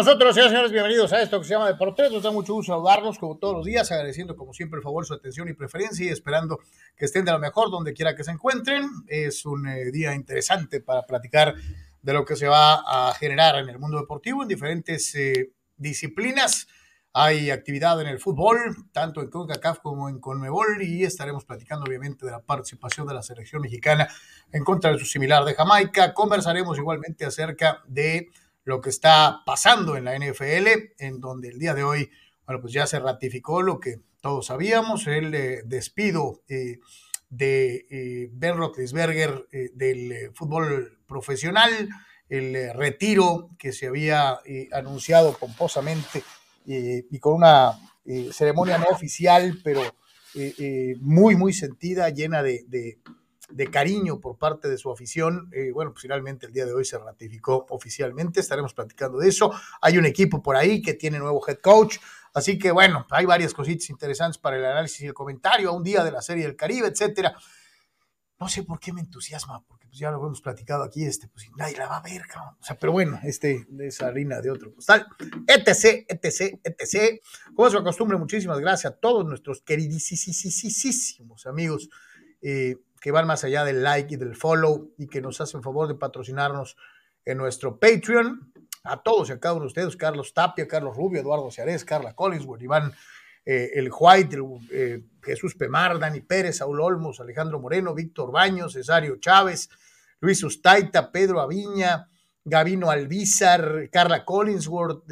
nosotros, señores, señores, bienvenidos a esto que se llama Deportes. Nos da mucho gusto saludarlos como todos los días, agradeciendo como siempre el favor, su atención y preferencia y esperando que estén de lo mejor donde quiera que se encuentren. Es un eh, día interesante para platicar de lo que se va a generar en el mundo deportivo en diferentes eh, disciplinas. Hay actividad en el fútbol, tanto en CONCACAF como en CONMEBOL, y estaremos platicando obviamente de la participación de la selección mexicana en contra de su similar de Jamaica. Conversaremos igualmente acerca de lo que está pasando en la NFL, en donde el día de hoy, bueno, pues ya se ratificó lo que todos sabíamos, el eh, despido eh, de eh, Ben Roethlisberger del fútbol profesional, el retiro que se había anunciado pomposamente y con una ceremonia no oficial, pero muy, muy sentida, llena de de cariño por parte de su afición. Eh, bueno, pues finalmente el día de hoy se ratificó oficialmente, estaremos platicando de eso. Hay un equipo por ahí que tiene nuevo head coach, así que bueno, hay varias cositas interesantes para el análisis y el comentario, a un día de la Serie del Caribe, etcétera. No sé por qué me entusiasma, porque pues ya lo hemos platicado aquí, este, pues nadie la va a ver, cabrón. O sea, pero bueno, este, de esa harina de otro postal, etc, etc, etc. Como es su costumbre, muchísimas gracias a todos nuestros queridísimos amigos eh, que van más allá del like y del follow y que nos hacen favor de patrocinarnos en nuestro Patreon. A todos y a cada uno de ustedes, Carlos Tapia, Carlos Rubio, Eduardo Ciarés, Carla Collinsworth, Iván eh, El White, eh, Jesús Pemar, Dani Pérez, Saúl Olmos, Alejandro Moreno, Víctor Baños, Cesario Chávez, Luis Ustaita, Pedro Aviña, Gavino Albizar, Carla Collinsworth,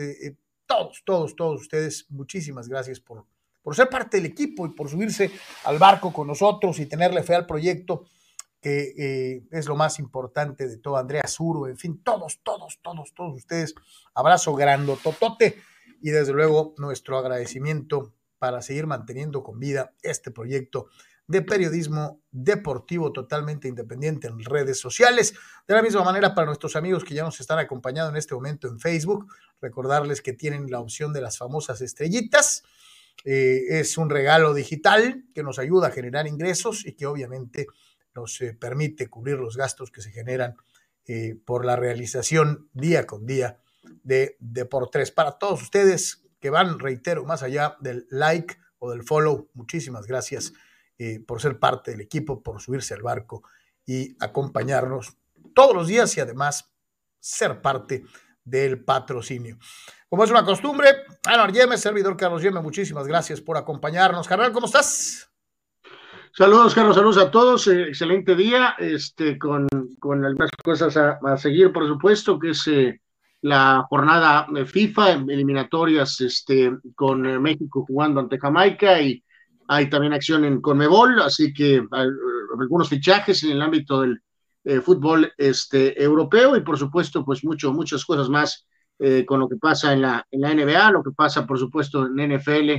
todos, todos, todos ustedes, muchísimas gracias por, por ser parte del equipo y por subirse al barco con nosotros y tenerle fe al proyecto, que eh, es lo más importante de todo. Andrea Zuro, en fin, todos, todos, todos, todos ustedes. Abrazo totote y desde luego nuestro agradecimiento para seguir manteniendo con vida este proyecto de periodismo deportivo totalmente independiente en redes sociales. De la misma manera, para nuestros amigos que ya nos están acompañando en este momento en Facebook, recordarles que tienen la opción de las famosas estrellitas eh, es un regalo digital que nos ayuda a generar ingresos y que obviamente nos eh, permite cubrir los gastos que se generan eh, por la realización día con día de Deportes. Para todos ustedes que van, reitero, más allá del like o del follow, muchísimas gracias por ser parte del equipo, por subirse al barco y acompañarnos todos los días y además ser parte del patrocinio. Como es una costumbre, Anuar Yeme, servidor Carlos Yeme, muchísimas gracias por acompañarnos. Carnal, ¿cómo estás? Saludos, Carlos, saludos a todos. Eh, excelente día, este, con, con algunas cosas a, seguir, por supuesto, que es eh, la jornada de FIFA, eliminatorias este, con eh, México jugando ante Jamaica y hay también acción en Conmebol, así que algunos fichajes en el ámbito del fútbol este, europeo y por supuesto, pues mucho, muchas cosas más eh, con lo que pasa en la, en la NBA, lo que pasa, por supuesto, en NFL,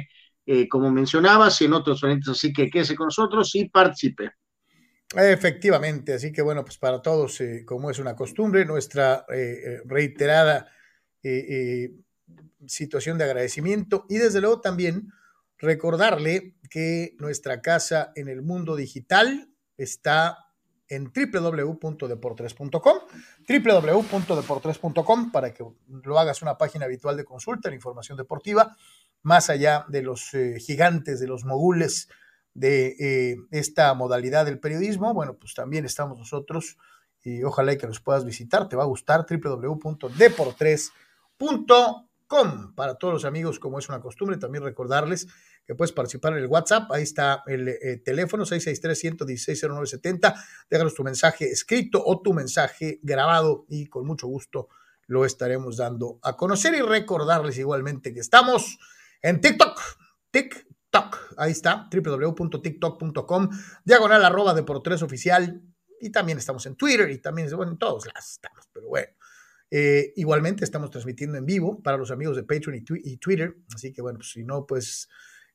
eh, como mencionabas, y en otros frentes. Así que quédese con nosotros y participe. Efectivamente, así que bueno, pues para todos, eh, como es una costumbre, nuestra reiterada situación de agradecimiento y desde luego también recordarle que nuestra casa en el mundo digital está en www.deportres.com, www.deportres.com para que lo hagas una página habitual de consulta en información deportiva, más allá de los eh, gigantes, de los mogules de eh, esta modalidad del periodismo, bueno, pues también estamos nosotros y ojalá que nos puedas visitar, te va a gustar www.deportres.com para todos los amigos, como es una costumbre, también recordarles que puedes participar en el WhatsApp. Ahí está el eh, teléfono 663-116-0970. Déjanos tu mensaje escrito o tu mensaje grabado y con mucho gusto lo estaremos dando a conocer y recordarles igualmente que estamos en TikTok. TikTok. Ahí está, www.tiktok.com, diagonal arroba de por tres oficial. Y también estamos en Twitter y también, bueno, en todos lados estamos, pero bueno. Eh, igualmente estamos transmitiendo en vivo para los amigos de Patreon y, Twitter. Así que bueno, pues si no, pues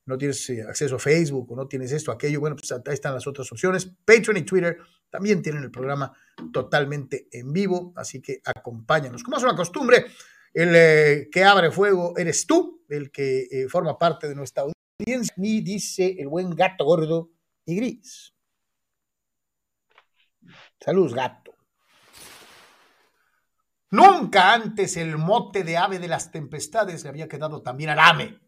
no tienes eh, acceso a Facebook o no tienes esto, aquello, bueno, pues ahí están las otras opciones. Patreon y Twitter también tienen el programa totalmente en vivo, así que acompáñanos. Como es una costumbre, el eh, que abre fuego eres tú, el que forma parte de nuestra audiencia, ni dice el buen gato gordo y gris. Saludos, gato. Nunca antes el mote de ave de las tempestades le había quedado también al AME.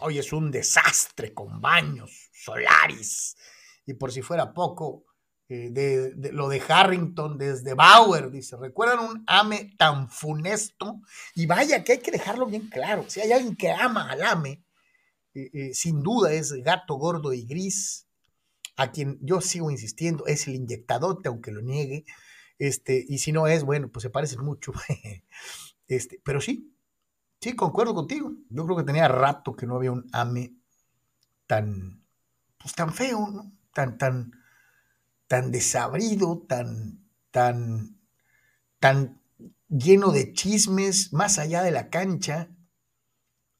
Hoy es un desastre con baños, solaris. Y por si fuera poco, eh, de, lo de Harrington desde Bauer, dice, ¿recuerdan un AME tan funesto? Y vaya que hay que dejarlo bien claro, si hay alguien que ama al AME, eh, eh, sin duda es gato gordo y gris, a quien yo sigo insistiendo, es el inyectadote, aunque lo niegue, este, y si no es, bueno, pues se parecen mucho. este, pero sí, sí, concuerdo contigo. Yo creo que tenía rato que no había un AME tan, pues tan feo. Tan, tan, tan desabrido, tan, tan, tan lleno de chismes más allá de la cancha.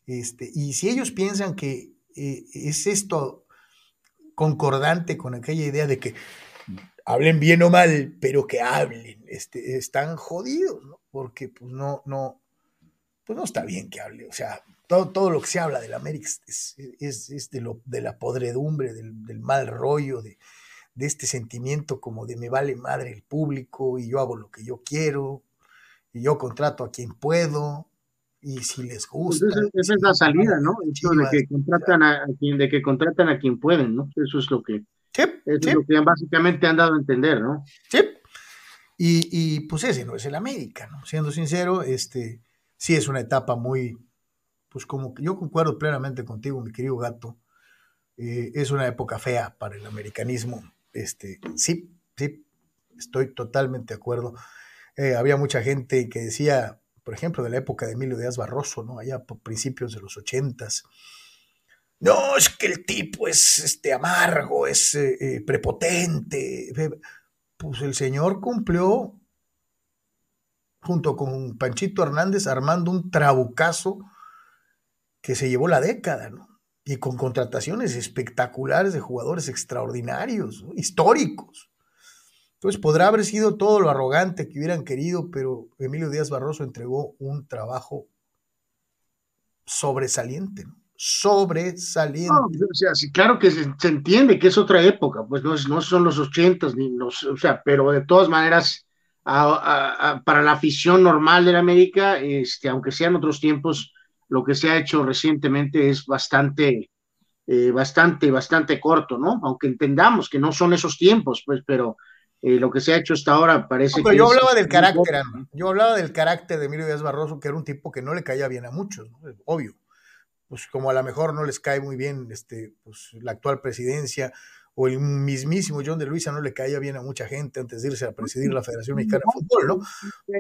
Este, y si ellos piensan que eh, es esto concordante con aquella idea de que hablen bien o mal, pero que hablen, este, están jodidos, ¿no? Porque pues no, no, pues no está bien que hable, o sea, todo, todo lo que se habla del América es, es, de, lo, de la podredumbre, del, del mal rollo, de, de este sentimiento como de me vale madre el público y yo hago lo que yo quiero y yo contrato a quien puedo y si les pues gusta. esa es la salida, ¿no? de que contratan a, quien, de que contratan a quien pueden, ¿no? Eso es lo que, sí, eso es lo que básicamente han dado a entender, ¿no? Sí. Y, y, pues ese no es el América, ¿no? Siendo sincero, este sí es una etapa muy, pues como yo concuerdo plenamente contigo, mi querido gato. Eh, es una época fea para el americanismo este, sí, sí, estoy totalmente de acuerdo. Eh, había mucha gente que decía, por ejemplo, de la época de Emilio Díaz Barroso, ¿no? Allá por principios de los ochentas. No, es que el tipo es este, amargo, es eh, eh, prepotente. Pues el señor cumplió junto con Panchito Hernández armando un trabucazo que se llevó la década, ¿no? y con contrataciones espectaculares de jugadores extraordinarios, históricos. Entonces podrá haber sido todo lo arrogante que hubieran querido, pero Emilio Díaz Barroso entregó un trabajo sobresaliente, ¿no? Sobresaliente. o sea, sí, claro que se, entiende que es otra época, pues no, no son los ochentas, ni los, o sea, pero de todas maneras, para la afición normal de la América, este, aunque sean otros tiempos, lo que se ha hecho recientemente es bastante, eh, bastante, bastante corto, ¿no? Aunque entendamos que no son esos tiempos, pues, pero eh, lo que se ha hecho hasta ahora parece que. Yo hablaba del carácter, yo hablaba del carácter de Emilio Díaz Barroso, que era un tipo que no le caía bien a muchos, ¿no? obvio. Pues como a lo mejor no les cae muy bien este, pues, la actual presidencia, o el mismísimo John de Luisa no le caía bien a mucha gente antes de irse a presidir la Federación Mexicana de Fútbol, ¿no?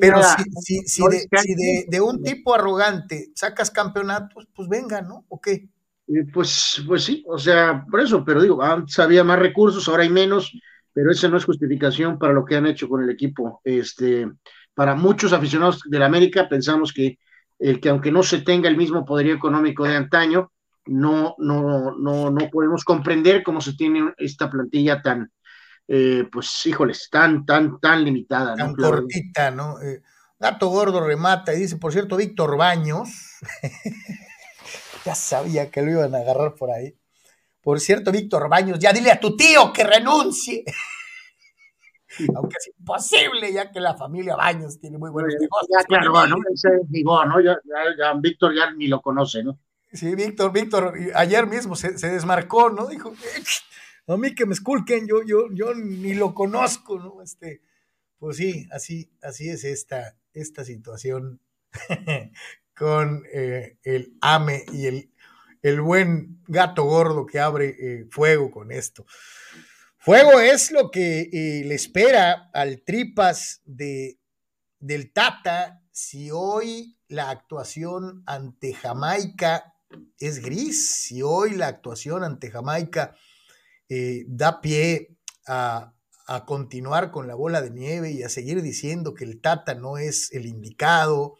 Pero si, si, de, de, un tipo arrogante sacas campeonatos, pues venga, ¿no? ¿O qué? Eh, pues, pues sí, o sea, por eso, pero digo, antes había más recursos, ahora hay menos, pero esa no es justificación para lo que han hecho con el equipo. Este, para muchos aficionados de la América pensamos que el que aunque no se tenga el mismo poderío económico de antaño, no, no, no, no podemos comprender cómo se tiene esta plantilla tan, eh, pues, híjoles, tan, tan, tan limitada. Tan cortita, ¿no? Eh, Gato Gordo remata y dice, por cierto, Víctor Baños, ya sabía que lo iban a agarrar por ahí. Por cierto, Víctor Baños, ya dile a tu tío que renuncie. Aunque es imposible, ya que la familia Baños tiene muy buenos negocios. Ya, claro, ¿no? Ese digo, ¿no? ya, Víctor ya ni lo conoce, ¿no? Sí, Víctor, Víctor, ayer mismo se, desmarcó, ¿no? Dijo, a mí que me esculquen, yo, yo, yo ni lo conozco, ¿no? Este, pues sí, así, así es esta, esta situación con eh, el AME y el, el, buen gato gordo que abre eh, fuego con esto. Fuego es lo que eh, le espera al tripas de, del Tata si hoy la actuación ante Jamaica es gris. y hoy la actuación ante Jamaica eh, da pie a, continuar con la bola de nieve y a seguir diciendo que el Tata no es el indicado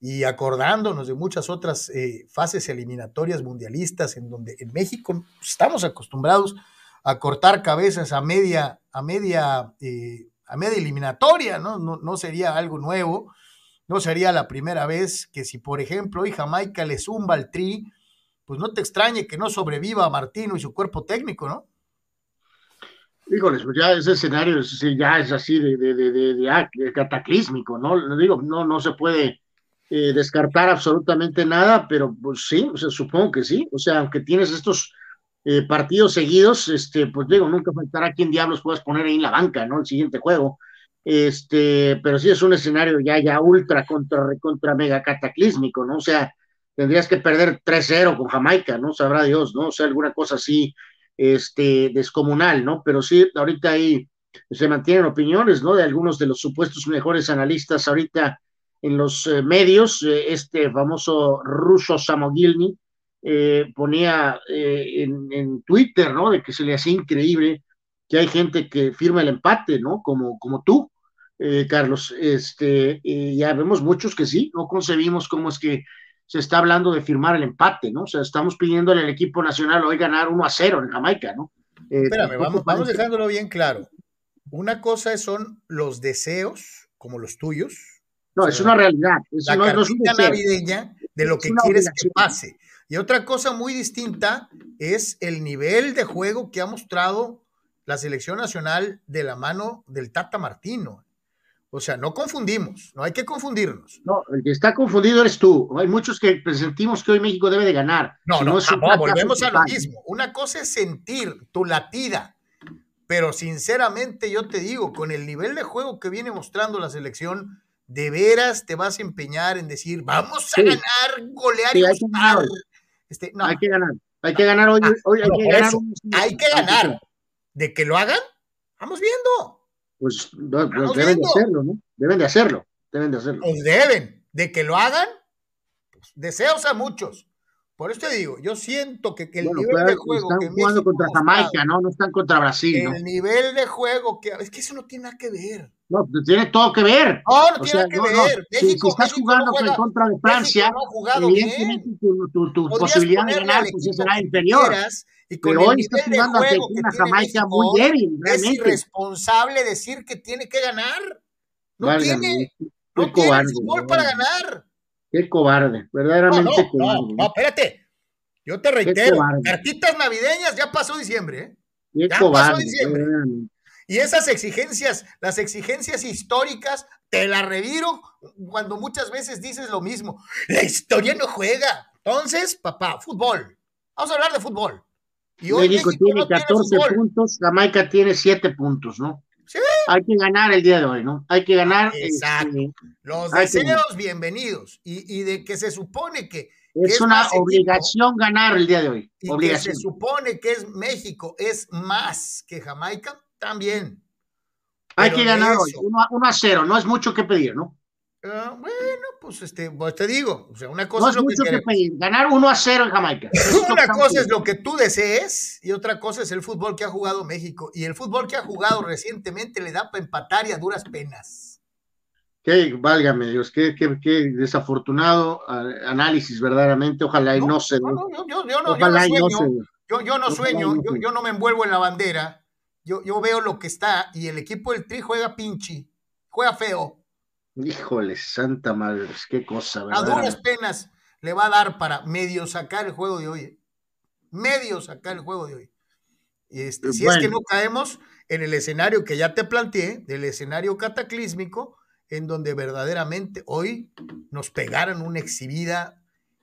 y acordándonos de muchas otras eh, fases eliminatorias mundialistas en donde en México estamos acostumbrados a cortar cabezas a media, a media, eh, a media eliminatoria, ¿no? ¿no? No sería algo nuevo. No sería la primera vez que si, por ejemplo, hoy Jamaica le zumba al tri, pues no te extrañe que no sobreviva a Martino y su cuerpo técnico, ¿no? Híjoles, pues ya ese escenario ya es así de, de, de, de, ah, cataclísmico, ¿no? Digo, no, no se puede eh, descartar absolutamente nada, pero pues sí, o sea, supongo que sí. O sea, aunque tienes estos eh, partidos seguidos, este, pues digo, nunca faltará quien diablos puedas poner ahí en la banca, ¿no? El siguiente juego. Este, pero sí es un escenario ya, ya ultra contra, contra mega cataclísmico, ¿no? O sea, tendrías que perder 3-0 con Jamaica, ¿no? Sabrá Dios, ¿no? O sea, alguna cosa así este, descomunal, ¿no? Pero sí, ahorita ahí se mantienen opiniones, ¿no? De algunos de los supuestos mejores analistas ahorita en los eh, medios, eh, este famoso ruso Samogilny eh, ponía en, en, Twitter, ¿no? De que se le hacía increíble que hay gente que firma el empate, ¿no? Como, como tú, Carlos. Este, ya vemos muchos que sí, no concebimos cómo es que se está hablando de firmar el empate, ¿no? O sea, estamos pidiéndole al equipo nacional hoy ganar 1 a 0 en Jamaica, ¿no? Eh, Espérame, vamos, vamos dejándolo bien claro. Una cosa son los deseos, como los tuyos. No, es una realidad. Es, la no, navideña de lo que quieres que pase. Y otra cosa muy distinta es el nivel de juego que ha mostrado la selección nacional de la mano del Tata Martino. O sea, no confundimos, no hay que confundirnos. No, el que está confundido eres tú. Hay muchos que presentimos que hoy México debe de ganar. No, no, volvemos a lo mismo. Una cosa es sentir tu latida, pero sinceramente yo te digo, con el nivel de juego que viene mostrando la selección, de veras te vas a empeñar en decir, vamos a ganar, golear y que ganar. Este, no. Hay que ganar. Hay que ganar hoy. hoy hay, que ganar, hay que ganar. De que lo hagan, vamos viendo pues, pues deben de hacerlo, ¿no? Deben de hacerlo, deben de hacerlo. Pues deben, de que lo hagan, pues, deseos a muchos. Por eso te digo, yo siento que, el nivel de juego están jugando contra Jamaica, ¿no? No están contra Brasil. El nivel de juego que es que eso no tiene nada que ver. No, tiene todo que ver. No, no tiene que ver. México, si, estás jugando en contra de Francia, evidentemente tu, tu, tu posibilidad de ganar pues, será inferior. Y con Pero hoy está jugando ante una Jamaica muy débil, realmente. Es irresponsable decir que tiene que ganar. No tiene, no tiene fútbol para ganar. Qué cobarde, verdaderamente no, no, No, espérate. Yo te reitero, cartitas navideñas ya pasó diciembre, ¿eh? Qué ya pasó diciembre. Y esas exigencias, las exigencias históricas, te las reviro cuando muchas veces dices lo mismo. La historia no juega. Entonces, papá, fútbol. Vamos a hablar de fútbol. Y hoy México, tiene 14 puntos, Jamaica tiene 7 puntos, ¿no? Sí. Hay que ganar el día de hoy, ¿no? Hay que ganar. Exacto. Este, Los deseos, bienvenidos. Y, de que se supone que. Es, una obligación ganar el día de hoy. Y obligación. Que se supone que es México, es más que Jamaica, también. Hay que ganar hoy, 1 a 0, no es mucho que pedir, ¿no? Ah, bueno, pues este, pues te digo, o sea, una cosa es lo que, ganar 1 a 0 en Jamaica. una cosa es lo que tú desees y otra cosa es el fútbol que ha jugado México. Y el fútbol que ha jugado recientemente le da para empatar y a duras penas. Qué, válgame Dios, qué, qué, qué desafortunado análisis verdaderamente. Ojalá y no, se. No, no, yo, yo, no, yo no sueño, yo, yo no sueño, yo, yo no me envuelvo en la bandera. Yo, yo veo lo que está y el equipo del Tri juega pinchi, juega feo Híjole, santa madre, qué cosa, ¿verdad? A duras penas le va a dar para medio sacar el juego de hoy. ¿eh? Medio sacar el juego de hoy. Este, si es que no caemos en el escenario que ya te planteé, del escenario cataclísmico, en donde verdaderamente hoy nos pegaron una exhibida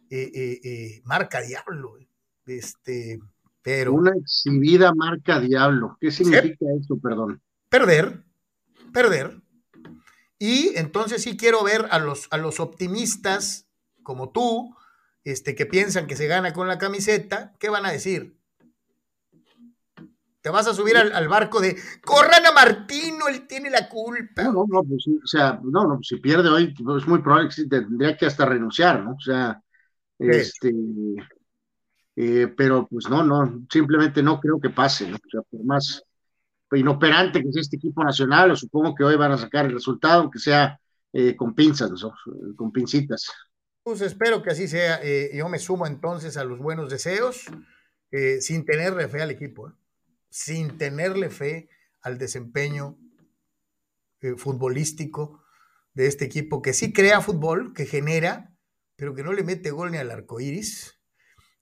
eh, eh, marca diablo. Este, pero. Una exhibida marca diablo. ¿Qué significa eso, perdón? Perder, perder. Y entonces sí quiero ver a los, a los optimistas como tú, este, que piensan que se gana con la camiseta, ¿qué van a decir? Te vas a subir al, barco de corran a Martino, él tiene la culpa. No, no, no, pues, o sea, no, no, si pierde hoy, pues, es muy probable que tendría que hasta renunciar, ¿no? O sea, este, eh, pero pues no, no, simplemente no creo que pase, ¿no? Sea, por más inoperante que es este equipo nacional, o supongo que hoy van a sacar el resultado, aunque sea eh, con pinzas, con pincitas. Pues espero que así sea. Eh, yo me sumo entonces a los buenos deseos, sin tenerle fe al equipo, sin tenerle fe al desempeño futbolístico de este equipo, que sí crea fútbol, que genera, pero que no le mete gol ni al arco iris,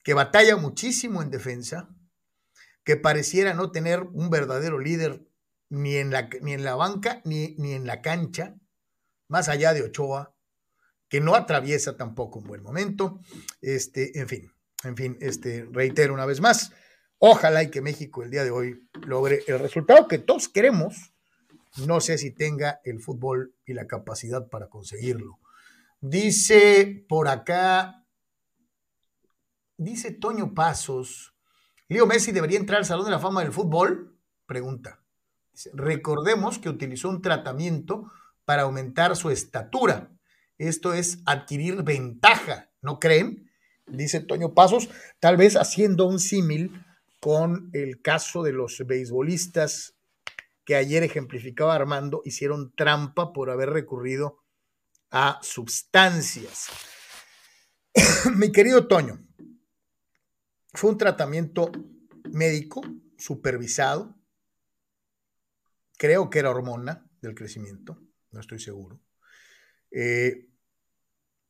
que batalla muchísimo en defensa, que pareciera no tener un verdadero líder ni en la, ni en la banca ni, ni en la cancha, más allá de Ochoa, que no atraviesa tampoco un buen momento. Este, en fin, en fin, este, reitero una vez más, ojalá y que México el día de hoy logre el resultado que todos queremos. No sé si tenga el fútbol y la capacidad para conseguirlo. Dice por acá, dice Toño Pasos, Leo Messi debería entrar al Salón de la Fama del Fútbol. Pregunta. Recordemos que utilizó un tratamiento para aumentar su estatura. Esto es adquirir ventaja, ¿no creen? Dice Toño Pasos, tal vez haciendo un símil con el caso de los beisbolistas que ayer ejemplificaba Armando, hicieron trampa por haber recurrido a sustancias. Mi querido Toño, fue un tratamiento médico supervisado, creo que era hormona del crecimiento, no estoy seguro. Eh,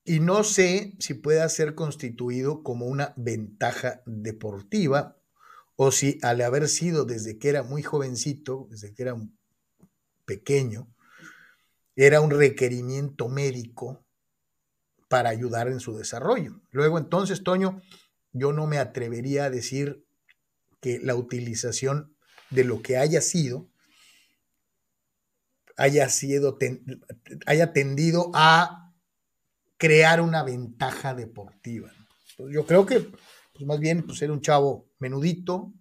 y no sé si pueda ser constituido como una ventaja deportiva o si al haber sido desde que era muy jovencito, desde que era pequeño, era un requerimiento médico para ayudar en su desarrollo. Luego entonces, Toño, yo no me atrevería a decir que la utilización de lo que haya sido haya sido, haya tendido a crear una ventaja deportiva. yo creo que pues más bien pues era un chavo menudito,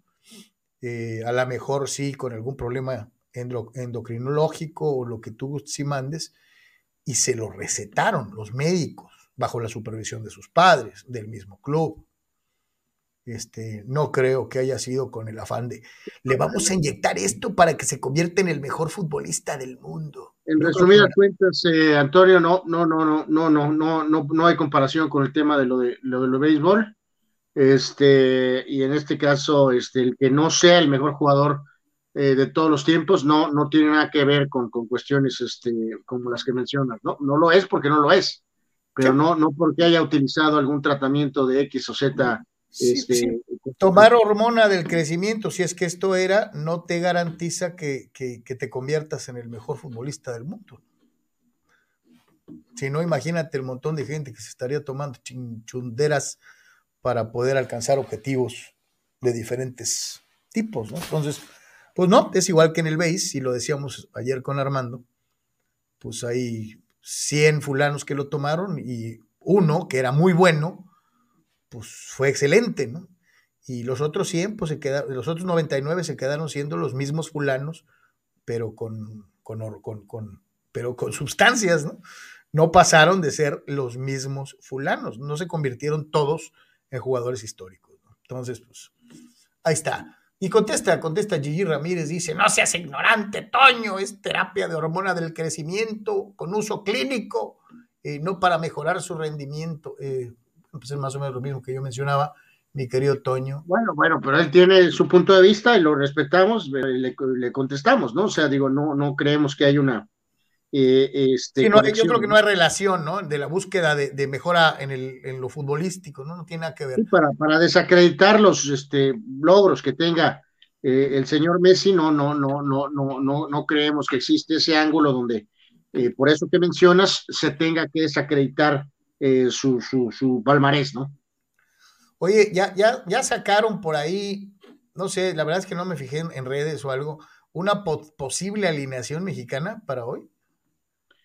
eh, a lo mejor sí con algún problema endocrinológico o lo que tú sí mandes, y se lo recetaron los médicos bajo la supervisión de sus padres, del mismo club. Este, no creo que haya sido con el afán de le vamos a inyectar esto para que se convierta en el mejor futbolista del mundo. En resumidas cuentas, eh, Antonio, no, no, no, no, no, no, no, no, no hay comparación con el tema de lo de lo de béisbol. Este, y en este caso, este, el que no sea el mejor jugador eh, de todos los tiempos no, no tiene nada que ver con, con cuestiones este, como las que mencionas, ¿no? No lo es porque no lo es, pero no, no porque haya utilizado algún tratamiento de X o Z este, Tomar hormona del crecimiento, si es que esto era, no te garantiza que, te conviertas en el mejor futbolista del mundo. Si no, imagínate el montón de gente que se estaría tomando chinchunderas para poder alcanzar objetivos de diferentes tipos, ¿no? Entonces, pues no, es igual que en el BASE, y lo decíamos ayer con Armando, pues hay 100 fulanos que lo tomaron y uno que era muy bueno, pues fue excelente, ¿no? Y los otros 100, pues se quedaron, los otros 99 se quedaron siendo los mismos fulanos, pero con, con, con, pero con sustancias, ¿no? No pasaron de ser los mismos fulanos, no se convirtieron todos en jugadores históricos. Entonces, pues, ahí está. Y contesta, contesta Gigi Ramírez, dice, no seas ignorante, Toño, es terapia de hormona del crecimiento con uso clínico, eh, no para mejorar su rendimiento. Eh, pues es más o menos lo mismo que yo mencionaba, mi querido Toño. Bueno, bueno, pero él tiene su punto de vista y lo respetamos, y le, contestamos, ¿no? O sea, digo, no, no creemos que haya una... Eh, este, yo creo que no hay relación, ¿no? De la búsqueda de, mejora en, el, en, lo futbolístico, ¿no? No tiene nada que ver. para, para desacreditar los este, logros que tenga eh, el señor Messi, no, no, no, no, no, no, no creemos que existe ese ángulo donde, eh, por eso que mencionas, se tenga que desacreditar eh, su, su, palmarés, ¿no? Oye, ya, ya, ya sacaron por ahí, no sé, la verdad es que no me fijé en, redes o algo, una posible alineación mexicana para hoy.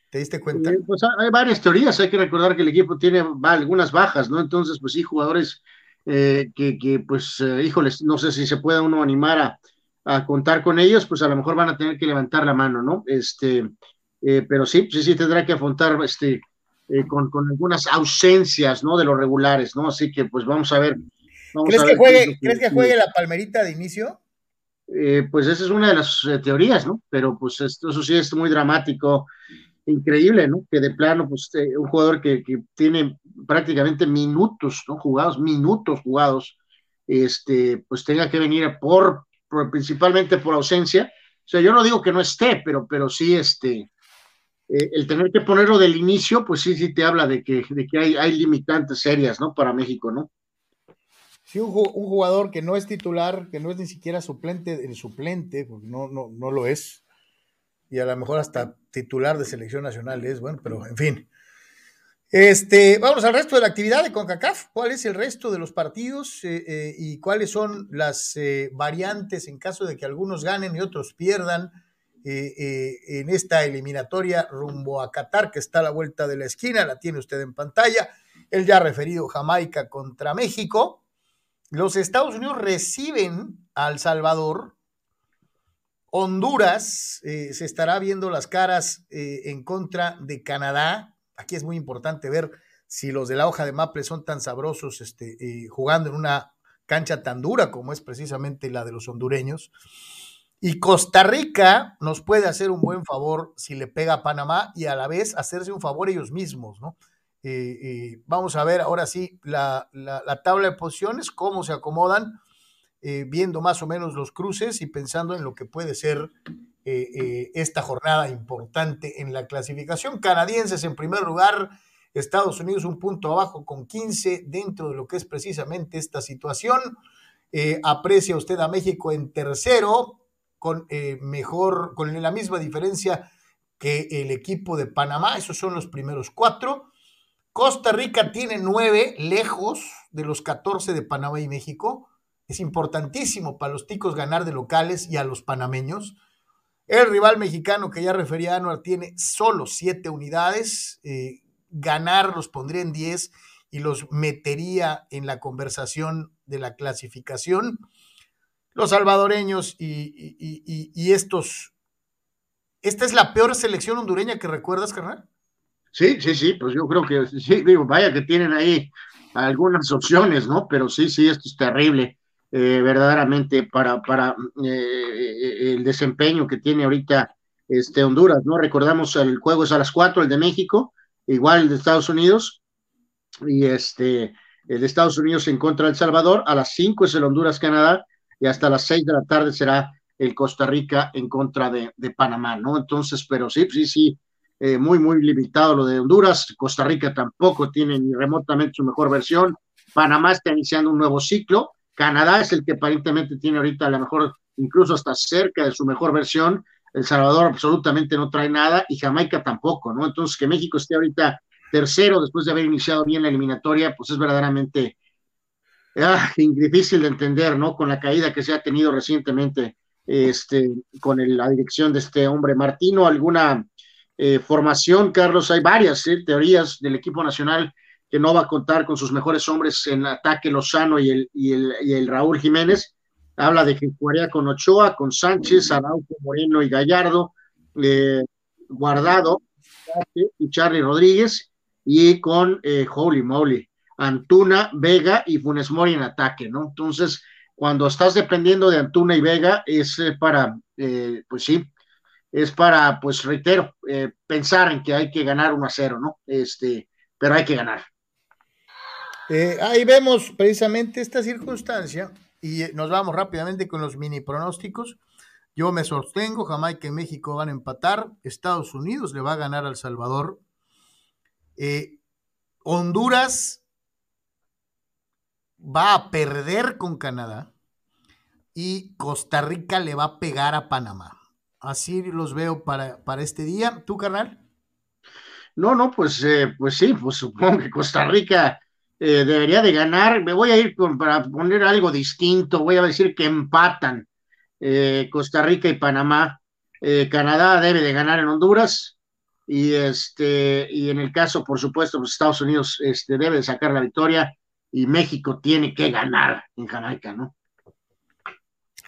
¿Te diste cuenta? Eh, pues hay varias teorías, hay que recordar que el equipo tiene algunas bajas, ¿no? Entonces, pues sí, jugadores eh, que, que, pues, híjoles, no sé si se pueda uno animar a, a, contar con ellos, pues a lo mejor van a tener que levantar la mano, ¿no? Este, pero sí, sí, sí tendrá que afrontar este, eh, con, algunas ausencias, ¿no? De los regulares, ¿no? Así que pues vamos a ver. ¿Crees, que juegue, ¿Crees que juegue la palmerita de inicio? Eh, pues esa es una de las eh, teorías, ¿no? Pero pues esto, eso sí es muy dramático, increíble, ¿no? Que de plano, pues un jugador que, tiene prácticamente minutos, ¿no? Jugados, minutos jugados, este, pues tenga que venir por, principalmente por ausencia. O sea, yo no digo que no esté, pero, pero sí, este, eh, el tener que ponerlo del inicio, pues sí, sí te habla de que, de que hay, hay limitantes serias, ¿no? Para México, ¿no? Sí, un, jugador que no es titular, que no es ni siquiera suplente, el suplente, porque no, no, no lo es, y a lo mejor hasta titular de selección nacional es, bueno, pero en fin. Este, vamos al resto de la actividad de CONCACAF. ¿Cuál es el resto de los partidos eh, eh, y cuáles son las variantes en caso de que algunos ganen y otros pierdan en esta eliminatoria rumbo a Qatar, que está a la vuelta de la esquina? La tiene usted en pantalla. El ya referido Jamaica contra México. Los Estados Unidos reciben a El Salvador. Honduras se estará viendo las caras en contra de Canadá aquí es muy importante ver si los de la hoja de Maple son tan sabrosos este, eh, jugando en una cancha tan dura como es precisamente la de los hondureños. Y Costa Rica nos puede hacer un buen favor si le pega a Panamá y a la vez hacerse un favor ellos mismos, ¿no? Eh, eh, vamos a ver ahora sí la, tabla de posiciones, cómo se acomodan, viendo más o menos los cruces y pensando en lo que puede ser eh, eh, esta jornada importante en la clasificación. Canadienses en primer lugar, Estados Unidos un punto abajo con 15 dentro de lo que es precisamente esta situación. Eh, aprecia usted a México en tercero con mejor, con la misma diferencia que el equipo de Panamá. Esos son los primeros cuatro. Costa Rica tiene nueve, lejos de los 14 de Panamá y México. Es importantísimo para los ticos ganar de locales y a los panameños. El rival mexicano que ya refería Anuar tiene solo siete unidades. Eh, ganar los pondría en diez y los metería en la conversación de la clasificación. Los salvadoreños y, estos. ¿Esta es la peor selección hondureña que recuerdas, carnal? Sí, sí, sí, pues yo creo que sí, digo, vaya que tienen ahí algunas opciones, ¿no? Pero sí, sí, esto es terrible. Eh, verdaderamente para, para eh, el desempeño que tiene ahorita este Honduras, ¿no? Recordamos el juego es a las 4, el de México, igual el de Estados Unidos, y este, el de Estados Unidos en contra de El Salvador, a las 5 es el Honduras-Canadá, y hasta las 6 de la tarde será el Costa Rica en contra de, Panamá, ¿no? Entonces, pero sí, sí, sí, eh, muy, muy limitado lo de Honduras, Costa Rica tampoco tiene ni remotamente su mejor versión, Panamá está iniciando un nuevo ciclo, Canadá es el que aparentemente tiene ahorita a mejor incluso hasta cerca de su mejor versión. El Salvador absolutamente no trae nada y Jamaica tampoco, ¿no? Entonces que México esté ahorita tercero después de haber iniciado bien la eliminatoria, pues es verdaderamente ah, difícil de entender, ¿no? Con la caída que se ha tenido recientemente este, con la dirección de este hombre Martino, alguna eh, formación, Carlos, hay varias ¿eh? teorías del equipo nacional que no va a contar con sus mejores hombres en ataque Lozano y el, y el, y el Raúl Jiménez. Habla de que jugaría con Ochoa, con Sánchez, Araujo, Moreno y Gallardo, eh, Guardado y Charlie Rodríguez, y con eh, Holy Moly, Antuna, Vega y Funes Mori en ataque, ¿no? Entonces, cuando estás dependiendo de Antuna y Vega, es eh, para, eh, pues sí, es para, pues reitero, pensar en que hay que ganar 1 a 0, ¿no? Este, pero hay que ganar. Eh, ahí vemos precisamente esta circunstancia y eh, nos vamos rápidamente con los mini pronósticos. Yo me sostengo, Jamaica y México van a empatar, Estados Unidos le va a ganar al Salvador, eh, Honduras va a perder con Canadá y Costa Rica le va a pegar a Panamá. Así los veo para, para este día. ¿Tú, carnal? No, no, pues, pues sí, pues supongo que Costa Rica eh, debería de ganar. Me voy a ir para poner algo distinto. Voy a decir que empatan eh, Costa Rica y Panamá. Eh, Canadá debe de ganar en Honduras y este y en el caso, por supuesto, pues Estados Unidos este, debe de sacar la victoria y México tiene que ganar en Jamaica, ¿no?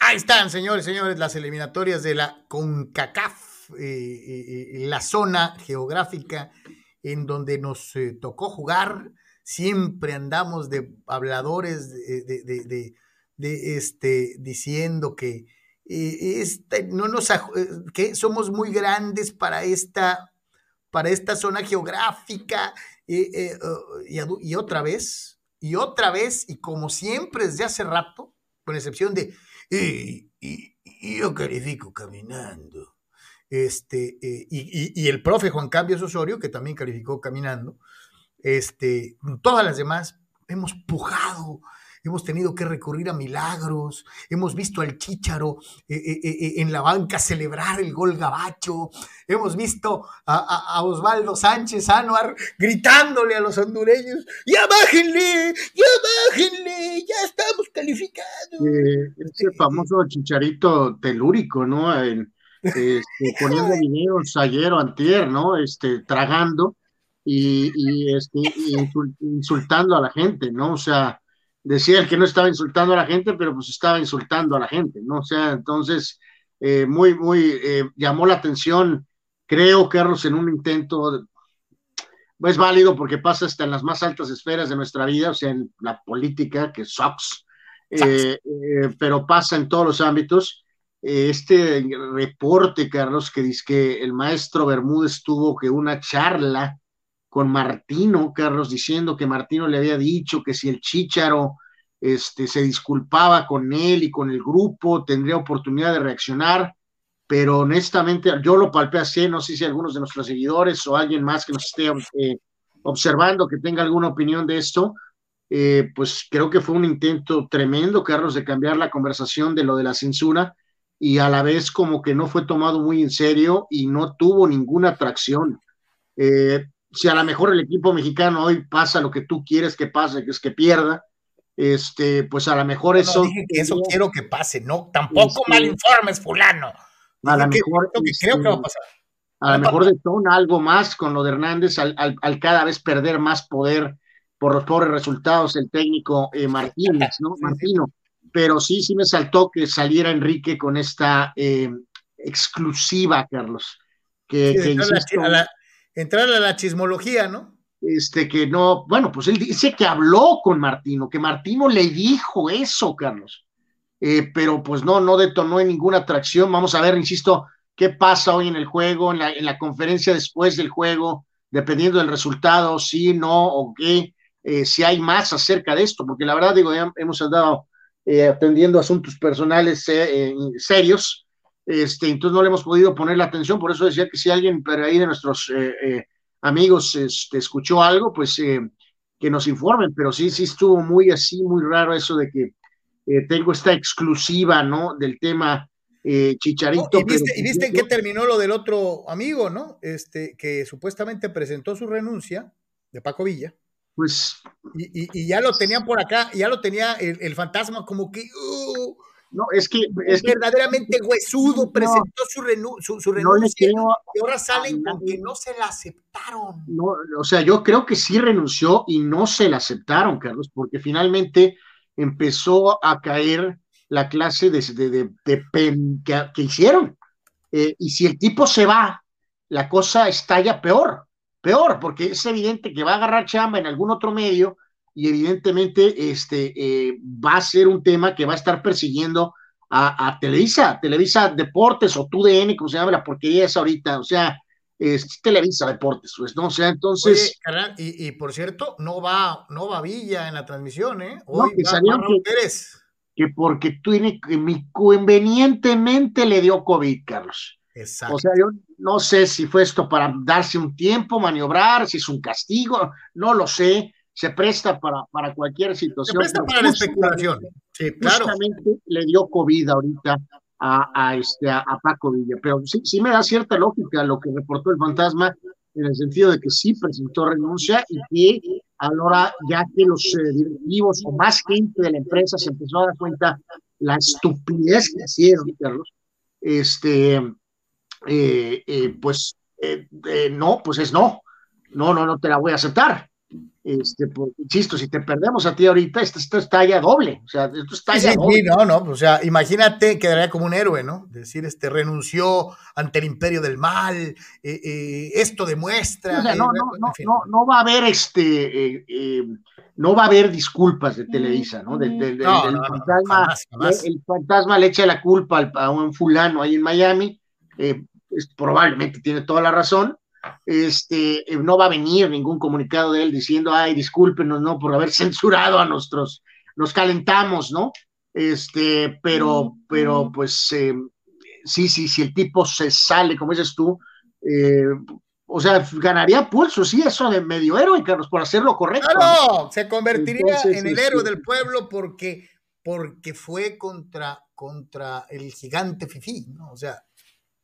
Ahí están, señores, señores, las eliminatorias de la CONCACAF, la zona geográfica en donde nos tocó jugar siempre andamos de habladores de, este, diciendo que, eh, este, no nos, eh, que somos muy grandes para esta, para esta zona geográfica eh, oh, y, otra vez, y otra vez, y como siempre desde hace rato, con excepción de, y, yo califico caminando. Este, y, y, el profe Juan Cambios Osorio, que también calificó caminando, este, todas las demás hemos pujado hemos tenido que recurrir a milagros, hemos visto al Chícharo eh, eh, eh, en la banca celebrar el gol gabacho, hemos visto a, Osvaldo Sánchez Anuar gritándole a los hondureños, ya bájenle, ya bájenle, ya estamos calificados. ese famoso chicharito telúrico, ¿no? este, poniendo videos ayer o antier, ¿no? Este, tragando y, este, insultando a la gente, ¿no? O sea, decía el que no estaba insultando a la gente, pero pues estaba insultando a la gente, ¿no? O sea, entonces, eh, muy, muy, eh, llamó la atención, creo, Carlos, en un intento, es válido porque pasa hasta en las más altas esferas de nuestra vida, o sea, en la política, que sucks, eh, pero pasa en todos los ámbitos. Este reporte, Carlos, que dice que el maestro Bermúdez tuvo que una charla con Martino, Carlos, diciendo que Martino le había dicho que si el Chícharo este, se disculpaba con él y con el grupo, tendría oportunidad de reaccionar, pero honestamente yo lo palpé así, no sé si algunos de nuestros seguidores o alguien más que nos esté eh, observando que tenga alguna opinión de esto, eh, pues creo que fue un intento tremendo, Carlos, de cambiar la conversación de lo de la censura y a la vez como que no fue tomado muy en serio y no tuvo ninguna atracción. Eh, si a lo mejor el equipo mexicano hoy pasa lo que tú quieres que pase, que es que pierda, este, pues a lo mejor eso. dije que eso quiero que pase, no, tampoco este, mal informes, fulano. A lo mejor. creo que este, va a pasar. A lo mejor detona algo más con lo de Hernández al, cada vez perder más poder por los pobres resultados el técnico eh, Martínez, ¿no? Martino pero sí, sí me saltó que saliera Enrique con esta eh, exclusiva, Carlos. Que, entrar, a la, chismología, ¿no? Este, que no, bueno, pues él dice que habló con Martino, que Martino le dijo eso, Carlos. Eh, pero pues no, no detonó en ninguna atracción. Vamos a ver, insisto, qué pasa hoy en el juego, en la, en la conferencia después del juego, dependiendo del resultado, sí, no, o qué, eh, si hay más acerca de esto, porque la verdad, digo, ya hemos andado eh, atendiendo asuntos personales eh, serios, este, entonces no le hemos podido poner la atención, por eso decía que si alguien por ahí de nuestros eh, amigos este, escuchó algo, pues que nos informen, pero sí, sí estuvo muy así, muy raro eso de que tengo esta exclusiva, ¿no? Del tema Chicharito. y viste, ¿y viste en qué terminó lo del otro amigo, ¿no? Este, que supuestamente presentó su renuncia de Paco Villa pues... Y, ya lo tenían por acá, ya lo tenía el, fantasma como que... Uh, no, es que... Es verdaderamente huesudo presentó su, renuncia y ahora salen con que no se la aceptaron. No, o sea, yo creo que sí renunció y no se la aceptaron, Carlos, porque finalmente empezó a caer la clase de, de, de, pen que, hicieron. Eh, y si el tipo se va, la cosa estalla peor peor, porque es evidente que va a agarrar chamba en algún otro medio y evidentemente este, eh, va a ser un tema que va a estar persiguiendo a, Televisa, Televisa Deportes o TUDN, como se llama la porquería es ahorita, o sea, es Televisa Deportes, pues, ¿no? O sea, entonces... y, por cierto, no va, no va Villa en la transmisión, ¿eh? Hoy no, que, que porque tiene, convenientemente le dio COVID, Carlos. O sea, yo no sé si fue esto para darse un tiempo, maniobrar, si es un castigo, no lo sé. Se presta para, para cualquier situación. Se presta para la especulación. Sí, claro. Justamente le dio COVID ahorita a, a, este, a, Paco Villa. Pero sí, sí me da cierta lógica lo que reportó el fantasma, en el sentido de que sí presentó renuncia y que ahora ya que los eh, directivos o más gente de la empresa se empezó a dar cuenta la estupidez que hicieron, Carlos, este, eh, eh, pues no, pues es no. No, no, no te la voy a aceptar. Este, pues, insisto, si te perdemos a ti ahorita, esto, esto es talla doble. O sea, esto es talla doble. no, no, o sea, imagínate, quedaría como un héroe, ¿no? Decir, este, renunció ante el imperio del mal, esto demuestra. no, no, no, no, no, va a haber este, no va a haber disculpas de Televisa, ¿no? Del, fantasma, el fantasma le echa la culpa a un fulano ahí en Miami eh, probablemente tiene toda la razón, este, eh, no va a venir ningún comunicado de él diciendo, ay, discúlpenos, ¿no? Por haber censurado a nuestros, nos calentamos, ¿no? Este, pero, pero, pues, eh, sí, sí, si el tipo se sale, como dices tú, o sea, ganaría pulso, sí, eso de medio héroe, Carlos, por hacerlo correcto. Claro, se convertiría en el héroe del pueblo porque, porque fue contra, contra el gigante Fifi, ¿no? O sea.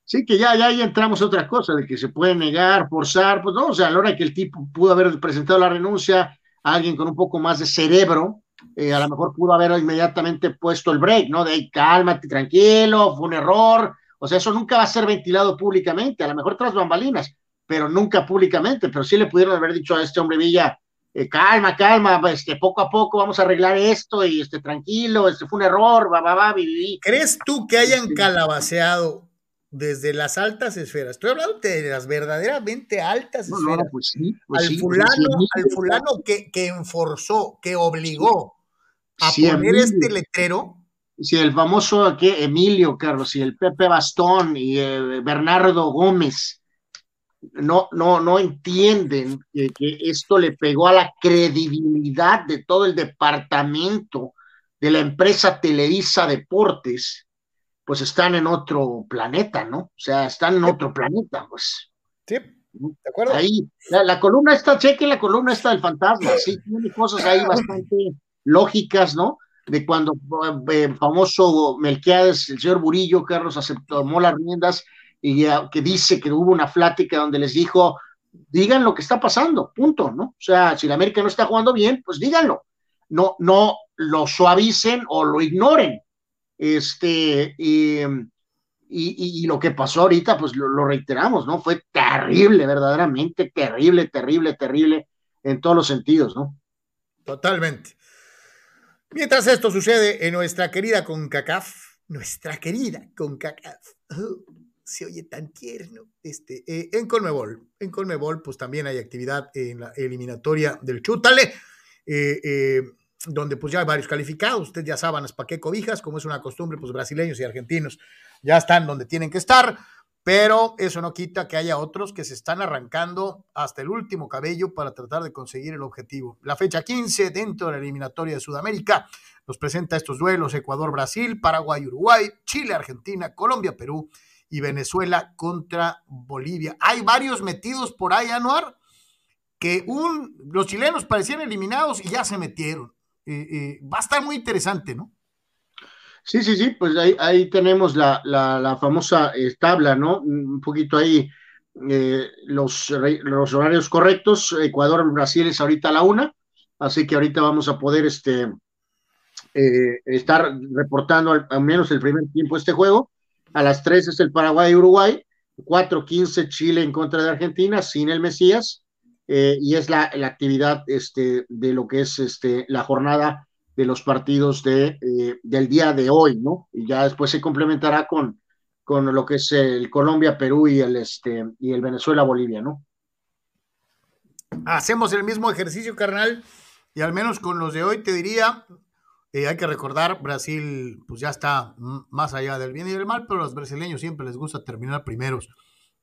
Sí, que ya, ya ahí entramos a otra cosa, de que se puede negar, forzar, pues no, o sea, a la hora que el tipo pudo haber presentado la renuncia, a alguien con un poco más de cerebro, eh, a lo mejor pudo haber inmediatamente puesto el break, ¿no? De cálmate, tranquilo, fue un error. O sea, eso nunca va a ser ventilado públicamente, a lo mejor tras bambalinas, pero nunca públicamente. Pero sí le pudieron haber dicho a este hombre Villa, eh, calma, calma, este, poco a poco vamos a arreglar esto y este, tranquilo, este fue un error, va, va, va, ¿Crees tú que hayan calabaceado desde las altas esferas. Estoy hablando de las verdaderamente altas esferas. pues sí, pues al, fulano, al fulano que, que enforzó, que obligó a poner este letrero. Si el famoso que Emilio Carlos y el Pepe Bastón y eh, Bernardo Gómez no, no, no entienden que, que esto le pegó a la credibilidad de todo el departamento de la empresa Televisa Deportes pues están en otro planeta, ¿no? O sea, están en otro planeta, pues. Sí, de acuerdo. Ahí, la, columna está, cheque la columna está del fantasma, sí, tiene cosas ahí bastante lógicas, ¿no? De cuando eh, el famoso Melquiades, el señor Burillo, Carlos, aceptó, tomó las riendas y que dice que hubo una plática donde les dijo, digan lo que está pasando, punto, ¿no? O sea, si la América no está jugando bien, pues díganlo. No, no lo suavicen o lo ignoren, este, y, y, lo que pasó ahorita, pues lo, reiteramos, ¿no? Fue terrible, verdaderamente terrible, terrible, terrible en todos los sentidos, ¿no? Totalmente. Mientras esto sucede en nuestra querida CONCACAF, nuestra querida CONCACAF, oh, se oye tan tierno, este, eh, en Colmebol, en Colmebol, pues también hay actividad en la eliminatoria del Chútale, eh, eh, donde pues ya hay varios calificados, usted ya saben para qué cobijas, como es una costumbre, pues brasileños y argentinos ya están donde tienen que estar, pero eso no quita que haya otros que se están arrancando hasta el último cabello para tratar de conseguir el objetivo. La fecha 15 dentro de la eliminatoria de Sudamérica nos presenta estos duelos Ecuador-Brasil, Paraguay-Uruguay, Chile-Argentina, Colombia-Perú y Venezuela contra Bolivia. Hay varios metidos por ahí, Anuar, que un, los chilenos parecían eliminados y ya se metieron. Eh, eh, va a estar muy interesante, ¿no? Sí, sí, sí, pues ahí, tenemos la, la, famosa eh, tabla, ¿no? Un poquito ahí los, los horarios correctos. Ecuador, Brasil es ahorita a la una, así que ahorita vamos a poder este, estar reportando al, menos el primer tiempo este juego. A las tres es el Paraguay y Uruguay, 4-15 Chile en contra de Argentina, sin el Mesías, eh, y es la, actividad este, de lo que es este, la jornada de los partidos de, eh, del día de hoy, ¿no? Y ya después se complementará con, con lo que es el Colombia, Perú y el, este, el Venezuela, Bolivia, ¿no? Hacemos el mismo ejercicio, carnal, y al menos con los de hoy te diría, eh, hay que recordar, Brasil pues ya está más allá del bien y del mal, pero a los brasileños siempre les gusta terminar primeros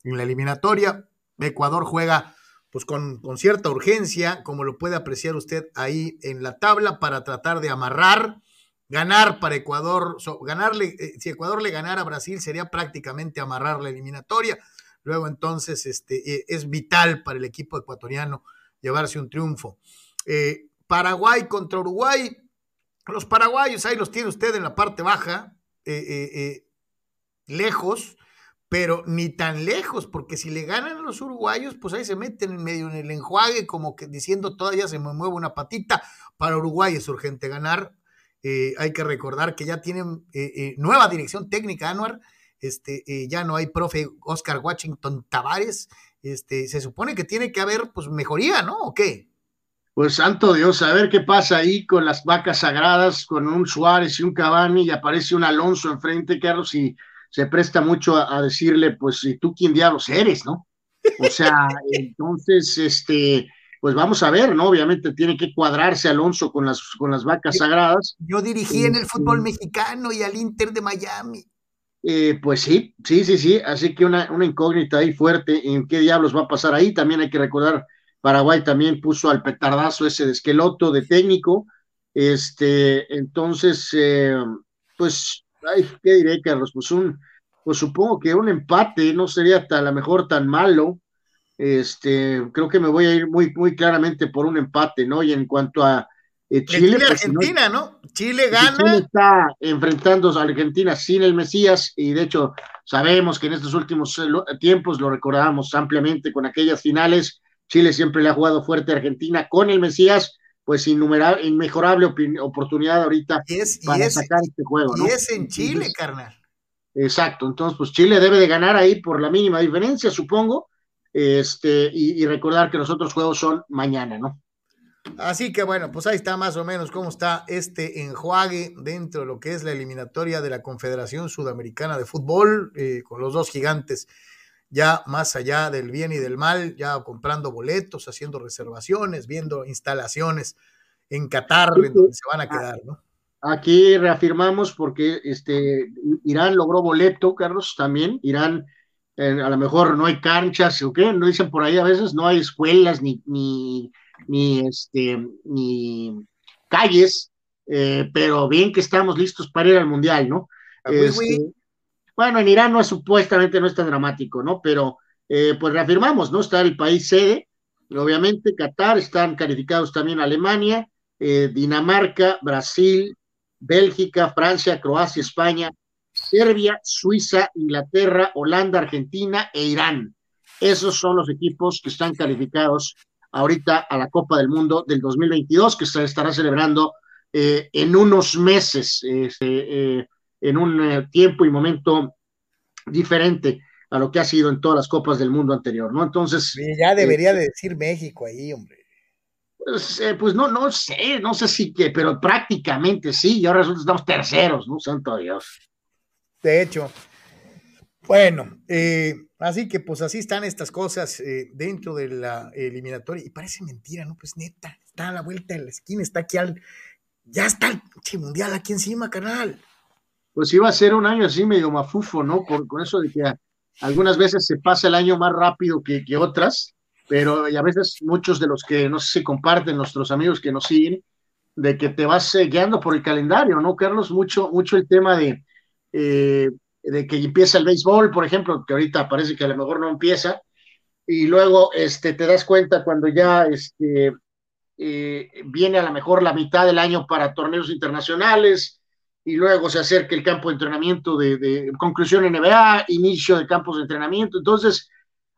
en la eliminatoria. Ecuador juega pues con, cierta urgencia, como lo puede apreciar usted ahí en la tabla, para tratar de amarrar, ganar para Ecuador, ganarle, eh, si Ecuador le ganara a Brasil sería prácticamente amarrar la eliminatoria. Luego entonces este, eh, es vital para el equipo ecuatoriano llevarse un triunfo. Eh, Paraguay contra Uruguay, los paraguayos ahí los tiene usted en la parte baja, lejos, pero ni tan lejos, porque si le ganan los uruguayos, pues ahí se meten en medio en el enjuague, como que diciendo todavía se me mueve una patita. Para Uruguay es urgente ganar. Eh, hay que recordar que ya tienen eh, eh, nueva dirección técnica, Anuar. Este, ya no hay profe Oscar Washington Tavares. Este, se supone que tiene que haber pues mejoría, ¿no? ¿O qué? Pues santo Dios, a ver qué pasa ahí con las vacas sagradas, con un Suárez y un Cavani, y aparece un Alonso enfrente, Carlos, y se presta mucho a, decirle, pues, ¿y tú quién diablos eres, no? O sea, entonces, este, pues vamos a ver, ¿no? Obviamente tiene que cuadrarse Alonso con las, con las vacas sagradas. Yo dirigí en el este, fútbol mexicano y al Inter de Miami. Eh, pues sí, sí, sí, sí, así que una, una, incógnita ahí fuerte, ¿en qué diablos va a pasar ahí? También hay que recordar, Paraguay también puso al petardazo ese de esqueloto de técnico, este, entonces, eh, pues ay, ¿qué diré, Carlos? Pues un, pues supongo que un empate no sería tan, a lo mejor tan malo. este, creo que me voy a ir muy, muy claramente por un empate, ¿no? Y en cuanto a eh, Chile, pues, Argentina, ¿no? Chile gana. Chile está enfrentando a Argentina sin el Mesías y de hecho sabemos que en estos últimos eh, tiempos lo recordamos ampliamente con aquellas finales. Chile siempre le ha jugado fuerte a Argentina con el Mesías, pues innumerable, inmejorable oportunidad ahorita para sacar este juego. Y es en Chile, carnal. Exacto, entonces pues Chile debe de ganar ahí por la mínima diferencia, supongo, este, y recordar que los otros juegos son mañana, ¿no? Así que bueno, pues ahí está más o menos cómo está este enjuague dentro de lo que es la eliminatoria de la Confederación Sudamericana de Fútbol, eh, con los dos gigantes ya más allá del bien y del mal, ya comprando boletos, haciendo reservaciones, viendo instalaciones en Qatar, donde se van a quedar, ¿no? Aquí reafirmamos porque este Irán logró boleto, Carlos, también. Irán, eh, a lo mejor no hay canchas, ¿o qué? No dicen por ahí a veces, no hay escuelas ni, ni ni, este, ni calles, eh, pero bien que estamos listos para ir al Mundial, ¿no? Ah, este, bueno, en Irán no es supuestamente no es tan dramático, ¿no? Pero eh, pues reafirmamos, ¿no? Está el país sede, obviamente Qatar, están calificados también Alemania, eh, Dinamarca, Brasil, Bélgica, Francia, Croacia, España, Serbia, Suiza, Inglaterra, Holanda, Argentina e Irán. Esos son los equipos que están calificados ahorita a la Copa del Mundo del 2022, que se estará celebrando eh, en unos meses, este, eh, en un eh, tiempo y momento diferente a lo que ha sido en todas las Copas del Mundo anterior, ¿no? Entonces... Ya debería de decir México ahí, hombre. Pues, pues, no, no sé, no sé si que, pero prácticamente sí, y ahora resulta que estamos terceros, ¿no? Santo Dios. De hecho, bueno, eh, así que pues así están estas cosas eh, dentro de la eliminatoria. Y parece mentira, ¿no? Pues neta, está a la vuelta de la esquina, está aquí al. Ya está el mundial aquí encima, canal. Pues iba a ser un año así medio mafufo, ¿no? Por, con eso de que algunas veces se pasa el año más rápido que, que otras, pero y a veces muchos de los que no sé si comparten, nuestros amigos que nos siguen, de que te vas eh, guiando por el calendario, ¿no, Carlos? Mucho, mucho el tema de de que empieza el béisbol, por ejemplo, que ahorita parece que a lo mejor no empieza, y luego este, te das cuenta cuando ya este, eh, viene a lo mejor la mitad del año para torneos internacionales, y luego se acerca el campo de entrenamiento de, conclusión NBA, inicio de campos de entrenamiento. Entonces,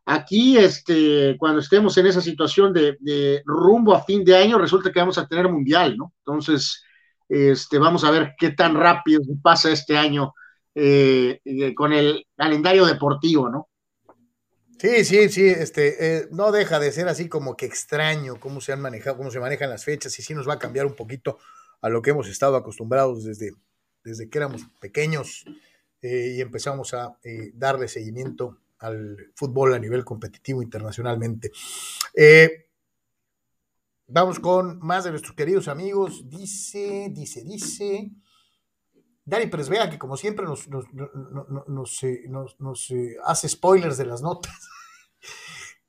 aquí, este, cuando estemos en esa situación de, rumbo a fin de año, resulta que vamos a tener mundial, ¿no? Entonces, este, vamos a ver qué tan rápido pasa este año eh, eh, con el calendario deportivo, ¿no? Sí, sí, sí, este, eh, no deja de ser así como que extraño cómo se han manejado, cómo se manejan las fechas y sí nos va a cambiar un poquito a lo que hemos estado acostumbrados desde, desde que éramos pequeños y empezamos a darle seguimiento al fútbol a nivel competitivo internacionalmente. vamos con más de nuestros queridos amigos. Dice, dice, dice. Dani Presvea, que como siempre nos, eh, eh, hace spoilers de las notas.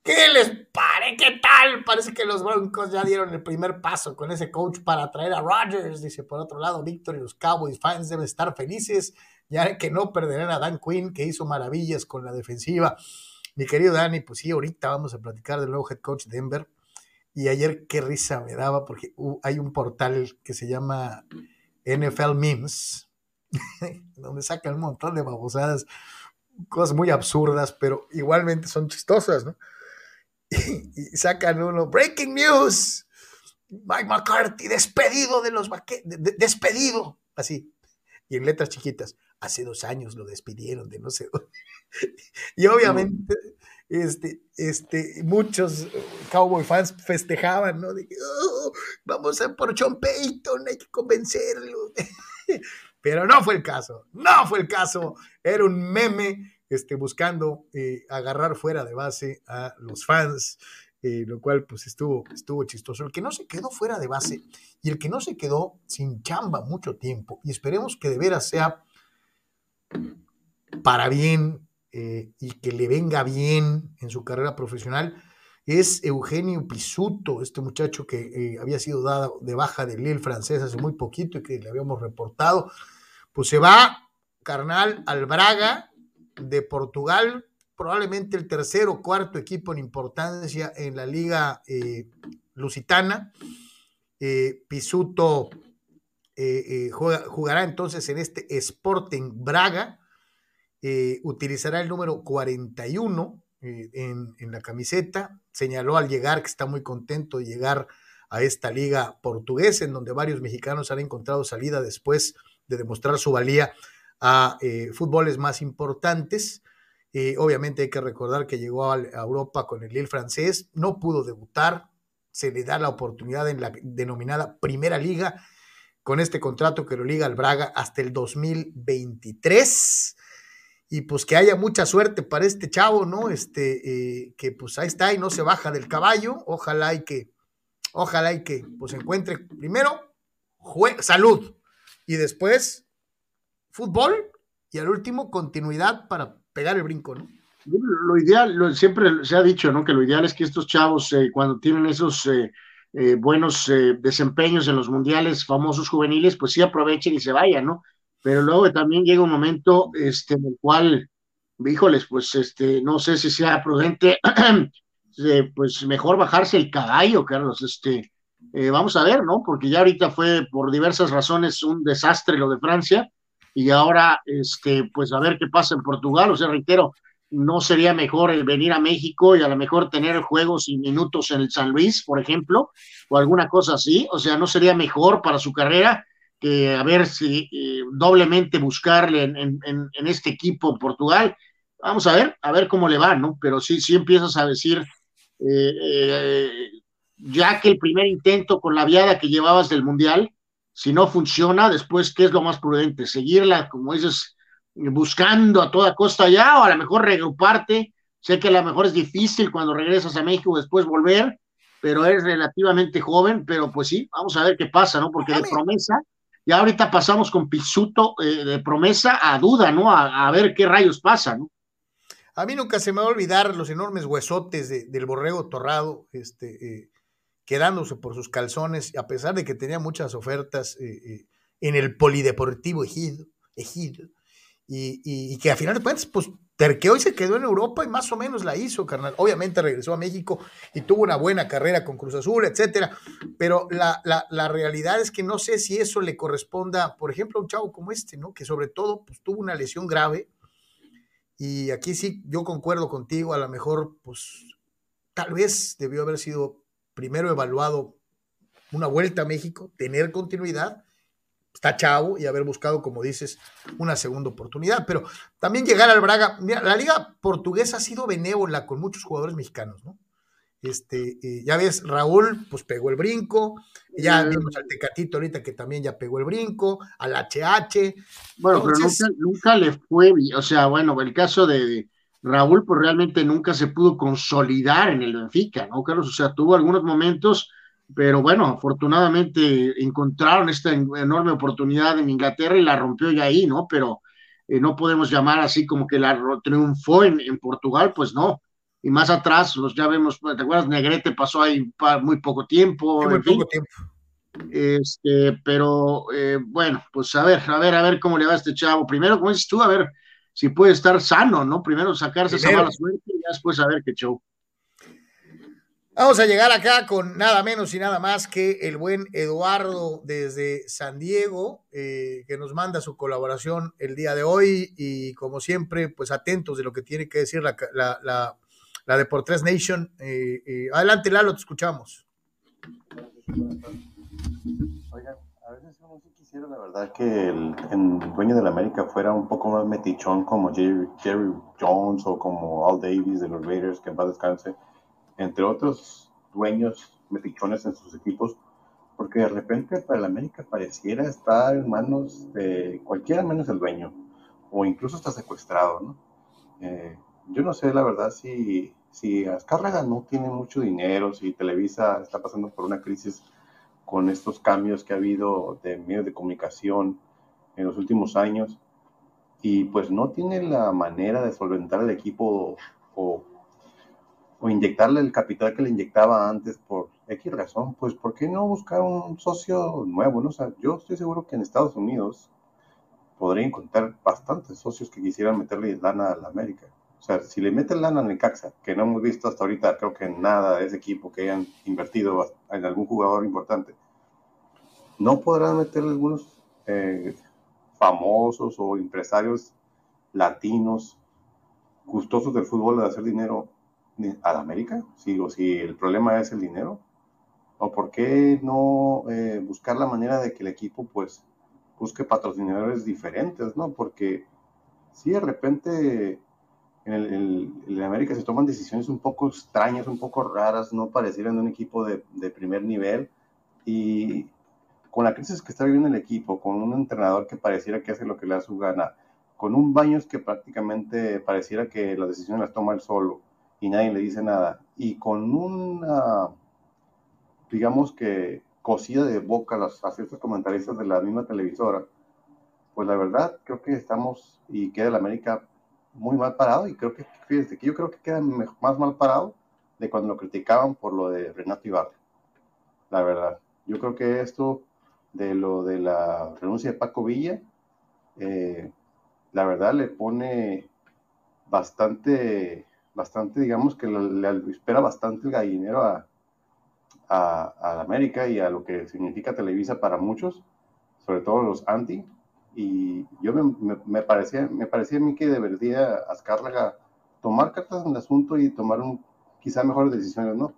¿Qué les pare? ¿Qué tal? Parece que los Broncos ya dieron el primer paso con ese coach para traer a Rodgers. Dice, por otro lado, Víctor y los Cowboys fans deben estar felices, ya que no perderán a Dan Quinn, que hizo maravillas con la defensiva. Mi querido Dani, pues sí, ahorita vamos a platicar del nuevo head coach de Denver. Y ayer qué risa me daba, porque hay un portal que se llama NFL Memes, donde sacan un montón de babosadas, cosas muy absurdas, pero igualmente son chistosas, ¿no? Y, sacan uno, breaking news, Mike McCarthy despedido de los despedido, así, y en letras chiquitas, hace dos años lo despidieron de no sé Y obviamente, este, este, muchos Cowboy fans festejaban, ¿no? De oh, vamos a por John Payton, hay que convencerlo. Pero no fue el caso, no fue el caso. Era un meme este, buscando eh, agarrar fuera de base a los fans, eh, lo cual pues estuvo, estuvo chistoso. El que no se quedó fuera de base y el que no se quedó sin chamba mucho tiempo, y esperemos que de veras sea para bien eh, y que le venga bien en su carrera profesional, es Eugenio Pisuto, este muchacho que había sido dado de baja del Lille francés hace muy poquito y que le habíamos reportado pues se va, carnal, al Braga de Portugal probablemente el tercer o cuarto equipo en importancia en la liga eh, lusitana. Eh, Pisuto eh, jugará entonces en este Sporting Braga. utilizará el número 41 en, en, la camiseta. Señaló al llegar que está muy contento de llegar a esta liga portuguesa, en donde varios mexicanos han encontrado salida después de demostrar su valía a fútboles más importantes. Eh, obviamente hay que recordar que llegó a, Europa con el Lille francés, no pudo debutar, se le da la oportunidad en la denominada Primera Liga con este contrato que lo liga al Braga hasta el 2023. Y pues que haya mucha suerte para este chavo, ¿no? Este, eh, que pues ahí está y no se baja del caballo. Ojalá y que, ojalá y que pues encuentre primero salud y después fútbol y al último continuidad para pegar el brinco, ¿no? Lo ideal, siempre se ha dicho, ¿no? Que lo ideal es que estos chavos, eh, cuando tienen esos eh, eh, buenos desempeños en los mundiales famosos juveniles, pues sí aprovechen y se vayan, ¿no? Pero luego también llega un momento este, en el cual, híjoles, pues este, no sé si sea prudente, pues mejor bajarse el caballo, Carlos, este, vamos a ver, ¿no? Porque ya ahorita fue por diversas razones un desastre lo de Francia y ahora, este, pues a ver qué pasa en Portugal. O sea, reitero, no sería mejor el venir a México y a lo mejor tener juegos y minutos en el San Luis, por ejemplo, o alguna cosa así. O sea, no sería mejor para su carrera que a ver si eh, doblemente buscarle en, en, este equipo en Portugal. Vamos a ver, a ver cómo le va, ¿no? Pero sí, sí empiezas a decir, eh, eh, ya que el primer intento con la viada que llevabas del Mundial, si no funciona, después, ¿qué es lo más prudente? Seguirla, como dices, buscando a toda costa ya, o a lo mejor regruparte. Sé que a lo mejor es difícil cuando regresas a México después volver, pero eres relativamente joven, pero pues sí, vamos a ver qué pasa, ¿no? Porque de promesa, ya ahorita pasamos con Pisuto eh, de promesa a duda, ¿no? A, ver qué rayos pasa, ¿no? A mí nunca se me va a olvidar los enormes huesotes del borrego torrado, este, eh, quedándose por sus calzones, a pesar de que tenía muchas ofertas eh, eh, en el polideportivo Ejido, y, que a final de cuentas, pues terqueó y se quedó en Europa y más o menos la hizo, carnal. Obviamente regresó a México y tuvo una buena carrera con Cruz Azul, etcétera, pero la, la, realidad es que no sé si eso le corresponda, por ejemplo, a un chavo como este, ¿no? Que sobre todo, pues tuvo una lesión grave y aquí sí, yo concuerdo contigo, a lo mejor, pues tal vez debió haber sido primero evaluado una vuelta a México, tener continuidad, está chavo y haber buscado, como dices, una segunda oportunidad. Pero también llegar al Braga, mira, la liga portuguesa ha sido benévola con muchos jugadores mexicanos, ¿no? Este, eh, ya ves, Raúl, pues pegó el brinco, ya vimos al Tecatito ahorita que también ya pegó el brinco, al HH. Bueno, pero nunca, nunca, le fue, o sea, bueno, el caso de, Raúl pues realmente nunca se pudo consolidar en el Benfica, ¿no, Carlos? O sea, tuvo algunos momentos, pero bueno, afortunadamente encontraron esta enorme oportunidad en Inglaterra y la rompió ya ahí, ¿no? Pero eh, no podemos llamar así como que la triunfó en, en, Portugal, pues no. Y más atrás, los ya vemos, ¿te acuerdas? Negrete pasó ahí muy poco tiempo. muy poco tiempo. Este, pero eh, bueno, pues a ver, a ver, a ver cómo le va a este chavo. Primero, como dices tú, a ver, si puede estar sano, ¿no? Primero sacarse esa mala suerte y después a ver qué show. Vamos a llegar acá con nada menos y nada más que el buen Eduardo desde San Diego, eh, que nos manda su colaboración el día de hoy y como siempre, pues atentos de lo que tiene que decir la, la, la, la Deportes Nation. Eh, eh, adelante, Lalo, te escuchamos. Oigan, a veces quisiera, la verdad, que el, dueño de la América fuera un poco más metichón como Jerry, Jones o como Al Davis de los Raiders, que en paz descanse, entre otros dueños metichones en sus equipos, porque de repente para la América pareciera estar en manos de cualquiera menos el dueño, o incluso está secuestrado, ¿no? Eh, yo no sé, la verdad, si, si Azcárraga no tiene mucho dinero, si Televisa está pasando por una crisis con estos cambios que ha habido de medios de comunicación en los últimos años y pues no tiene la manera de solventar el equipo o, o inyectarle el capital que le inyectaba antes por X razón, pues ¿por qué no buscar un socio nuevo? ¿no? O yo estoy seguro que en Estados Unidos podría encontrar bastantes socios que quisieran meterle lana a la América. O sea, si le meten lana al Necaxa, que no hemos visto hasta ahorita, creo que nada de ese equipo que hayan invertido en algún jugador importante, no podrán meterle algunos eh, famosos o empresarios latinos gustosos del fútbol de hacer dinero a la América? Si, o si el problema es el dinero. ¿O por qué no eh, buscar la manera de que el equipo pues busque patrocinadores diferentes, ¿no? Porque si de repente en, el, América se toman decisiones un poco extrañas, un poco raras, no parecieran de un equipo de, primer nivel. Y con la crisis que está viviendo el equipo, con un entrenador que pareciera que hace lo que le da su gana, con un Baños que prácticamente pareciera que las decisiones las toma él solo y nadie le dice nada, y con una, digamos que cosida de boca a, a ciertos comentaristas de la misma televisora, pues la verdad creo que estamos y queda el América muy mal parado y creo que, fíjate, que yo creo que queda más mal parado de cuando lo criticaban por lo de Renato Ibarra. La verdad, yo creo que esto de lo de la renuncia de Paco Villa, eh, la verdad le pone bastante, bastante, digamos que le, espera bastante el gallinero a, a, América y a lo que significa Televisa para muchos, sobre todo los anti, y yo me, me, parecía, me parecía a mí que debería Azcárraga tomar cartas en el asunto y tomar un, quizá mejores decisiones, ¿no?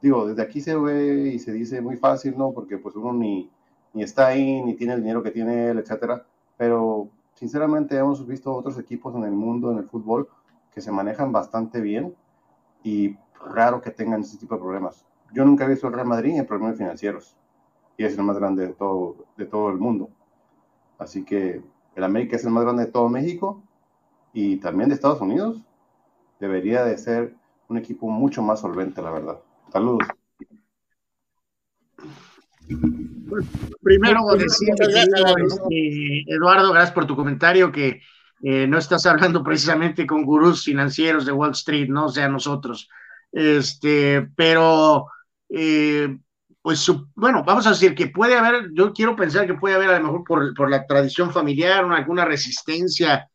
Digo, desde aquí se ve y se dice muy fácil, ¿no? Porque pues uno ni, ni está ahí, ni tiene el dinero que tiene él, etcétera. Pero sinceramente hemos visto otros equipos en el mundo, en el fútbol, que se manejan bastante bien y raro que tengan ese tipo de problemas. Yo nunca he visto el Real Madrid en problemas financieros y es el más grande de todo, de todo el mundo. Así que el América es el más grande de todo México y también de Estados Unidos. Debería de ser un equipo mucho más solvente, la verdad. Saludos. primero decir, Eduardo, gracias por tu comentario, que eh, no estás hablando precisamente con gurús financieros de Wall Street, no o sea nosotros. Este, pero eh, pues bueno, vamos a decir que puede haber, yo quiero pensar que puede haber a lo mejor por, por la tradición familiar, alguna resistencia,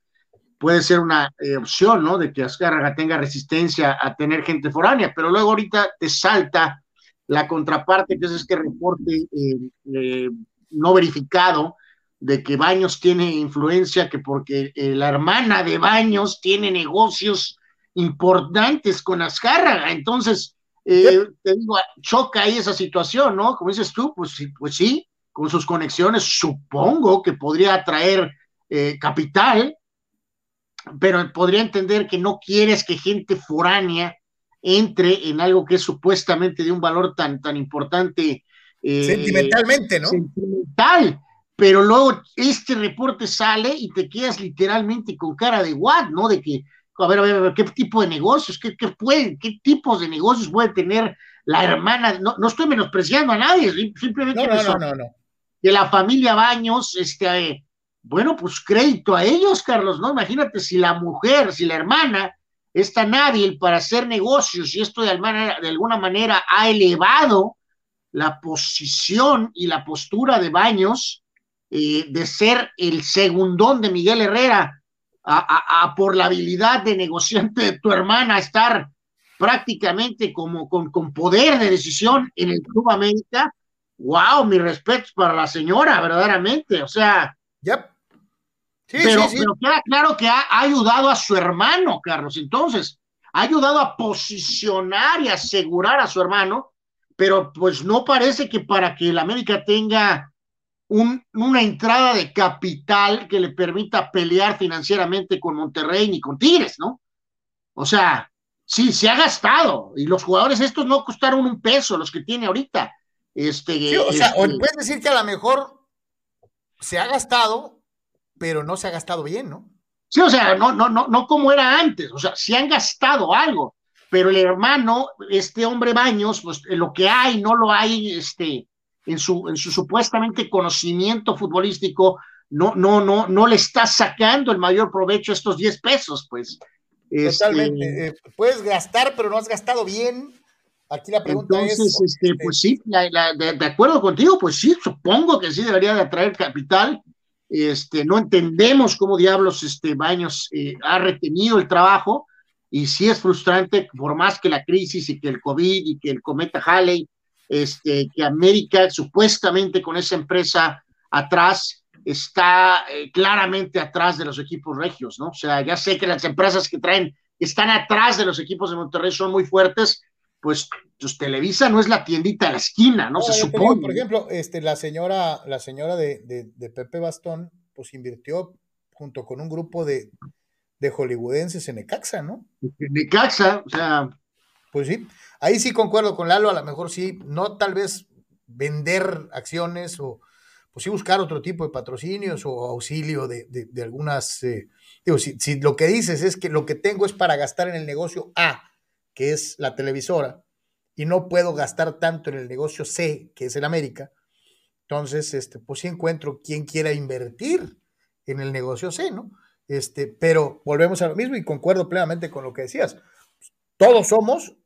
puede ser una eh, opción, ¿no? De que Azcárraga tenga resistencia a tener gente foránea, pero luego ahorita te salta la contraparte, que es este reporte eh, eh, no verificado de que Baños tiene influencia, que porque la hermana de Baños tiene negocios importantes con Azcárraga, entonces eh, te digo, choca ahí esa situación, ¿no? Como dices tú, pues, pues sí, con sus conexiones supongo que podría atraer eh, capital, pero podría entender que no quieres que gente foránea entre en algo que es supuestamente de un valor tan, tan importante. Eh, Sentimentalmente, ¿no? Sentimental. Pero luego este reporte sale y te quedas literalmente con cara de what, ¿no? De que a ver, a ver, ¿qué tipo de negocios? ¿Qué, qué, qué tipos de negocios puede tener la hermana? No, no estoy menospreciando a nadie, simplemente no, no, no, la familia Baños, este, bueno, pues crédito a ellos, Carlos, ¿no? Imagínate si la mujer, si la hermana es tan hábil para hacer negocios y esto de alguna, de alguna manera ha elevado la posición y la postura de Baños eh, de ser el segundón de Miguel Herrera a, por la habilidad de negociante de tu hermana estar prácticamente como con, con poder de decisión en el Club América, wow, mi respeto para la señora, verdaderamente, o sea. Yep. Sí, pero, pero, queda claro que ha, ayudado a su hermano, Carlos. Entonces, ha ayudado a posicionar y asegurar a su hermano, pero pues no parece que para que el América tenga una entrada de capital que le permita pelear financieramente con Monterrey ni con Tigres, ¿no? O sea, sí, se ha gastado y los jugadores estos no costaron un peso, los que tiene ahorita. Este, o sea, este puedes decir que a lo mejor se ha gastado, pero no se ha gastado bien, ¿no? Sí, o sea, no, no, no, no como era antes, o sea, se han gastado algo, pero el hermano, este hombre Baños, pues lo que hay, no lo hay, este, en su, en su supuestamente conocimiento futbolístico, no, no, no, no le está sacando el mayor provecho a estos 10 pesos, pues. Totalmente. Este, eh, puedes gastar, pero no has gastado bien. Aquí la pregunta es. Este, este, pues sí, de, acuerdo contigo, pues sí, supongo que sí debería de atraer capital. Este, no entendemos cómo diablos este Baños eh, ha retenido el trabajo, y sí es frustrante, por más que la crisis y que el COVID y que el cometa Halley, este, que América supuestamente con esa empresa atrás está eh, claramente atrás de los equipos regios, ¿no? O sea, ya sé que las empresas que traen, están atrás de los equipos de Monterrey son muy fuertes, pues, pues Televisa no es la tiendita de la esquina, ¿no? Se supone. por ejemplo, este, la señora, la señora de, de Pepe Bastón, pues invirtió junto con un grupo de, de hollywoodenses en Necaxa, ¿no? Necaxa, o sea. Pues sí, ahí sí concuerdo con Lalo, a lo mejor sí, no tal vez vender acciones o pues sí buscar otro tipo de patrocinios o auxilio de, de, algunas, eh, digo, si, lo que dices es que lo que tengo es para gastar en el negocio A, que es la televisora, y no puedo gastar tanto en el negocio C, que es el América, entonces, este, pues sí encuentro quien quiera invertir en el negocio C, ¿no? Este, pero volvemos a lo mismo y concuerdo plenamente con lo que decías. Todos somos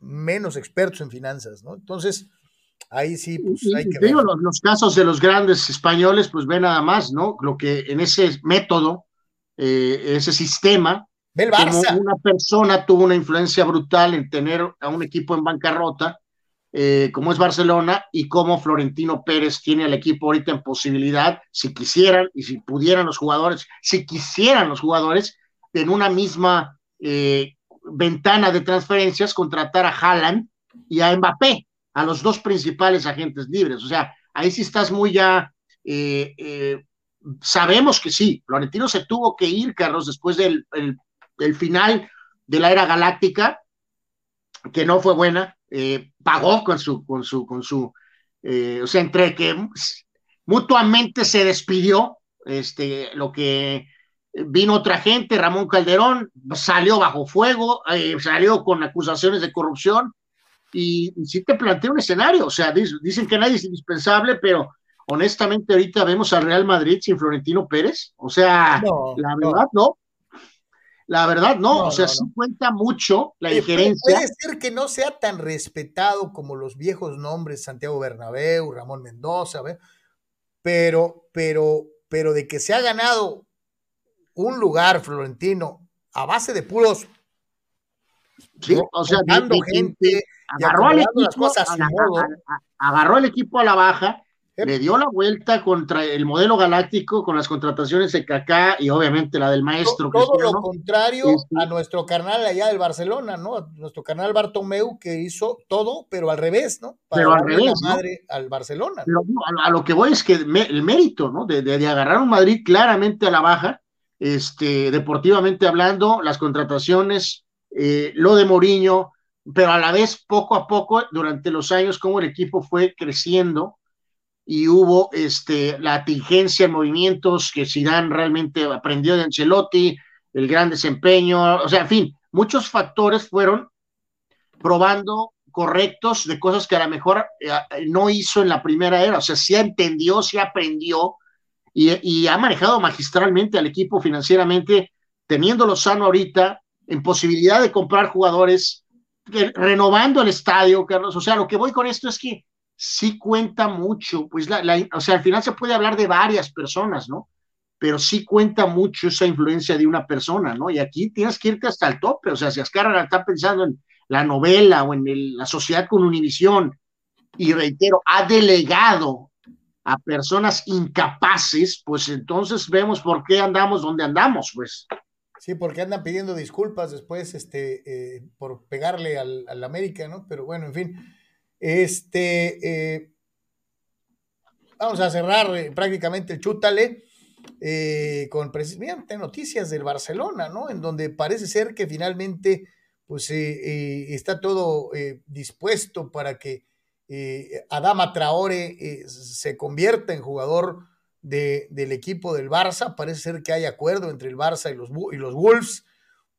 menos expertos en finanzas, ¿no? Entonces, ahí sí, pues hay que Digo, los, casos de los grandes españoles, pues ve nada más, ¿no? Lo que en ese método, eh, ese sistema, como una persona tuvo una influencia brutal en tener a un equipo en bancarrota, eh, como es Barcelona y como Florentino Pérez tiene al equipo ahorita en posibilidad, si quisieran y si pudieran los jugadores, si quisieran los jugadores, en una misma eh, ventana de transferencias, contratar a Haaland y a Mbappé, a los dos principales agentes libres. O sea, ahí sí estás muy ya. Eh, sabemos que sí, Florentino se tuvo que ir, Carlos, después del final de la era galáctica, que no fue buena, eh, pagó con su, con su, con su, eh, o sea, entre que mutuamente se despidió, este, lo que vino otra gente, Ramón Calderón, salió bajo fuego, eh, salió con acusaciones de corrupción, y, sí te plantea un escenario, o sea, dicen que nadie es indispensable, pero honestamente ahorita vemos al Real Madrid sin Florentino Pérez, o sea, la verdad no. La verdad, no, o sea, sí cuenta mucho la diferencia. Puede ser que no sea tan respetado como los viejos nombres, Santiago Bernabéu, Ramón Mendoza, pero, pero, pero de que se ha ganado un lugar florentino a base de puros. Sí, o sea, de, gente, agarró, al equipo, agarró el equipo a la baja le dio la vuelta contra el modelo galáctico con las contrataciones de Kaká y obviamente la del maestro. Todo, lo contrario este a nuestro carnal allá del Barcelona, ¿no? nuestro carnal Bartomeu que hizo todo, pero al revés, ¿no? Para pero al revés. La madre al Barcelona. a, lo que voy es que el mérito, ¿no? De, de, agarrar un Madrid claramente a la baja, este, deportivamente hablando, las contrataciones, eh, lo de Mourinho, pero a la vez poco a poco durante los años como el equipo fue creciendo y hubo este, la tingencia en movimientos que Zidane realmente aprendió de Ancelotti, el gran desempeño, o sea, en fin, muchos factores fueron probando correctos de cosas que a lo mejor eh, no hizo en la primera era, o sea, sí entendió, sí aprendió y, ha manejado magistralmente al equipo financieramente, teniéndolo sano ahorita, en posibilidad de comprar jugadores, renovando el estadio, Carlos, o sea, lo que voy con esto es que sí cuenta mucho, pues la, o sea, al final se puede hablar de varias personas, ¿no? Pero sí cuenta mucho esa influencia de una persona, ¿no? Y aquí tienes que irte hasta el tope, o sea, si Azcárraga está pensando en la novela o en la sociedad con Univisión, y reitero, ha delegado a personas incapaces, pues entonces vemos por qué andamos donde andamos, pues. Sí, porque andan pidiendo disculpas después este, eh, por pegarle al, al América, ¿no? Pero bueno, en fin. Este, eh, vamos a cerrar eh, prácticamente el chútale con precisamente noticias del Barcelona, ¿no? En donde parece ser que finalmente pues está todo dispuesto para que Adama Traore se convierta en jugador del equipo del Barça. Parece ser que hay acuerdo entre el Barça y los, y los Wolves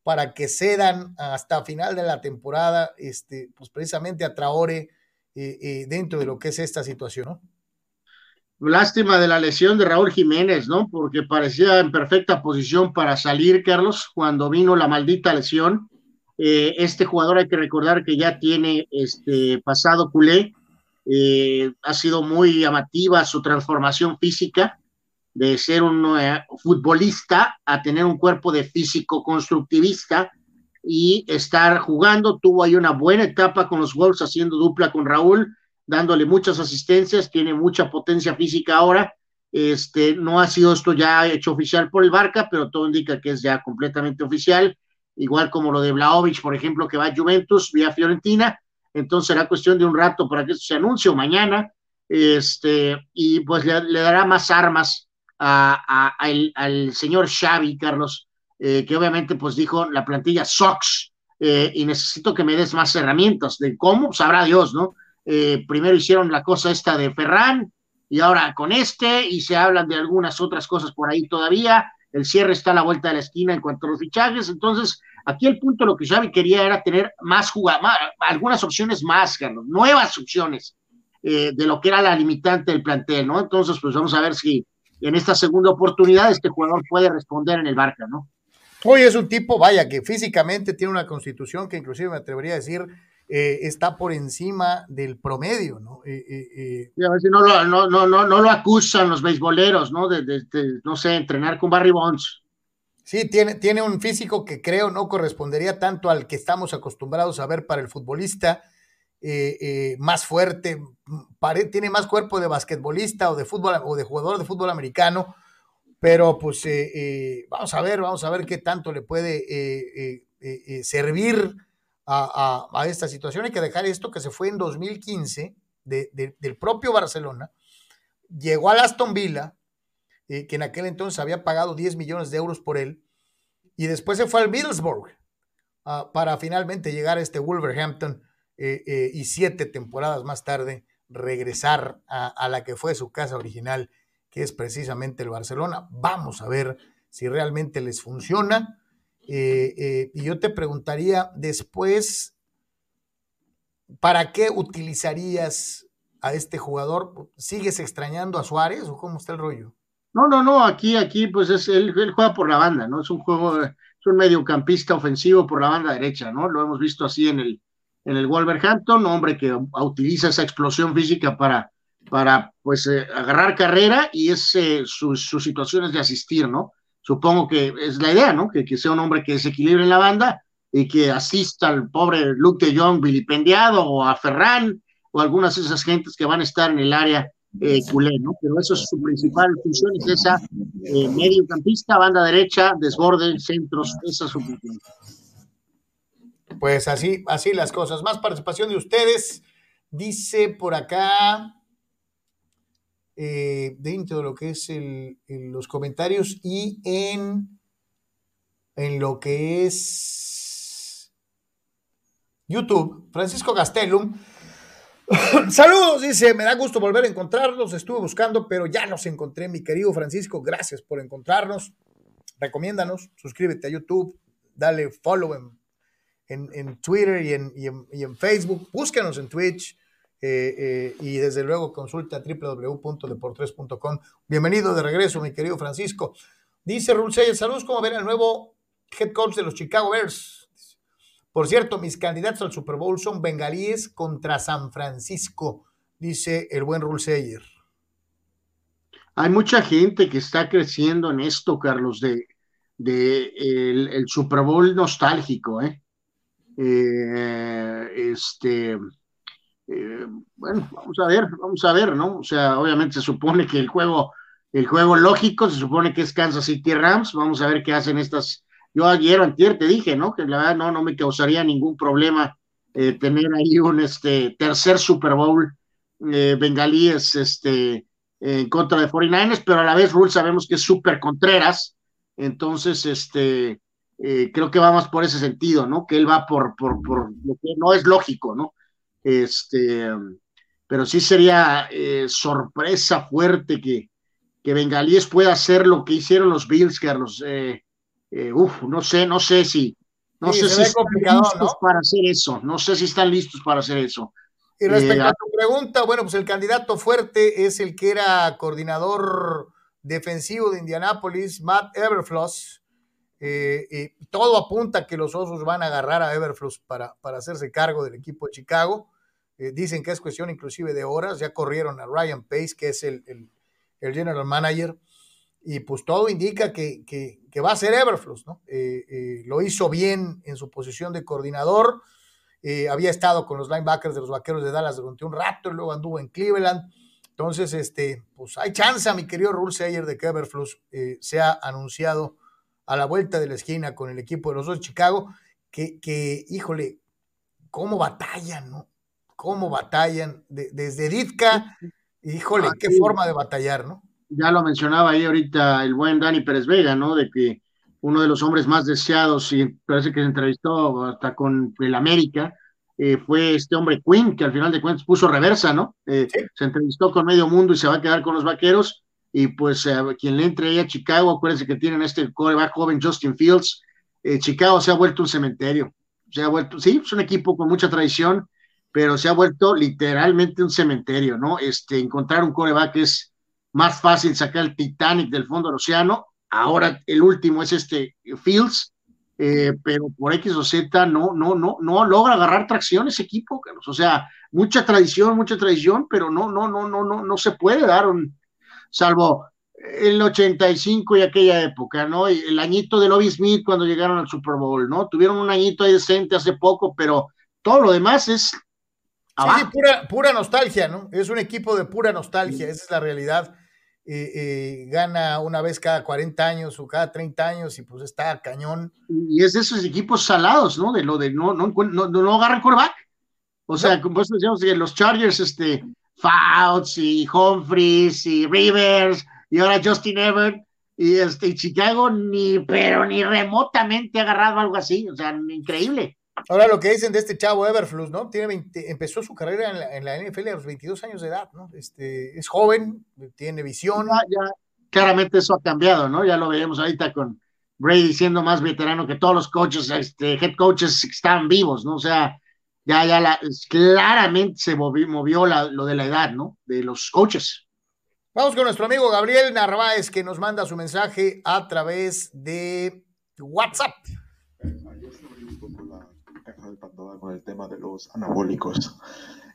para que cedan hasta final de la temporada, este, pues precisamente a Traore eh, eh, dentro de lo que es esta situación. Lástima de la lesión de Raúl Jiménez, ¿no? Porque parecía en perfecta posición para salir, Carlos, cuando vino la maldita lesión. Eh, este jugador hay que recordar que ya tiene este pasado culé, ha sido muy llamativa su transformación física de ser un futbolista a tener un cuerpo de físico constructivista, y estar jugando. Tuvo ahí una buena etapa con los Wolves haciendo dupla con Raúl, dándole muchas asistencias, tiene mucha potencia física ahora. Este, no ha sido esto ya hecho oficial por el Barca, pero todo indica que es ya completamente oficial, igual como lo de Blaovic, por ejemplo, que va a Juventus vía Fiorentina. Entonces será cuestión de un rato para que esto se anuncie o mañana, este, y pues le, dará más armas al señor Xavi, Carlos, eh, que obviamente pues dijo la plantilla SOX eh, y necesito que me des más herramientas de cómo, sabrá Dios, ¿no? Eh, primero hicieron la cosa esta de Ferran y ahora con este y se hablan de algunas otras cosas por ahí todavía. El cierre está a la vuelta de la esquina en cuanto a los fichajes. Entonces, aquí el punto lo que Xavi quería era tener más jugadas, algunas opciones más, Carlos, nuevas opciones de lo que era la limitante del plantel, ¿no? Entonces, pues vamos a ver si en esta segunda oportunidad este jugador puede responder en el Barca, ¿no? Hoy es un tipo, vaya, que físicamente tiene una constitución que inclusive me atrevería a decir eh, está por encima del promedio, ¿no? Eh, eh, a ver si no lo, no, no, no, lo acusan los beisboleros, ¿no? De, no sé, entrenar con Barry Bonds. Sí, tiene, tiene un físico que creo no correspondería tanto al que estamos acostumbrados a ver para el futbolista, más fuerte, tiene más cuerpo de basquetbolista o de fútbol o de jugador de fútbol americano, pero pues eh, eh, vamos a ver, vamos a ver qué tanto le puede eh, servir a, esta situación. Hay que dejar esto que se fue en 2015 del propio Barcelona, llegó a Aston Villa, que en aquel entonces había pagado 10 millones de euros por él, y después se fue al Middlesbrough ah, para finalmente llegar a este Wolverhampton y siete temporadas más tarde regresar a la que fue su casa original que es precisamente el Barcelona. Vamos a ver si realmente les funciona. Eh, eh, y yo te preguntaría después, ¿para qué utilizarías a este jugador? ¿Sigues extrañando a Suárez o cómo está el rollo? No, no, no, aquí, aquí, pues es, él, juega por la banda, ¿no? Es un juego, es un mediocampista ofensivo por la banda derecha, ¿no? Lo hemos visto así en el, en el Wolverhampton, hombre que utiliza esa explosión física para, para pues eh, agarrar carrera y es eh, sus, situaciones de asistir, ¿no? Supongo que es la idea, ¿no? Que, que, sea un hombre que desequilibre en la banda y que asista al pobre Luke de Jong vilipendiado o a Ferran o algunas de esas gentes que van a estar en el área eh, culé, ¿no? Pero eso es su principal función, es esa mediocampista, banda derecha, desborde, centros, esa es su función. Pues así, así las cosas. Más participación de ustedes. Dice por acá, eh, dentro de lo que es los comentarios y en, en lo que es YouTube. Francisco Gastelum. Saludos, dice, me da gusto volver a encontrarlos, estuve buscando, pero ya los encontré, mi querido Francisco, gracias por encontrarnos, recomiéndanos, suscríbete a YouTube, dale follow en, en, Twitter y en, y en, Facebook, búscanos en Twitch, eh, eh, y desde luego consulta www.deportres.com. Bienvenido de regreso, mi querido Francisco. Dice Rulsey, saludos, ¿cómo ven el nuevo head coach de los Chicago Bears? Por cierto, mis candidatos al Super Bowl son bengalíes contra San Francisco, dice el buen Rulseyer. Hay mucha gente que está creciendo en esto, Carlos, de, de el, Super Bowl nostálgico, ¿eh? eh este, eh, bueno, vamos a ver, vamos a ver, ¿no? O sea, obviamente se supone que el juego, el juego lógico, se supone que es Kansas City Rams, vamos a ver qué hacen estas. Yo ayer antier te dije, ¿no? Que la verdad no, no me causaría ningún problema eh, tener ahí un este, tercer Super Bowl eh, bengalíes este, en contra de 49ers, pero a la vez Rule sabemos que es súper contreras, entonces este, creo que vamos por ese sentido, ¿no? Que él va por, por, por lo que no es lógico, ¿no? Este, pero sí sería eh, sorpresa fuerte que, que Bengalíes pueda hacer lo que hicieron los Bills, Carlos. Eh, eh, uf, no sé, no sé si, no sé si están listos para hacer eso. No sé si están listos para hacer eso. Y respecto a tu pregunta, bueno, pues el candidato fuerte es el que era coordinador defensivo de Indianápolis, Matt Everfloss. todo apunta que los Osos van a agarrar a Everfloss para, para hacerse cargo del equipo de Chicago. Eh, dicen que es cuestión inclusive de horas. Ya corrieron a Ryan Pace, que es el, general manager. Y pues todo indica que, va a ser Everflux, ¿no? Eh, eh, lo hizo bien en su posición de coordinador, eh, había estado con los linebackers de los Vaqueros de Dallas durante un rato, y luego anduvo en Cleveland, entonces, este, pues hay chance, mi querido Rule Sayer, de que Everflux sea anunciado a la vuelta de la esquina con el equipo de los dos de Chicago, que, que híjole, cómo batallan, ¿no? Cómo batallan, desde Ditka, híjole, qué forma de batallar, ¿no? Ya lo mencionaba ahí ahorita el buen Dani Pérez Vega, ¿no? De que uno de los hombres más deseados, y parece que se entrevistó hasta con el América, eh, fue este hombre Quinn, que al final de cuentas puso reversa, ¿no? Eh, se entrevistó con medio mundo y se va a quedar con los vaqueros. Y pues eh, quien le entre ahí a Chicago, acuérdense que tienen este coreback joven Justin Fields. Chicago se ha vuelto un cementerio. Se ha vuelto, sí, es un equipo con mucha tradición, pero se ha vuelto literalmente un cementerio, ¿no? Este, encontrar un coreback es más fácil sacar el Titanic del fondo del océano. Ahora el último es este Fields, eh, pero por X o Z no, no, no, no logra agarrar tracción ese equipo, O sea, mucha tradición, mucha tradición, pero no, no, no, no, no, no se puede dar salvo el 85 y aquella época, ¿no? El añito de Lobby Smith cuando llegaron al Super Bowl, ¿no? Tuvieron un añito ahí decente hace poco, pero todo lo demás es Sí, pura, pura nostalgia, ¿no? Es un equipo de pura nostalgia, esa es la realidad. Eh, eh, gana una vez cada 40 años o cada 30 años y pues está cañón. Y es de esos equipos salados, ¿no? De lo de no, no, no, no agarran coreback. O sea, como decíamos, los Chargers, este, Fouts y Humphries y Rivers y ahora Justin Everett y este Chicago ni, pero ni remotamente agarrado algo así, o sea, increíble. Ahora lo que dicen de este chavo Everflux, ¿no? Tiene empezó su carrera en la, NFL a los 22 años de edad, ¿no? Este, es joven, tiene visión. Ya, claramente eso ha cambiado, ¿no? Ya lo veremos ahorita con Brady siendo más veterano que todos los coaches, este, head coaches están vivos, ¿no? O sea, ya, ya la, claramente se movió, lo de la edad, ¿no? De los coaches. Vamos con nuestro amigo Gabriel Narváez que nos manda su mensaje a través de WhatsApp el tema de los anabólicos.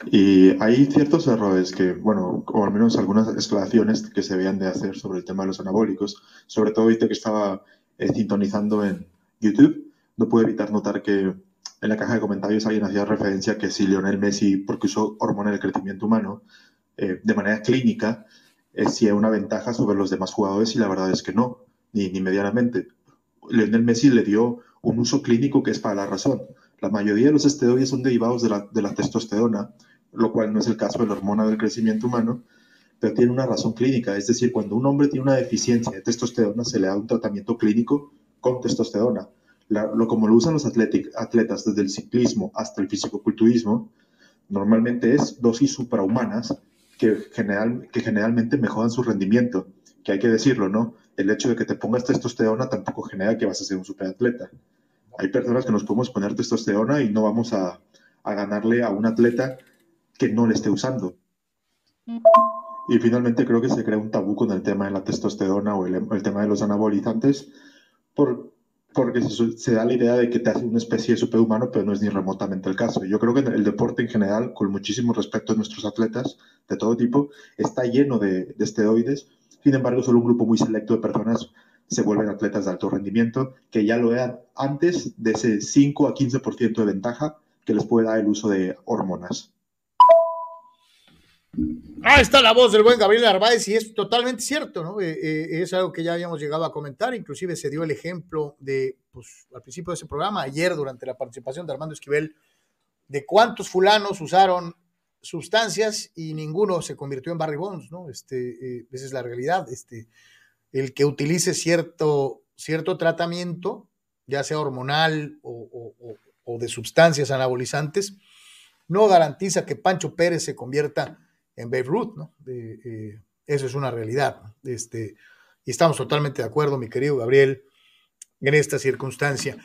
Y hay ciertos errores que, bueno, o al menos algunas exclamaciones que se veían de hacer sobre el tema de los anabólicos, sobre todo ahorita que estaba eh, sintonizando en YouTube, no puedo evitar notar que en la caja de comentarios alguien hacía referencia que si Lionel Messi, porque usó hormona del crecimiento humano, eh, de manera clínica, eh, si es una ventaja sobre los demás jugadores y la verdad es que no, ni, ni medianamente. Lionel Messi le dio un uso clínico que es para la razón. La mayoría de los esteroides son derivados de la, testosterona, lo cual no es el caso de la hormona del crecimiento humano, pero tiene una razón clínica. Es decir, cuando un hombre tiene una deficiencia de testosterona, se le da un tratamiento clínico con testosterona. lo, como lo usan los atletas desde el ciclismo hasta el fisicoculturismo, normalmente es dosis suprahumanas que, general, que generalmente mejoran su rendimiento. Que hay que decirlo, ¿no? El hecho de que te pongas testosterona tampoco genera que vas a ser un superatleta hay personas que nos podemos poner testosterona y no vamos a, ganarle a un atleta que no le esté usando. Y finalmente creo que se crea un tabú con el tema de la testosterona o el, tema de los anabolizantes, por, porque se, da la idea de que te hace una especie de superhumano, pero no es ni remotamente el caso. Yo creo que el deporte en general, con muchísimo respeto a nuestros atletas de todo tipo, está lleno de, de esteroides. Sin embargo, solo un grupo muy selecto de personas se vuelven atletas de alto rendimiento, que ya lo eran antes de ese 5 a 15% de ventaja que les puede dar el uso de hormonas. Ah, está la voz del buen Gabriel Narváez y es totalmente cierto, ¿no? Eh, eh, es algo que ya habíamos llegado a comentar, inclusive se dio el ejemplo de, pues, al principio de ese programa, ayer durante la participación de Armando Esquivel, de cuántos fulanos usaron sustancias y ninguno se convirtió en Barry Bones, ¿no? Este, eh, esa es la realidad. Este, el que utilice cierto, cierto tratamiento, ya sea hormonal o, de sustancias anabolizantes, no garantiza que Pancho Pérez se convierta en Babe Ruth, ¿no? Eh, eso es una realidad. Este, y estamos totalmente de acuerdo, mi querido Gabriel, en esta circunstancia.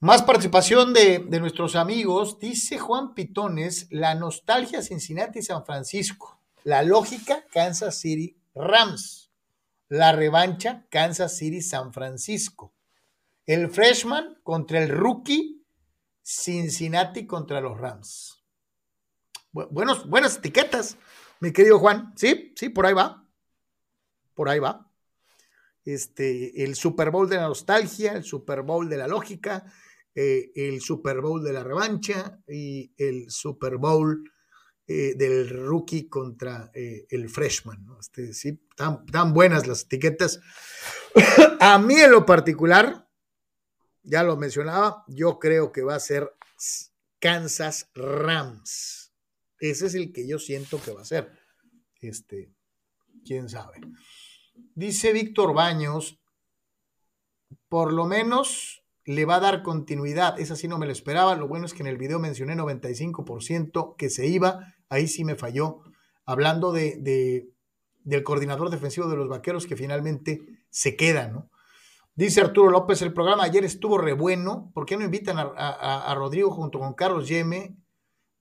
Más participación de, de, nuestros amigos. Dice Juan Pitones, la nostalgia Cincinnati y San Francisco. La lógica Kansas City Rams la revancha Kansas City San Francisco. El freshman contra el rookie Cincinnati contra los Rams. Buenos, buenas etiquetas, mi querido Juan. Sí, sí, por ahí va. Por ahí va. este, el Super Bowl de la nostalgia, el Super Bowl de la lógica, eh, el Super Bowl de la revancha y el Super Bowl eh, del rookie contra eh, el freshman. Este, sí, tan, tan buenas las etiquetas. A mí en lo particular, ya lo mencionaba, yo creo que va a ser Kansas Rams. Ese es el que yo siento que va a ser. Este, quién sabe. Dice Víctor Baños, por lo menos le va a dar continuidad. Esa sí no me lo esperaba. Lo bueno es que en el video mencioné 95% que se iba. Ahí sí me falló. Hablando de, del coordinador defensivo de los vaqueros que finalmente se queda, ¿no? Dice Arturo López, el programa ayer estuvo re bueno. ¿Por qué no invitan a, Rodrigo junto con Carlos Yeme?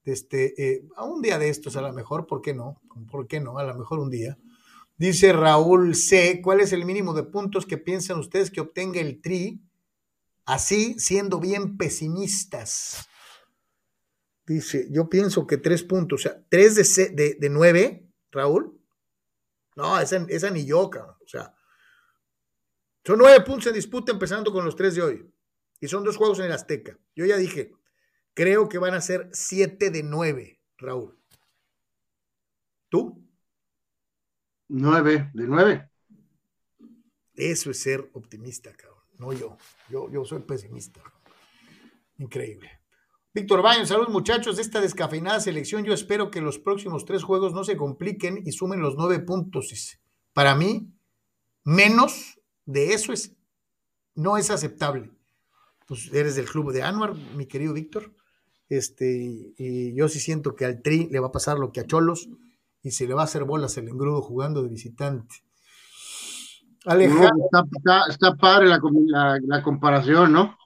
Este, eh, a un día de estos, a lo mejor, ¿por qué no? ¿Por qué no? A lo mejor un día. Dice Raúl C. ¿Cuál es el mínimo de puntos que piensan ustedes que obtenga el Tri? Así, siendo bien pesimistas. Dice, yo pienso que tres puntos, o sea, tres de, de, nueve, Raúl. No, esa, esa ni yo, O sea, son nueve puntos en disputa empezando con los tres de hoy. Y son dos juegos en el Azteca. Yo ya dije, creo que van a ser siete de nueve, Raúl. ¿Tú? Nueve de nueve. Eso es ser optimista, cabrón. No yo. Yo, yo soy pesimista. Increíble. Víctor Baños, saludos muchachos de esta descafeinada selección. Yo espero que los próximos tres juegos no se compliquen y sumen los nueve puntos. Para mí, menos de eso es, no es aceptable. Pues eres del club de Anuar, mi querido Víctor. Este, y yo sí siento que al Tri le va a pasar lo que a Cholos y se le va a hacer bolas el engrudo jugando de visitante. Alejandro, está, padre la, comparación, ¿no?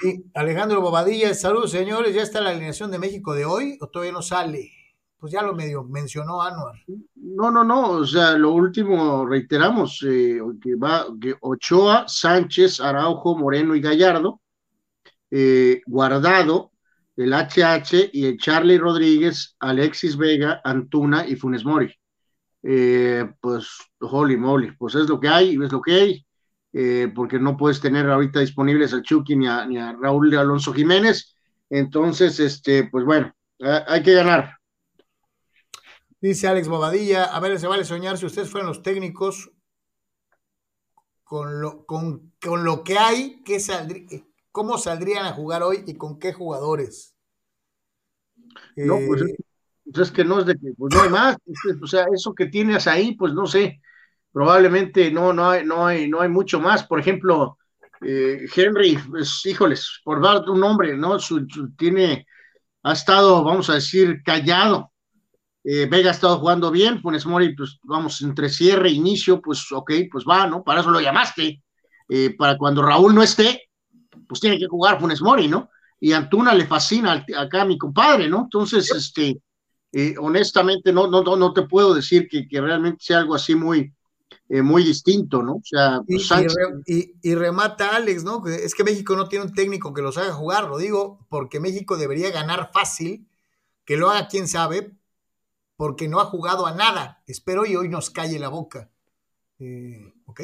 Sí, Alejandro Bobadilla, saludos señores, ¿ya está la alineación de México de hoy o todavía no sale? Pues ya lo medio mencionó Anuar. No, no, no, o sea, lo último reiteramos, eh, que va que Ochoa, Sánchez, Araujo, Moreno y Gallardo, eh, Guardado, el HH y el Charlie Rodríguez, Alexis Vega, Antuna y Funes Mori. Eh, pues, holy moly, pues es lo que hay, es lo que hay, eh, porque no puedes tener ahorita disponibles a Chucky ni a, ni a Raúl Alonso Jiménez. Entonces, este, pues bueno, hay que ganar. Dice Alex Bobadilla, a ver, se vale soñar si ustedes fueran los técnicos con lo, con, con lo que hay, ¿qué saldría, ¿Cómo saldrían a jugar hoy y con qué jugadores? No, pues, eh, pues es, que no es de que pues no hay más, o sea, eso que tienes ahí, pues no sé, probablemente no, no hay, no no hay mucho más. Por ejemplo, eh, Henry, pues, híjoles, por dar un nombre, ¿no? tiene, ha estado, vamos a decir, callado. Eh, Vega ha estado jugando bien, Funes Mori, pues vamos, entre cierre inicio, pues ok, pues va, ¿no? Para eso lo llamaste. para cuando Raúl no esté, pues tiene que jugar Funes Mori, ¿no? Y Antuna le fascina acá a mi compadre, ¿no? Entonces, este, eh, honestamente, no, no, no te puedo decir que, realmente sea algo así muy, eh, muy distinto, ¿no? O sea, pues, y, remata Alex, ¿no? Es que México no tiene un técnico que los haga jugar, lo digo, porque México debería ganar fácil, que lo haga quién sabe, porque no ha jugado a nada. Espero y hoy nos calle la boca. Eh, ¿Ok?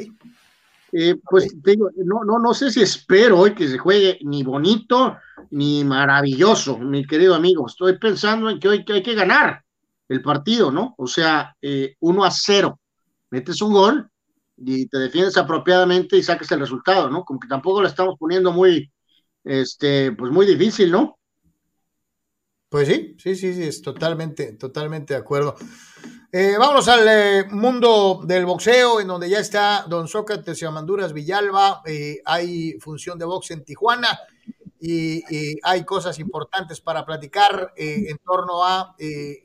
Eh, pues digo, no, no, no sé si espero hoy que se juegue ni bonito ni maravilloso, mi querido amigo. Estoy pensando en que hoy hay que ganar el partido, ¿no? O sea, eh, 1 a 0. Metes un gol y te defiendes apropiadamente y saques el resultado, ¿no? Como que tampoco lo estamos poniendo muy, este, pues muy difícil, ¿no? Pues sí, sí, sí, sí, es totalmente, totalmente de acuerdo. Eh, vámonos al eh, mundo del boxeo, en donde ya está Don Sócrates y Amanduras Villalba. Eh, hay función de box en Tijuana y, hay cosas importantes para platicar en torno a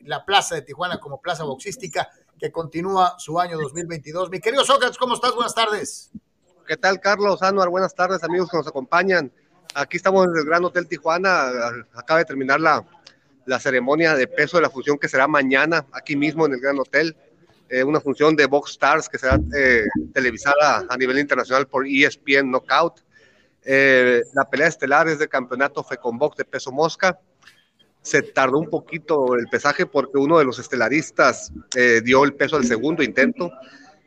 la plaza de Tijuana como plaza boxística que continúa su año 2022. Mi querido Sócrates, ¿cómo estás? Buenas tardes. ¿Qué tal, Carlos Anuar? Buenas tardes, amigos que nos acompañan. Aquí estamos en el Gran Hotel Tijuana. Acaba de terminar la, la ceremonia de peso de la función que será mañana aquí mismo en el Gran Hotel. Eh, una función de Box Stars que será eh, televisada a nivel internacional por ESPN Knockout. Eh, la pelea estelar es del campeonato Box de peso mosca. Se tardó un poquito el pesaje porque uno de los estelaristas dio el peso al segundo intento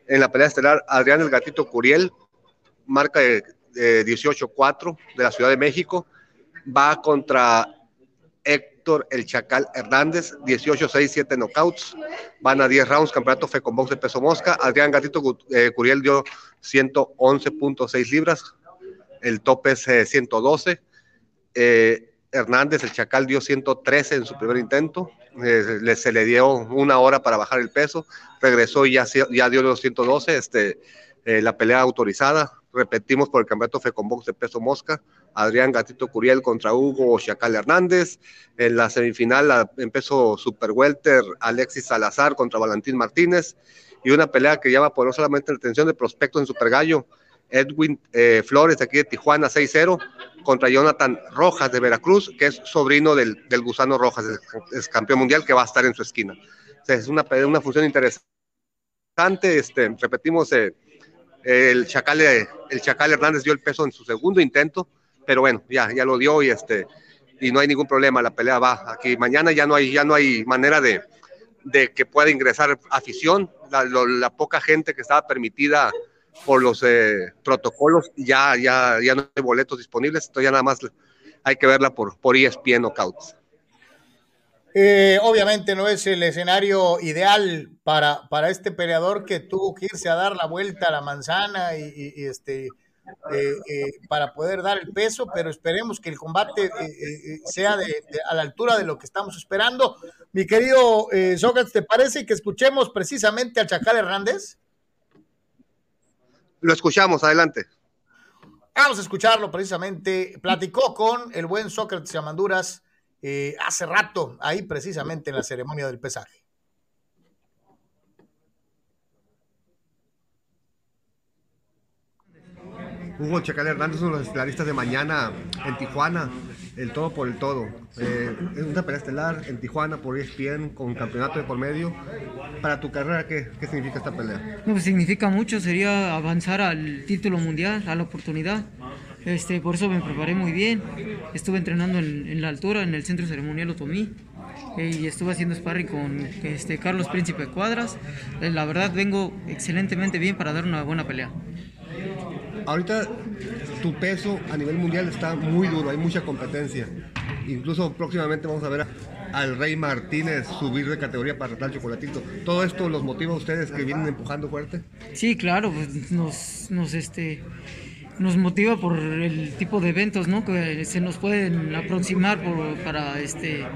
En la pelea estelar, Adrián el Gatito Curiel, marca de, 18-4 de la Ciudad de México, va contra El Chacal Hernández, 18-6, 7 knockouts, van a 10 rounds, campeonato Box de peso mosca, Adrián Gatito eh, Curiel dio 111.6 libras, el tope es 112, eh, eh, Hernández el Chacal dio 113 en su primer intento, se le dio una hora para bajar el peso, regresó y ya, dio los 112, este, la pelea autorizada, repetimos por el campeonato Box de peso mosca, Adrián Gatito Curiel contra Hugo Chacal Hernández. En la semifinal empezó Super Welter Alexis Salazar contra Valentín Martínez. Y una pelea que llama poderosamente la atención de prospectos en Super Gallo. Edwin eh, Flores, aquí de Tijuana, 6-0, contra Jonathan Rojas de Veracruz, que es sobrino del, del Gusano Rojas, es, campeón mundial que va a estar en su esquina. es una, una función interesante. Este, repetimos, eh, el, Chacal, el Chacal Hernández dio el peso en su segundo intento, pero bueno, ya, ya lo dio y este y no hay ningún problema, la pelea va aquí. Mañana ya no hay, ya no hay manera de, de que pueda ingresar afición, la, poca gente que estaba permitida por los eh, protocolos, ya, ya, ya no hay boletos disponibles, entonces ya nada más hay que verla por, por ESPN Knockouts. Eh, obviamente no es el escenario ideal para, para este peleador que tuvo que irse a dar la vuelta a la manzana y este eh, eh, para poder dar el peso, pero esperemos que el combate eh, sea de, a la altura de lo que estamos esperando. Mi querido Sócrates, ¿te parece que escuchemos precisamente al Chacal Hernández? Lo escuchamos, adelante. Vamos a escucharlo precisamente. Platicó con el buen Sócrates Yamanduras hace rato, ahí precisamente en la ceremonia del pesaje. Hugo Chacal Hernández, uno de los estelaristas de mañana en Tijuana, el todo por el todo. Eh, es una pelea estelar en Tijuana por ESPN con campeonato de por medio. Para tu carrera, ¿qué, qué significa esta pelea? No, pues significa mucho, sería avanzar al título mundial, a la oportunidad. Este, por eso me preparé muy bien. Estuve entrenando en, la altura, en el centro ceremonial Otomí. Eh, y estuve haciendo sparring con este, Carlos Príncipe Cuadras. Eh, la verdad, vengo excelentemente bien para dar una buena pelea ahorita tu peso a nivel mundial está muy duro, hay mucha competencia. Incluso próximamente vamos a ver al Rey Martínez subir de categoría para tratar chocolatito. ¿Todo esto los motiva a ustedes que vienen empujando fuerte? Sí, claro, pues nos, nos, este, nos motiva por el tipo de eventos ¿no? que se nos pueden aproximar por, para este,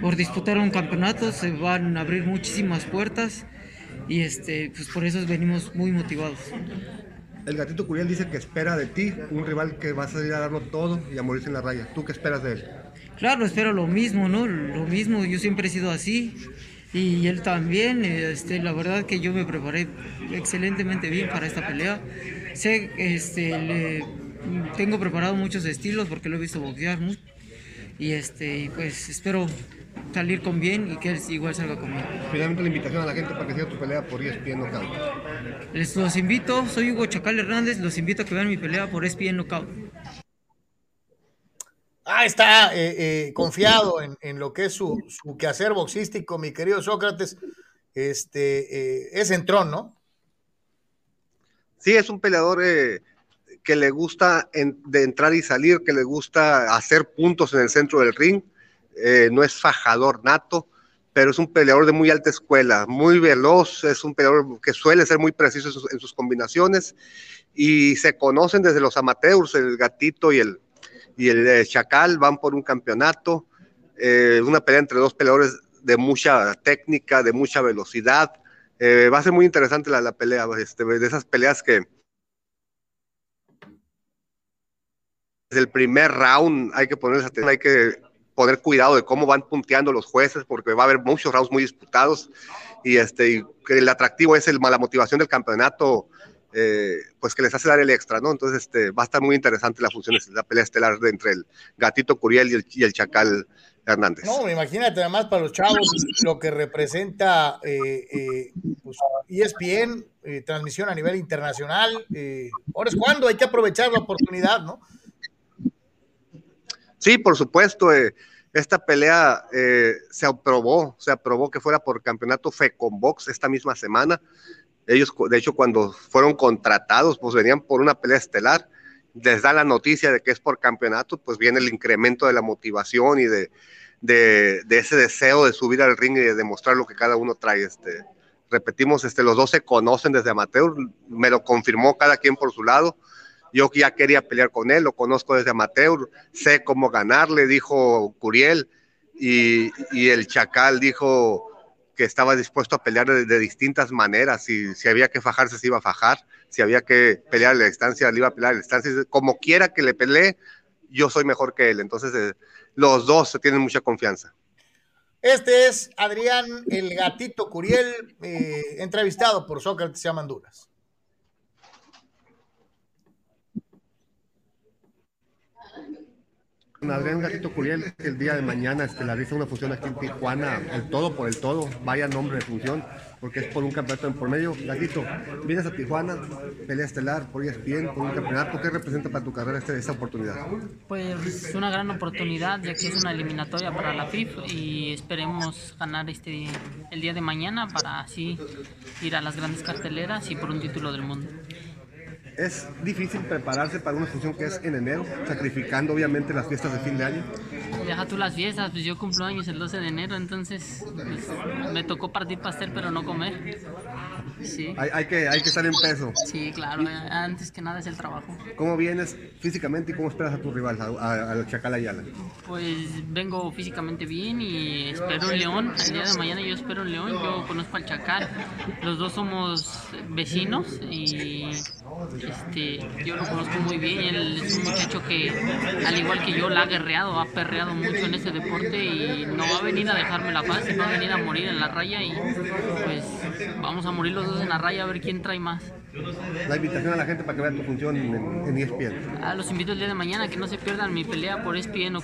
por disputar un campeonato, se van a abrir muchísimas puertas y este, pues por eso venimos muy motivados el gatito Curiel dice que espera de ti un rival que va a salir a darlo todo y a morirse en la raya. ¿Tú qué esperas de él? Claro, espero lo mismo, ¿no? Lo mismo, yo siempre he sido así y él también. Este, la verdad que yo me preparé excelentemente bien para esta pelea. Sé, este, tengo preparado muchos estilos porque lo he visto boxear mucho y este, pues espero salir con bien y que él igual salga con bien. Finalmente la invitación a la gente para que siga tu pelea por ESPN Knockout. Les los invito, soy Hugo Chacal Hernández, los invito a que vean mi pelea por ESPN Knockout. Ah, está eh, eh, confiado en, lo que es su, quehacer boxístico, mi querido Sócrates. Este eh, es entrón, ¿no? Sí, es un peleador que le gusta de entrar y salir, que le gusta hacer puntos en el centro del ring eh, no es fajador nato, pero es un peleador de muy alta escuela, muy veloz, es un peleador que suele ser muy preciso en sus, combinaciones y se conocen desde los amateurs, el gatito y el, y el eh, chacal van por un campeonato, eh, una pelea entre dos peleadores de mucha técnica, de mucha velocidad. va a ser muy interesante la, pelea, este, de esas peleas que desde el primer round hay que ponerse atención, hay que poner cuidado de cómo van punteando los jueces, porque va a haber muchos rounds muy disputados y este el atractivo es el, la motivación del campeonato, eh, pues que les hace dar el extra, ¿no? Entonces este, va a estar muy interesante la función, la pelea estelar entre el gatito Curiel y el, Chacal Hernández. No, imagínate además para los chavos lo que representa eh, eh, pues, ESPN, eh, transmisión a nivel internacional. ahora es cuando hay que aprovechar la oportunidad, ¿no? Sí, por supuesto. Eh, esta pelea eh, se aprobó, se aprobó que fuera por campeonato FECONBOX esta misma semana. Ellos, de hecho, cuando fueron contratados, pues venían por una pelea estelar. Les da la noticia de que es por campeonato, pues viene el incremento de la motivación y de, de, ese deseo de subir al ring y de demostrar lo que cada uno trae. Este, repetimos, este, los dos se conocen desde amateur, me lo confirmó cada quien por su lado. Yo ya quería pelear con él, lo conozco desde amateur, sé cómo ganarle, dijo Curiel, y, y el Chacal dijo que estaba dispuesto a pelear de, distintas maneras, si, si había que fajarse se iba a fajar, si había que pelear a la distancia, le iba a pelear a la distancia, como quiera que le pelee, yo soy mejor que él, entonces eh, los dos tienen mucha confianza. Este es Adrián el gatito Curiel, eh, entrevistado por Sócrates Amanduras. Adrián Gatito Curiel, el día de mañana estelariza una función aquí en Tijuana, el todo por el todo, vaya nombre de función, porque es por un campeonato en por medio. Gatito, vienes a Tijuana, pelea estelar por ESPN, por un campeonato, ¿qué representa para tu carrera este, esta oportunidad? Pues es una gran oportunidad, ya que es una eliminatoria para la FIF y esperemos ganar este el día de mañana para así ir a las grandes carteleras y por un título del mundo es difícil prepararse para una función que es en enero, sacrificando obviamente las fiestas de fin de año. Deja tú las fiestas, pues yo cumplo años el 12 de enero, entonces pues, me tocó partir pastel pero no comer. Sí. Hay, que, hay que estar en peso. Sí, claro, antes que nada es el trabajo. ¿Cómo vienes físicamente y cómo esperas a tu rival, al Chacal Ayala? Pues vengo físicamente bien y espero un león. El día de mañana yo espero un león, yo conozco al Chacal. Los dos somos vecinos y este, yo lo conozco muy bien, él es un muchacho que, al igual que yo, la ha guerreado, ha perreado mucho en este deporte y no va a venir a dejarme la paz, va a venir a morir en la raya y pues vamos a morir los dos en la raya a ver quién trae más. La invitación a la gente para que vea tu función en, ESPN. Ah, los invito el día de mañana que no se pierdan mi pelea por ESPN o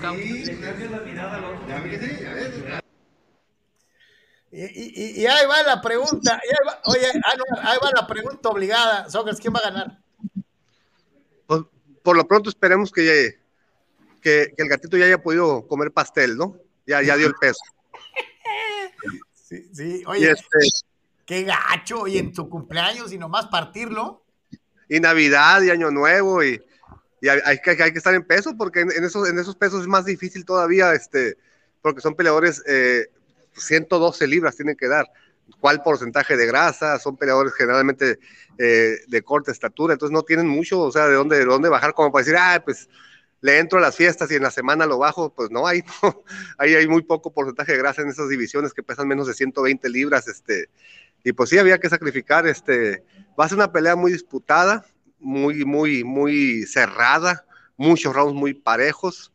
y, y, y, ahí va la pregunta, oye, ah, ahí va la pregunta obligada, Sócrates, ¿quién va a ganar? Por lo pronto esperemos que, que, el gatito ya haya podido comer pastel, ¿no? Ya, ya dio el peso. Sí, sí, oye, este, qué gacho, y en tu cumpleaños y nomás partirlo. Y Navidad y Año Nuevo, y, y hay, que, hay que estar en peso, porque en, esos, en esos pesos es más difícil todavía, este, porque son peleadores eh, 112 libras tienen que dar. ¿Cuál porcentaje de grasa? Son peleadores generalmente eh, de corta estatura, entonces no tienen mucho, o sea, de dónde, de dónde bajar como para decir, ah, pues le entro a las fiestas y en la semana lo bajo, pues no, hay, ahí hay muy poco porcentaje de grasa en esas divisiones que pesan menos de 120 libras, este, y pues sí había que sacrificar, este, va a ser una pelea muy disputada, muy, muy, muy cerrada, muchos rounds muy parejos,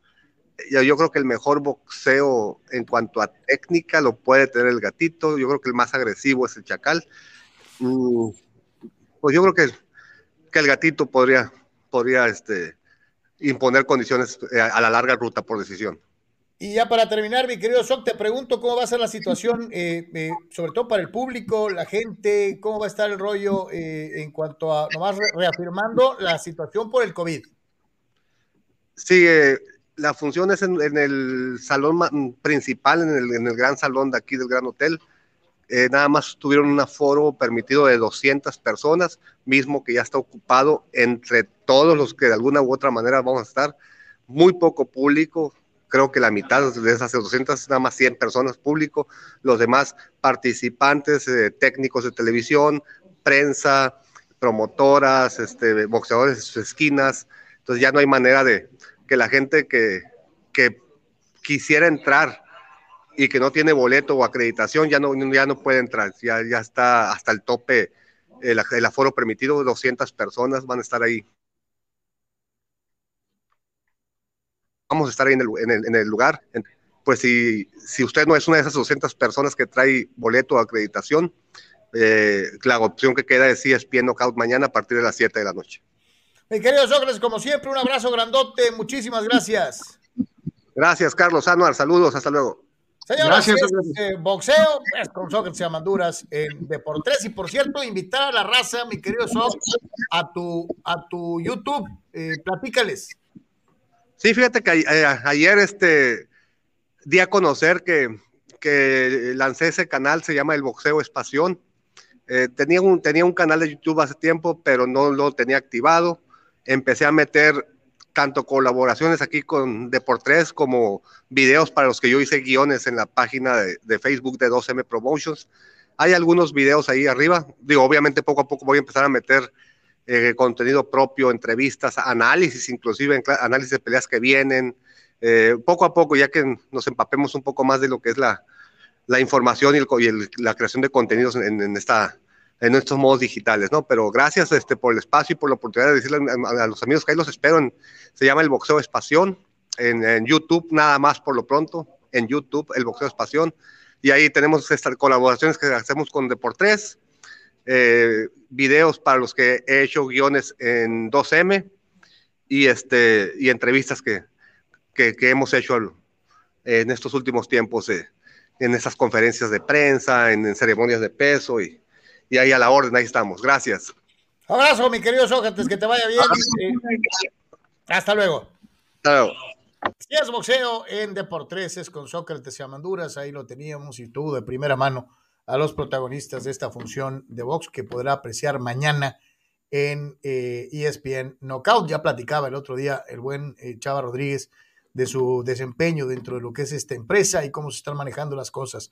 yo creo que el mejor boxeo en cuanto a técnica lo puede tener el gatito. Yo creo que el más agresivo es el chacal. Mm, pues yo creo que, que el gatito podría, podría este, imponer condiciones eh, a la larga ruta por decisión. Y ya para terminar, mi querido Soc, te pregunto cómo va a ser la situación, eh, eh, sobre todo para el público, la gente, cómo va a estar el rollo en cuanto a, nomás reafirmando la situación por el COVID. Sí, la función es en, el salón principal, en el, gran salón de aquí del Gran Hotel. Eh, nada más tuvieron un aforo permitido de 200 personas, mismo que ya está ocupado entre todos los que de alguna u otra manera vamos a estar. Muy poco público, creo que la mitad de esas 200, nada más 100 personas público, los demás participantes, eh, técnicos de televisión, prensa, promotoras, este, boxeadores de esquinas, entonces ya no hay manera de, que la gente que, quisiera entrar y que no tiene boleto o acreditación ya no, ya no puede entrar, ya, ya está hasta el tope el, aforo permitido, 200 personas van a estar ahí. Vamos a estar ahí en el, en el, lugar. Pues si, si usted no es una de esas 200 personas que trae boleto o acreditación, eh, la opción que queda es ESPN Knockout mañana a partir de las 7 de la noche. Mi querido Sócrates, como siempre, un abrazo grandote. Muchísimas gracias. Gracias, Carlos Anuar. Saludos, hasta luego. Señoras, gracias, eh, boxeo pues, con Sócrates Amanduras en Deportes. Y por cierto, invitar a la raza, mi querido Sócrates, a tu, a tu YouTube. Eh, platícales. Sí, fíjate que eh, ayer este, di a conocer que, que lancé ese canal, se llama El Boxeo Espación Eh, tenía, un, tenía un canal de YouTube hace tiempo, pero no lo tenía activado. Empecé a meter tanto colaboraciones aquí con Deportes como videos para los que yo hice guiones en la página de, Facebook de 2M Promotions. Hay algunos videos ahí arriba. Digo, obviamente poco a poco voy a empezar a meter eh, contenido propio, entrevistas, análisis, inclusive análisis de peleas que vienen. Eh, poco a poco, ya que nos empapemos un poco más de lo que es la, la información y, la creación de contenidos en, en, esta, en estos modos digitales, ¿no? Pero gracias este, por el espacio y por la oportunidad de decirle a, a los amigos que ahí los espero. En, se llama El Boxeo es Pasión, en, en, YouTube, nada más por lo pronto, en YouTube, El Boxeo es Pasión. Y ahí tenemos estas colaboraciones que hacemos con Deportes, eh, videos para los que he hecho guiones en 2M y, este, y entrevistas que, que, que hemos hecho en estos últimos tiempos, eh, en esas conferencias de prensa, en, en, ceremonias de peso y, y ahí a la orden, ahí estamos. Gracias. Abrazo, mi querido Sócrates, que te vaya bien. Eh, hasta luego. Hasta luego. Si es boxeo en Deportes, es con Sócrates y Amanduras, ahí lo teníamos y tuvo de primera mano a los protagonistas de esta función de box que podrá apreciar mañana en eh, ESPN Knockout. Ya platicaba el otro día el buen eh, Chava Rodríguez de su desempeño dentro de lo que es esta empresa y cómo se están manejando las cosas.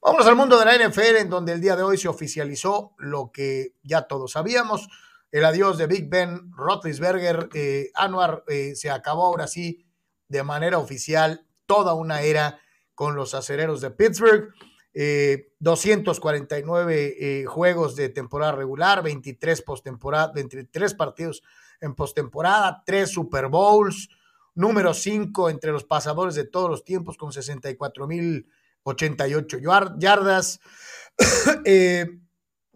Vámonos al mundo de la NFL, en donde el día de hoy se oficializó lo que ya todos sabíamos, el adiós de Big Ben Roethlisberger. Eh, Anuar eh, se acabó ahora sí de manera oficial toda una era con los acereros de Pittsburgh. Eh, 249 eh, juegos de temporada regular, 23 postemporada, 23 partidos en postemporada, 3 Super Bowls, número 5 entre los pasadores de todos los tiempos con 64.088 yardas. eh,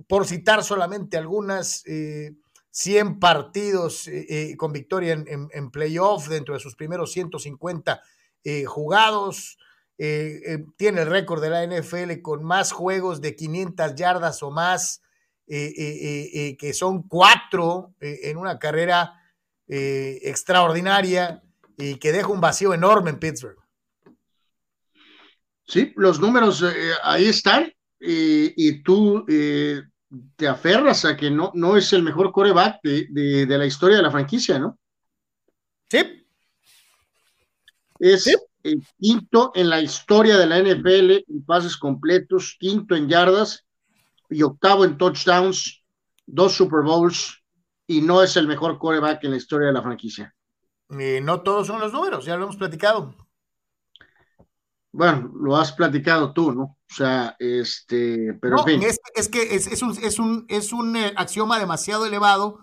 por citar solamente algunas, eh, 100 partidos eh, con victoria en, en, en, playoff dentro de sus primeros 150 eh, jugados. Eh, tiene el récord de la NFL con más juegos de 500 yardas o más, que son cuatro en una carrera extraordinaria y que deja un vacío enorme en Pittsburgh. Sí, los números ahí están y, y tú te aferras a que no, no es el mejor coreback de, de, de, la historia de la franquicia, ¿no? Sí. Es sí. el quinto en la historia de la NFL en pases completos, quinto en yardas y octavo en touchdowns, dos Super Bowls y no es el mejor coreback en la historia de la franquicia. Eh, no todos son los números, ya lo hemos platicado. Bueno, lo has platicado tú, ¿no? O sea, este, pero no, en fin. Es, es que es, es, un, es, un, es un eh, axioma demasiado elevado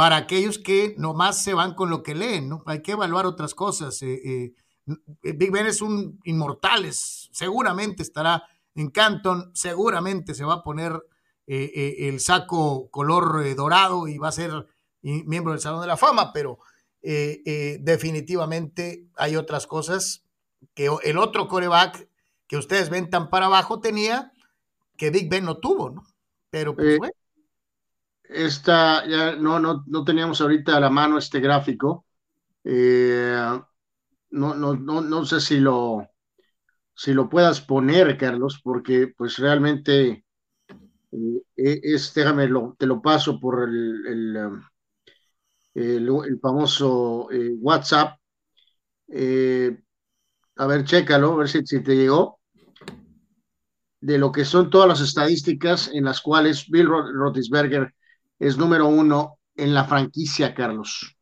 para aquellos que nomás se van con lo que leen, ¿no? Hay que evaluar otras cosas. Eh, eh, Big Ben es un inmortal, es, seguramente estará en Canton, seguramente se va a poner eh, el saco color dorado y va a ser miembro del Salón de la Fama, pero definitivamente hay otras cosas que el otro coreback que ustedes ven tan para abajo tenía que Big Ben no tuvo, ¿no? Pero pues, eh, bueno. Esta, ya no, no, no teníamos ahorita a la mano este gráfico. Eh, no, no, no, no sé si lo, si lo puedas poner, Carlos, porque pues realmente eh, es, déjame, lo, te lo paso por el, el, el, el famoso eh, WhatsApp. A ver, chécalo, a ver si, si te llegó de lo que son todas las estadísticas en las cuales Bill Roethlisberger es número uno en la franquicia, Carlos.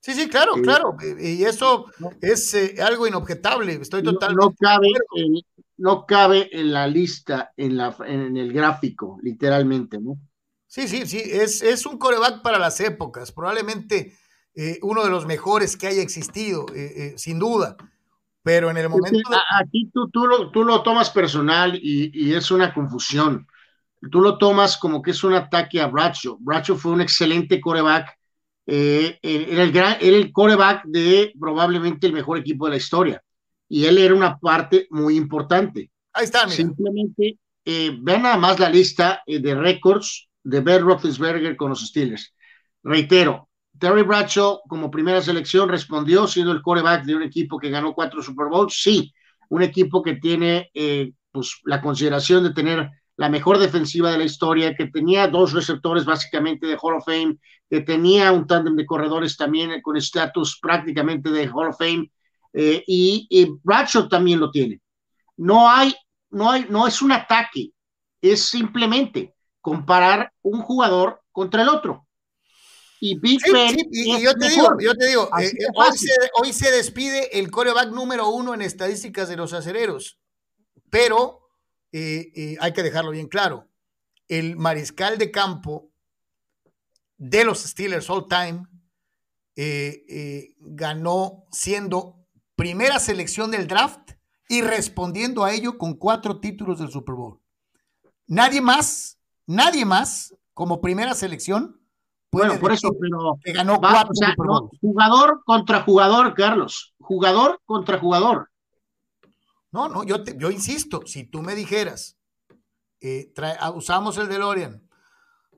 Sí, sí, claro, eh, claro. Y eso es eh, algo inobjetable. Estoy totalmente. No, no cabe, en, no cabe en la lista, en, la, en el gráfico, literalmente, ¿no? Sí, sí, sí. Es, es un coreback para las épocas. Probablemente eh, uno de los mejores que haya existido, eh, sin duda pero en el momento... De... Aquí tú, tú, lo, tú lo tomas personal y, y, es una confusión. Tú lo tomas como que es un ataque a Bradshaw. Bradshaw fue un excelente coreback. Eh, era, el gran, era el coreback de probablemente el mejor equipo de la historia. Y él era una parte muy importante. Ahí está, mira. Simplemente eh, vean nada más la lista eh, de récords de Ben Roethlisberger con los Steelers. Reitero, Terry Bradshaw como primera selección respondió siendo el coreback de un equipo que ganó cuatro Super Bowls. Sí, un equipo que tiene eh, pues, la consideración de tener la mejor defensiva de la historia, que tenía dos receptores básicamente de Hall of Fame, que tenía un tándem de corredores también con estatus prácticamente de Hall of Fame, eh, y, y, Bradshaw también lo tiene. No hay, no hay, no es un ataque, es simplemente comparar un jugador contra el otro. Y Big Ben y, yo, te digo, yo te digo, eh, hoy, se, hoy, se, despide el coreback número uno en estadísticas de los acereros, pero eh, hay que dejarlo bien claro. El mariscal de campo de los Steelers all time ganó siendo primera selección del draft y respondiendo a ello con cuatro títulos del Super Bowl. Nadie más, nadie más como primera selección. Bueno, por eso, pero que ganó cuatro jugador contra jugador, Carlos. Jugador contra jugador. No, no, yo, yo insisto, si tú me dijeras, eh, usamos el DeLorean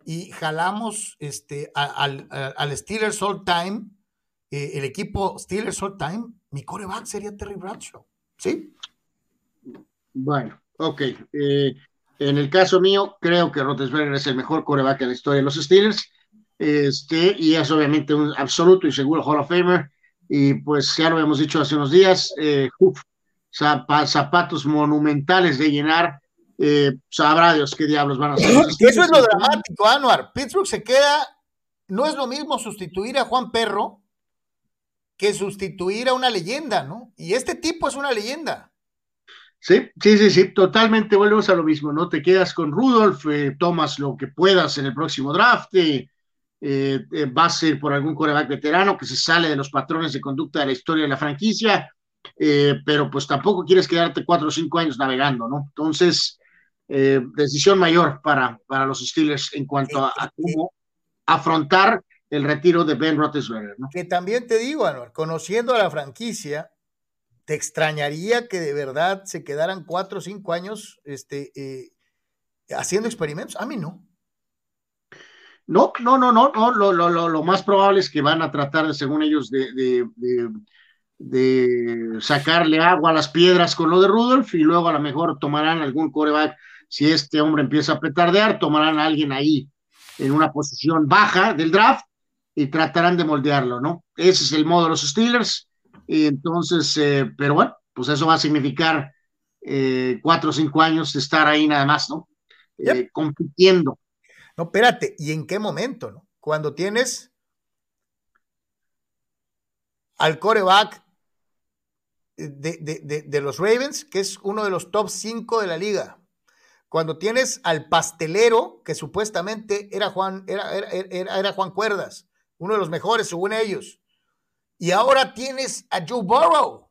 y jalamos este, al, al Steelers All Time, eh, el equipo Steelers All Time, mi coreback sería Terry Bradshaw. ¿Sí? Bueno, ok. Eh, en el caso mío, creo que Roethlisberger es el mejor coreback en la historia de los Steelers. Este, y es obviamente un absoluto y seguro Hall of Famer. Y pues ya lo hemos dicho hace unos días, eh, zapatos monumentales de llenar. Eh, sabrá Dios qué diablos van a hacer. Eso es lo dramático, Anuar. Pittsburgh se queda, no es lo mismo sustituir a Juan Perro que sustituir a una leyenda, ¿no? Y este tipo es una leyenda. Sí, sí, sí, sí, totalmente volvemos a lo mismo, ¿no? Te quedas con Rudolf, eh, tomas lo que puedas en el próximo draft, eh, eh, vas a ir por algún coreback veterano que se sale de los patrones de conducta de la historia de la franquicia, pero pues tampoco quieres quedarte cuatro o cinco años navegando, ¿no? Entonces, decisión mayor para, para los Steelers en cuanto a cómo afrontar el retiro de Ben Roethlisberger. ¿no? Que también te digo, Anuel, conociendo a la franquicia, ¿te extrañaría que de verdad se quedaran cuatro o cinco años este, eh, haciendo experimentos? A mí no. No, no, no, no, no. Lo, lo, lo, más probable es que van a tratar, según ellos, de, de, de, sacarle agua a las piedras con lo de Rudolf y luego a lo mejor tomarán algún coreback. Si este hombre empieza a petardear, tomarán a alguien ahí en una posición baja del draft y tratarán de moldearlo, ¿no? Ese es el modo de los Steelers. Y entonces, eh, pero bueno, pues eso va a significar eh, cuatro o cinco años de estar ahí nada más, ¿no? Eh, compitiendo. No, espérate, ¿y en qué momento, no? Cuando tienes al coreback de, de, de, los Ravens, que es uno de los top cinco de la liga. Cuando tienes al pastelero, que supuestamente era Juan, era, era, era Juan Cuerdas, uno de los mejores según ellos. Y ahora tienes a Joe Burrow.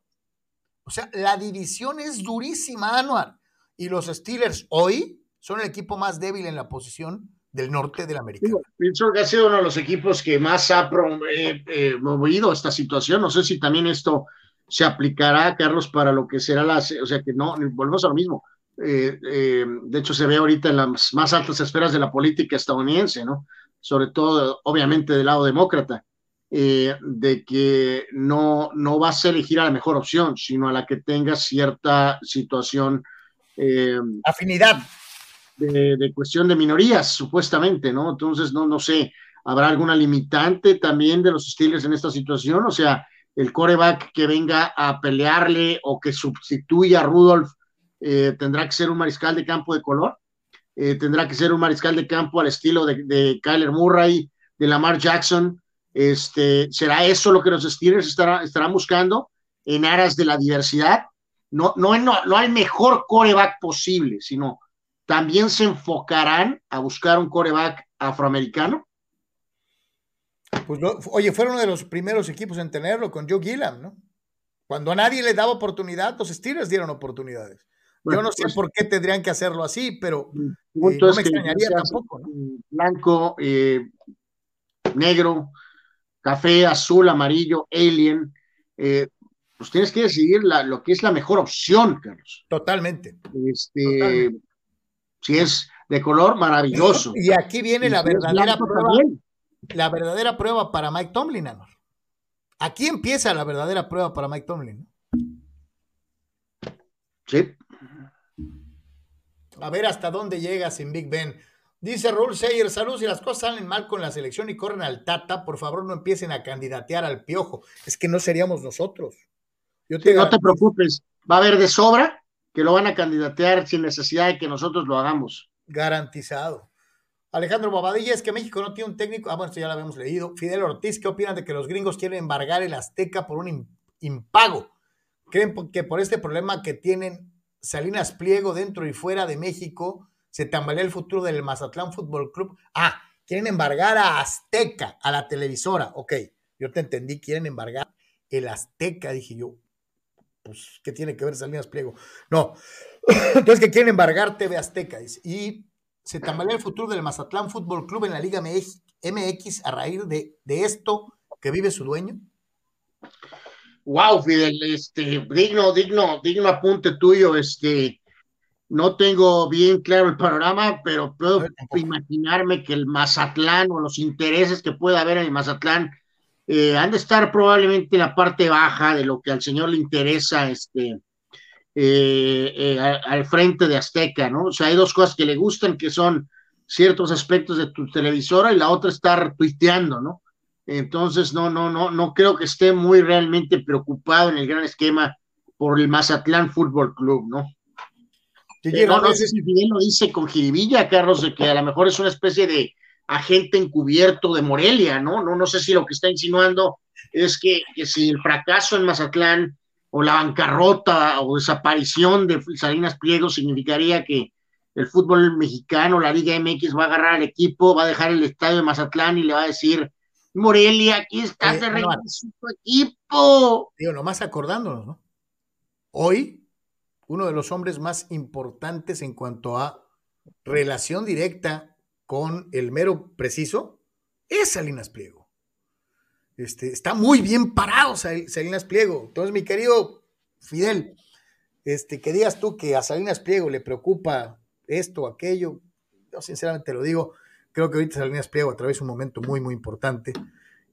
O sea, la división es durísima, Anuar. Y los Steelers hoy son el equipo más débil en la posición del norte de la América. Pienso que ha sido uno de los equipos que más ha eh, eh, movido esta situación. No sé si también esto se aplicará, Carlos, para lo que será la... O sea, que no, volvemos a lo mismo. Eh, de hecho, se ve ahorita en las más altas esferas de la política estadounidense, ¿no? sobre todo obviamente del lado demócrata, eh, de que no, no vas a elegir a la mejor opción, sino a la que tenga cierta situación. Eh, Afinidad. De, cuestión de minorías, supuestamente, ¿no? Entonces, no, no sé, ¿habrá alguna limitante también de los Steelers en esta situación? O sea, el coreback que venga a pelearle o que sustituya a Rudolph eh, tendrá que ser un mariscal de campo de color. Eh, tendrá que ser un mariscal de campo al estilo de, Kyler Murray, de Lamar Jackson. Este, ¿Será eso lo que los Steelers estarán buscando en aras de la diversidad? No, no, no, no hay mejor coreback posible, sino también se enfocarán a buscar un coreback afroamericano. Pues oye, fueron uno de los primeros equipos en tenerlo con Joe Gillam, ¿no? Cuando a nadie le daba oportunidad, los Steelers dieron oportunidades. Yo no sé pues por qué tendrían que hacerlo así, pero eh, no me extrañaría tampoco. Blanco, eh, negro, café, azul, amarillo, alien. Eh, pues tienes que decidir lo que es la mejor opción, Carlos. Totalmente. Este, Si es de color, maravilloso. Y aquí viene la verdadera prueba. La verdadera prueba para Mike Tomlin, Anor. Aquí empieza la verdadera prueba para Mike Tomlin. Sí. A ver hasta dónde llegas en Big Ben. Dice Raúl Seyer, saludos, si las cosas salen mal con la selección y corren al Tata, por favor no empiecen a candidatear al Piojo. Es que no seríamos nosotros. Yo te no te preocupes, va a haber de sobra que lo van a candidatear sin necesidad de que nosotros lo hagamos. Garantizado. Alejandro Bobadilla, es que México no tiene un técnico. Ah, bueno, esto ya lo habíamos leído. Fidel Ortiz, ¿qué opinan de que los gringos quieren embargar el Azteca por un impago? ¿Creen que por este problema que tienen Salinas Pliego dentro y fuera de México se tambalea el futuro del Mazatlán Fútbol Club? Ah, quieren embargar a Azteca, a la televisora. Ok, yo te entendí, quieren embargar el Azteca, dije yo. Pues, ¿qué tiene que ver Salinas Pliego? No. Entonces, que quieren embargar TV Azteca, dice. Y se tambalea el futuro del Mazatlán Fútbol Club en la Liga MX a raíz de, de esto que vive su dueño? Wow, Fidel, este, digno, digno, digno apunte tuyo, este, no tengo bien claro el panorama, pero puedo imaginarme que el Mazatlán o los intereses que pueda haber en el Mazatlán eh, han de estar probablemente en la parte baja de lo que al señor le interesa, este, eh, eh, al frente de Azteca, ¿no? O sea, hay dos cosas que le gustan, que son ciertos aspectos de tu televisora y la otra estar tuiteando, ¿no? Entonces, no, no, no, no creo que esté muy realmente preocupado en el gran esquema por el Mazatlán Fútbol Club, ¿no? Eh, no, no sé si bien lo dice con jiribilla, Carlos, de que a lo mejor es una especie de agente encubierto de Morelia, ¿no? No, no sé si lo que está insinuando es que, que si el fracaso en Mazatlán o la bancarrota o desaparición de Salinas Pliego significaría que el fútbol mexicano, la Liga MX va a agarrar al equipo, va a dejar el estadio de Mazatlán y le va a decir, Morelia, aquí estás de regreso tu equipo. Digo, nomás acordándonos, ¿no? Hoy, uno de los hombres más importantes en cuanto a relación directa con el mero preciso es Salinas Pliego. Este, está muy bien parado Salinas Pliego. Entonces, mi querido Fidel, este, que digas tú que a Salinas Pliego le preocupa esto, aquello, yo sinceramente lo digo, creo que ahorita Salinas Pliego atraviesa un momento muy, muy importante.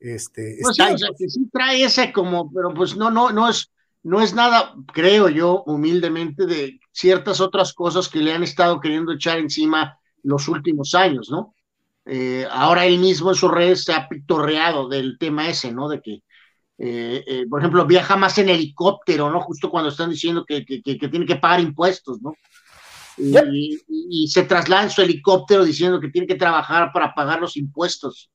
Este, pues sí, trae ese como, pero pues no, no, no es, no es nada, creo yo, humildemente, de ciertas otras cosas que le han estado queriendo echar encima los últimos años, ¿no? Eh, ahora él mismo en sus redes se ha pitorreado del tema ese, ¿no? De que, eh, eh, por ejemplo, viaja más en helicóptero, ¿no? Justo cuando están diciendo que, tiene que pagar impuestos, ¿no? Y, se traslada en su helicóptero diciendo que tiene que trabajar para pagar los impuestos.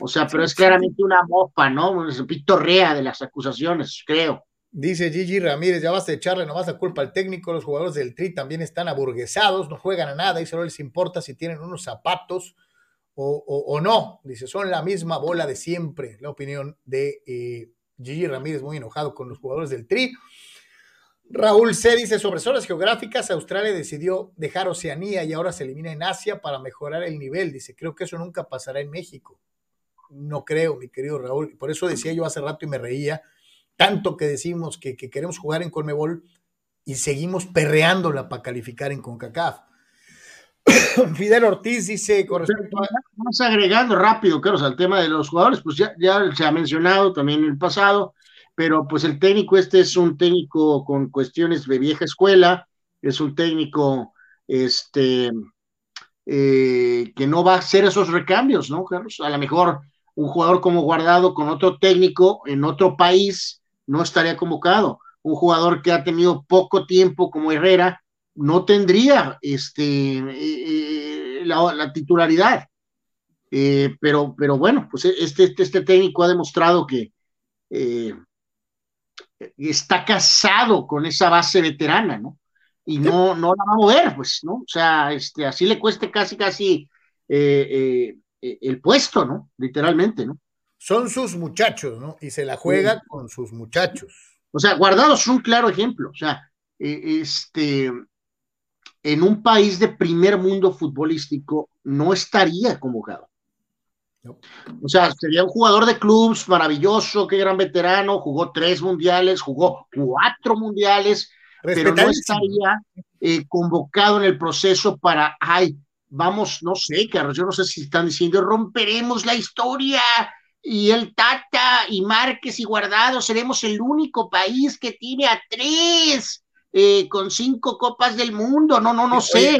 O sea, pero es claramente una mofa, ¿no? Se pitorrea de las acusaciones, creo. Dice Gigi Ramírez, ya vas a echarle nomás la culpa al técnico, los jugadores del Tri también están aburguesados, no juegan a nada y solo les importa si tienen unos zapatos o, no. Dice, son la misma bola de siempre. La opinión de eh, Gigi Ramírez, muy enojado con los jugadores del Tri. Raúl C. dice, sobre zonas geográficas, Australia decidió dejar Oceanía y ahora se elimina en Asia para mejorar el nivel. Dice, creo que eso nunca pasará en México. No creo, mi querido Raúl. Por eso decía yo hace rato y me reía, tanto que decimos que, que queremos jugar en Conmebol y seguimos perreándola para calificar en CONCACAF. Fidel Ortiz dice con respecto a... Vamos agregando rápido, Carlos, al tema de los jugadores, pues ya, ya se ha mencionado también en el pasado, pero pues el técnico este es un técnico con cuestiones de vieja escuela, es un técnico este, eh, que no va a hacer esos recambios, ¿no, Carlos? A lo mejor un jugador como guardado con otro técnico en otro país no estaría convocado. Un jugador que ha tenido poco tiempo como Herrera no tendría este, eh, eh, la, titularidad. Eh, pero, pero bueno, pues este, este, este, técnico ha demostrado que está casado con esa base veterana, ¿no? Y no, no la va a mover, pues, ¿no? O sea, este, así le cueste casi, casi el puesto, ¿no? Literalmente, ¿no? Son sus muchachos, ¿no? Y se la juega con sus muchachos. O sea, Guardados es un claro ejemplo. O sea, este, en un país de primer mundo futbolístico no estaría convocado. O sea, sería un jugador de clubes maravilloso, qué gran veterano, jugó tres mundiales, jugó cuatro mundiales, pero no estaría eh, convocado en el proceso para, ay, vamos, no sé, Carlos, yo no sé si están diciendo, romperemos la historia y el Tata y Márquez y Guardado seremos el único país que tiene a tres eh, con cinco copas del mundo, no, no, no sé.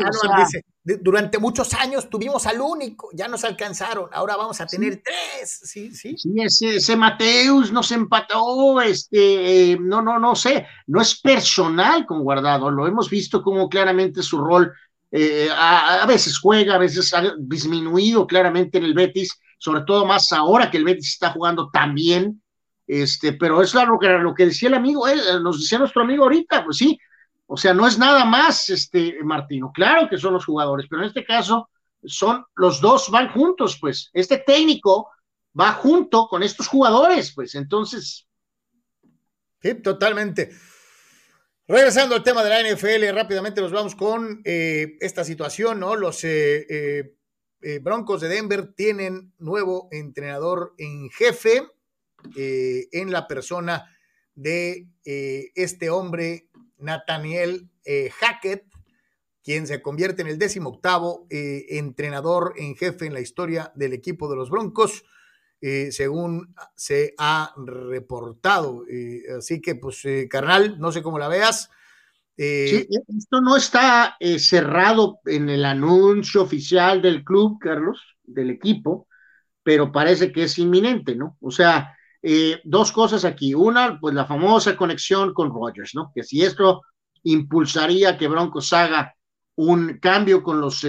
durante muchos años tuvimos al único, ya nos alcanzaron, ahora vamos a tener tres, sí, sí. Sí, ese, ese Mateus nos empató, este, eh, no, no, no sé, no es personal con Guardado, lo hemos visto como claramente su rol eh, a, veces juega, a veces ha disminuido claramente en el Betis, sobre todo más ahora que el Betis está jugando tan bien, este, pero es lo que, lo que decía el amigo, eh, nos decía nuestro amigo ahorita, pues sí, o sea, no es nada más, este, Martino, claro que son los jugadores, pero en este caso son los dos van juntos, pues, este técnico va junto con estos jugadores, pues, entonces. Sí, totalmente. Regresando al tema de la NFL, rápidamente nos vamos con eh, esta situación, ¿no? Los eh, eh, Broncos de Denver tienen nuevo entrenador en jefe en la persona de este hombre, Nathaniel Hackett, quien se convierte en el décimo octavo entrenador en jefe en la historia del equipo de los Broncos. Eh, según se ha reportado. Eh, así que, pues, eh, carnal, no sé cómo la veas. Sí, esto no está cerrado en el anuncio oficial del club, Carlos, del equipo, pero parece que es inminente, ¿no? O sea, dos cosas aquí. Una, pues la famosa conexión con Rogers, ¿no? Que si esto impulsaría que Broncos haga un cambio con los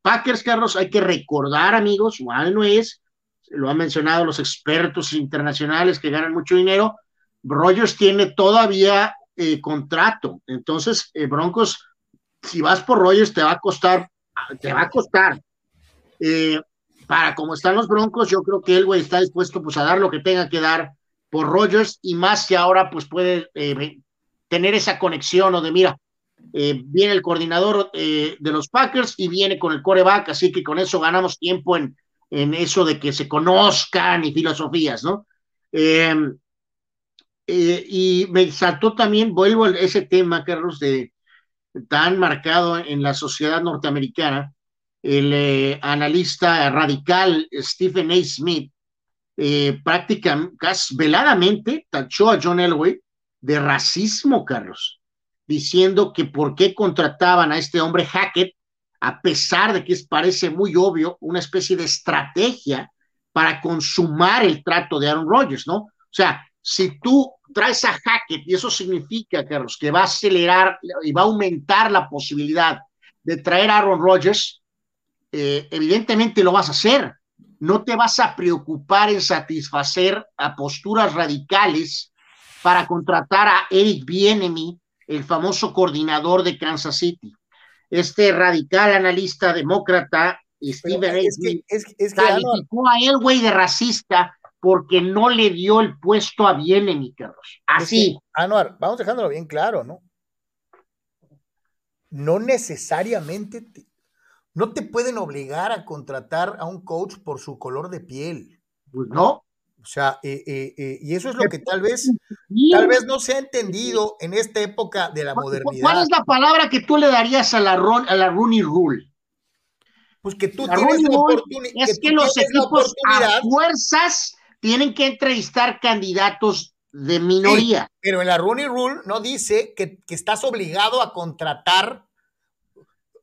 Packers, Carlos, hay que recordar, amigos, igual no es lo han mencionado los expertos internacionales que ganan mucho dinero, Rogers tiene todavía eh, contrato. Entonces, eh, Broncos, si vas por Rogers, te va a costar, te va a costar. Eh, para como están los Broncos, yo creo que el güey está dispuesto pues a dar lo que tenga que dar por Rogers y más que ahora pues puede tener esa conexión o de mira, viene el coordinador de los Packers y viene con el coreback, así que con eso ganamos tiempo en, en eso de que se conozcan y filosofías, ¿no? Em, eh, y me saltó también, vuelvo a ese tema, Carlos, de tan marcado en la sociedad norteamericana, el eh, analista radical Stephen A. Smith eh, prácticamente, veladamente tachó a John Elway de racismo, Carlos, diciendo que por qué contrataban a este hombre Hackett a pesar de que parece muy obvio, una especie de estrategia para consumar el trato de Aaron Rodgers, ¿no? O sea, si tú traes a Hackett, y eso significa, Carlos, que va a acelerar y va a aumentar la posibilidad de traer a Aaron Rodgers, eh, evidentemente lo vas a hacer. No te vas a preocupar en satisfacer a posturas radicales para contratar a Eric Bienemy, el famoso coordinador de Kansas City este radical analista demócrata, Steven es calificó a él, güey, de racista porque no le dio el puesto a Bienemi, Carlos. Así. Anuar, vamos dejándolo bien claro, ¿no? No necesariamente, no te pueden obligar a contratar a un coach por su color de piel. Pues no. O sea, eh, eh, eh, y eso es lo que tal vez, tal vez no se ha entendido en esta época de la modernidad. ¿Cuál es la palabra que tú le darías a la, a la Rooney Rule? Pues que tú tienes la oportunidad. Es que, los equipos a fuerzas tienen que entrevistar candidatos de minoría. pero en la Rooney Rule no dice que, estás obligado a contratar.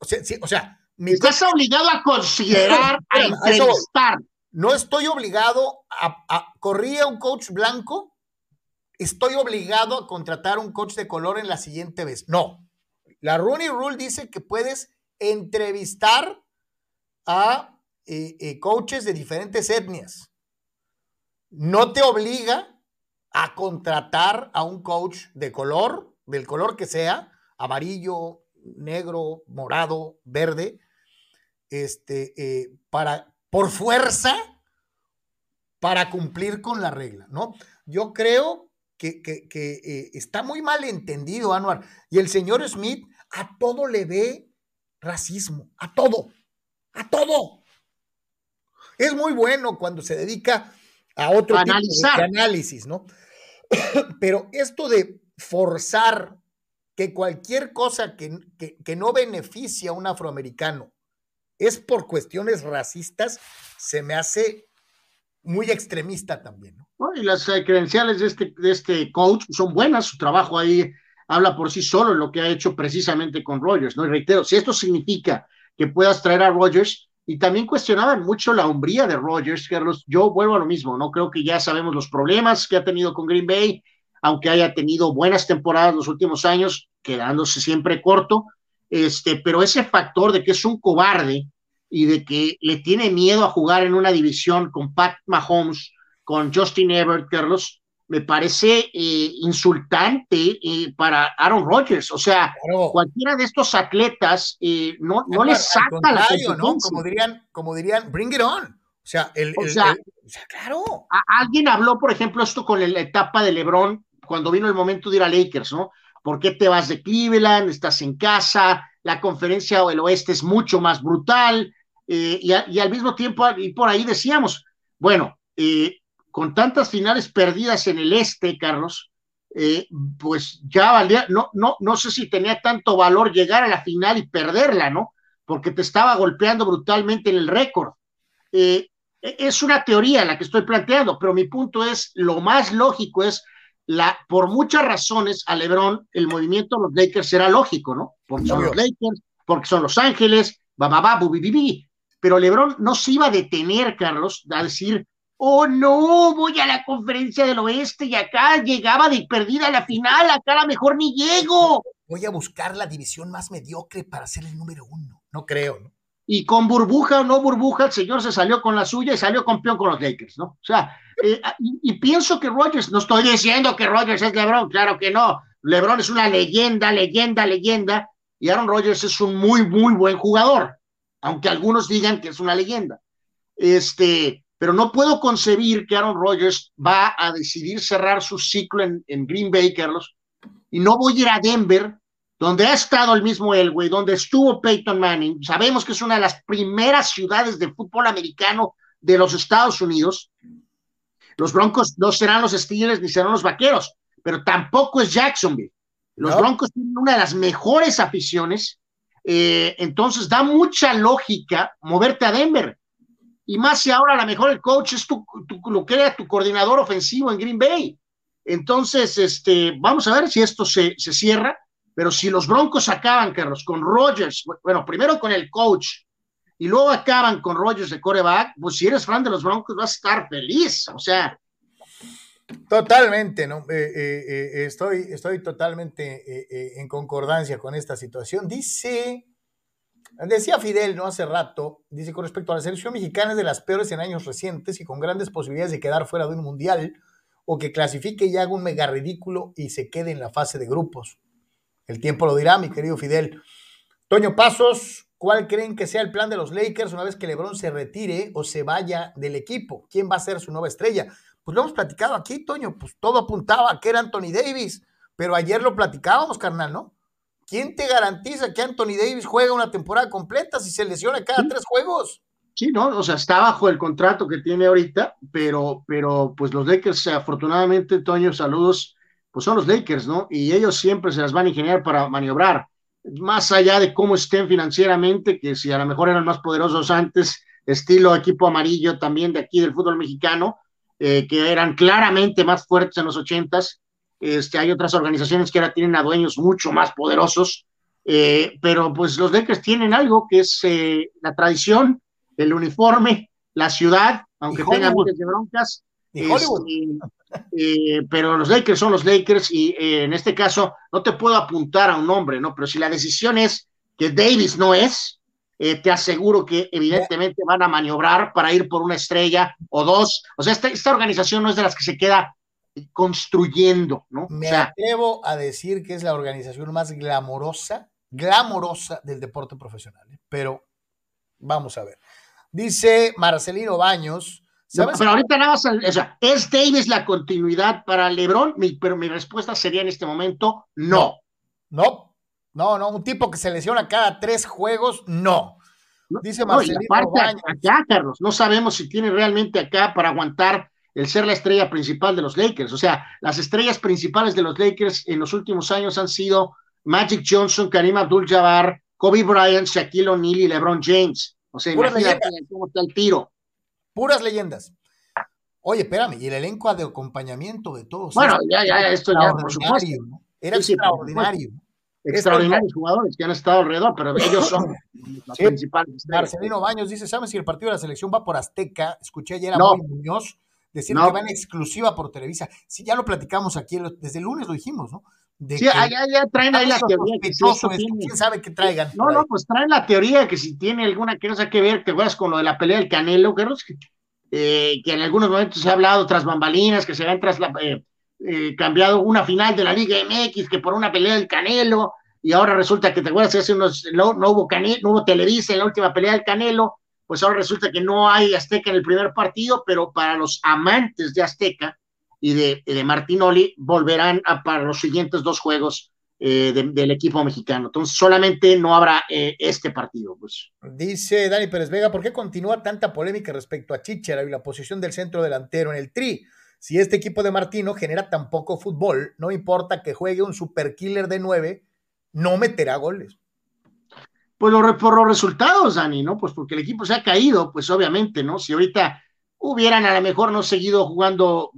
O sea, o sea estás obligado a considerar, a entrevistar no estoy obligado a, a corría un coach blanco, estoy obligado a contratar un coach de color en la siguiente vez. No. La Rooney Rule dice que puedes entrevistar a eh, eh, coaches de diferentes etnias. No te obliga a contratar a un coach de color, del color que sea, amarillo, negro, morado, verde, este, eh, para, por fuerza para cumplir con la regla, ¿no? Yo creo que, eh, está muy mal entendido, Anuar. Y el señor Smith a todo le ve racismo, a todo, a todo. Es muy bueno cuando se dedica a otro tipo de análisis, ¿no? Pero esto de forzar que cualquier cosa que, que, no beneficia a un afroamericano es por cuestiones racistas, se me hace muy extremista también. ¿no? Y las eh, credenciales de este, de este coach son buenas, su trabajo ahí habla por sí solo lo que ha hecho precisamente con Rogers, ¿no? Y reitero, si esto significa que puedas traer a Rogers, y también cuestionaban mucho la hombría de Rogers, Carlos, yo vuelvo a lo mismo, ¿no? Creo que ya sabemos los problemas que ha tenido con Green Bay, aunque haya tenido buenas temporadas los últimos años, quedándose siempre corto, este, pero ese factor de que es un cobarde y de que le tiene miedo a jugar en una división con Pat Mahomes, con Justin Everett, Carlos, me parece eh, insultante eh, para Aaron Rodgers. O sea, cualquiera de estos atletas eh, no, no le saca la ¿no? Como dirían, como dirían, bring it on. O sea, el, o sea, claro. alguien habló, por ejemplo, esto con la etapa de LeBron, cuando vino el momento de ir a Lakers, ¿no? ¿Por qué te vas de Cleveland? Estás en casa, la conferencia del oeste es mucho más brutal, y, y, al mismo tiempo, y por ahí decíamos, bueno, eh, con tantas finales perdidas en el este, Carlos, eh, pues ya valía, no, no, no sé si tenía tanto valor llegar a la final y perderla, ¿no? Porque te estaba golpeando brutalmente en el récord. Eh, e, es una teoría la que estoy planteando, pero mi punto es, lo más lógico es, la, por muchas razones, a Lebron el movimiento de los Lakers será lógico, ¿no? Porque son los Lakers, porque son Los Ángeles, va, va, va, Pero Lebron no se iba a detener, Carlos, a decir, oh no, voy a la conferencia del oeste y acá llegaba de perdida a la final, acá a lo mejor ni llego. Voy a buscar la división más mediocre para ser el número uno. No creo, ¿no? Y con burbuja o no burbuja, el señor se salió con la suya y salió campeón con los Lakers, ¿no? O sea, eh, y, pienso que Rogers, no estoy diciendo que Rogers es LeBron, claro que no. LeBron es una leyenda, leyenda, leyenda, y Aaron Rodgers es un muy, muy buen jugador, aunque algunos digan que es una leyenda. Este, pero no puedo concebir que Aaron Rodgers va a decidir cerrar su ciclo en, Green Bay, Carlos, y no voy a ir a Denver, donde ha estado el mismo Elway, donde estuvo Peyton Manning. Sabemos que es una de las primeras ciudades de fútbol americano de los Estados Unidos. Los Broncos no serán los Steelers ni serán los Vaqueros, pero tampoco es Jacksonville. Los Broncos tienen una de las mejores aficiones, eh, entonces da mucha lógica moverte a Denver y más si ahora a lo mejor el coach es tu, lo que era tu coordinador ofensivo en Green Bay. Entonces, este, vamos a ver si esto se, se cierra, pero si los Broncos acaban, Carlos, con Rogers, bueno, primero con el coach y luego acaban con Rogers de coreback, pues si eres fan de los Broncos vas a estar feliz, o sea. Totalmente, ¿no? Eh, eh, eh, estoy, estoy totalmente en concordancia con esta situación. Dice Decía Fidel, ¿no? Hace rato, dice, con respecto a la selección mexicana es de las peores en años recientes y con grandes posibilidades de quedar fuera de un mundial o que clasifique y haga un mega ridículo y se quede en la fase de grupos. El tiempo lo dirá, mi querido Fidel. Toño Pasos, ¿cuál creen que sea el plan de los Lakers una vez que LeBron se retire o se vaya del equipo? ¿Quién va a ser su nueva estrella? Pues lo hemos platicado aquí, Toño, pues todo apuntaba a que era Anthony Davis, pero ayer lo platicábamos, carnal, ¿no? ¿Quién te garantiza que Anthony Davis juega una temporada completa si se lesiona cada tres juegos? Sí, no, o sea, está bajo el contrato que tiene ahorita, pero, pero pues los Lakers, afortunadamente, Toño, saludos, pues son los Lakers, ¿no? Y ellos siempre se las van a ingeniar para maniobrar, más allá de cómo estén financieramente, que si a lo mejor eran más poderosos antes, estilo equipo amarillo también de aquí del fútbol mexicano, eh, que eran claramente más fuertes en los ochentas, este, hay otras organizaciones que ahora tienen a dueños mucho más poderosos, eh, pero pues los Lakers tienen algo que es eh, la tradición, el uniforme, la ciudad, aunque tengan miles de broncas. Este, eh, pero los Lakers son los Lakers y en este caso no te puedo apuntar a un nombre, ¿no? Pero si la decisión es que Davis no es, te aseguro que evidentemente van a maniobrar para ir por una estrella o dos. O sea, esta, esta organización no es de las que se queda construyendo, ¿no? Me atrevo a decir que es la organización más glamorosa, glamorosa del deporte profesional, ¿eh? pero vamos a ver. Dice Marcelino Baños. ¿Sabes? pero ahorita nada más, o sea, ¿es Davis la continuidad para LeBron? Mi, pero mi respuesta sería en este momento no. No, no, no, un tipo que se lesiona cada tres juegos, no. Dice Marcelino. Acá, Carlos, no sabemos si tiene realmente acá para aguantar el ser la estrella principal de los Lakers. O sea, las estrellas principales de los Lakers en los últimos años han sido Magic Johnson, Karim Abdul-Jabbar, Kobe Bryant, Shaquille O'Neal y LeBron James. O sea, imagínate cómo está el tiro. Puras leyendas. Oye, espérame, y el elenco de acompañamiento de todos. Bueno, ya, ya, esto ya, por supuesto. Era extraordinario. Extraordinarios jugadores que han estado alrededor, pero ellos son los principales. Marcelino Baños dice: ¿Sabes si el partido de la selección va por Azteca? Escuché ayer a no. Muñoz decir que va en exclusiva por Televisa. Sí, ya lo platicamos aquí, desde el lunes lo dijimos, ¿no? De sí, ya, ya, traen ahí la teoría. Que ¿Quién sabe qué traigan? No, no, pues traen la teoría que si tiene alguna cosa que ver, te acuerdas con lo de la pelea del Canelo, que, eh, que en algunos momentos se ha hablado tras bambalinas, que se han tras la, eh, eh, cambiado una final de la Liga MX, que por una pelea del Canelo, y ahora resulta que te acuerdas que hace unos, no, no hubo Canelo, no hubo Televisa en la última pelea del Canelo, pues ahora resulta que no hay Azteca en el primer partido, pero para los amantes de Azteca y de, de Martinoli volverán a, para los siguientes dos juegos eh, del equipo mexicano. Entonces solamente no habrá eh, este partido. Pues. Dice Dani Pérez Vega, ¿por qué continúa tanta polémica respecto a Chichera y la posición del centro delantero en el Tri? Si este equipo de Martino genera tan poco fútbol, no importa que juegue un super killer de nueve, no meterá goles. Pues lo, por los resultados, Dani, ¿no? Pues porque el equipo se ha caído, pues obviamente, ¿no? Si ahorita hubieran a lo mejor no seguido jugando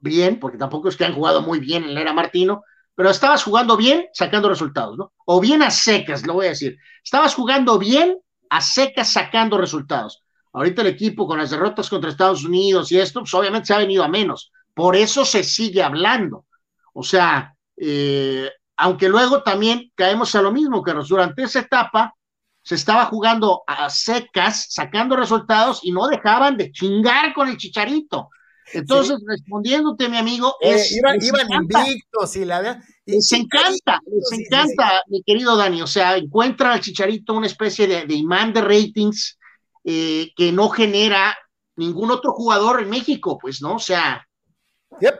bien, porque tampoco es que han jugado muy bien en la era Martino, pero estabas jugando bien sacando resultados, ¿no? O bien a secas, lo voy a decir. Estabas jugando bien a secas sacando resultados. Ahorita el equipo con las derrotas contra Estados Unidos y esto, pues obviamente se ha venido a menos. Por eso se sigue hablando. O sea, eh, aunque luego también caemos a lo mismo, que durante esa etapa se estaba jugando a secas, sacando resultados y no dejaban de chingar con el chicharito. Entonces, respondiéndote, mi amigo, eh, es, iban, invictos y la Les encanta, les encanta, mi querido Dani. O sea, encuentra al chicharito una especie de imán de ratings eh, que no genera ningún otro jugador en México, pues, ¿no? O sea. Yep.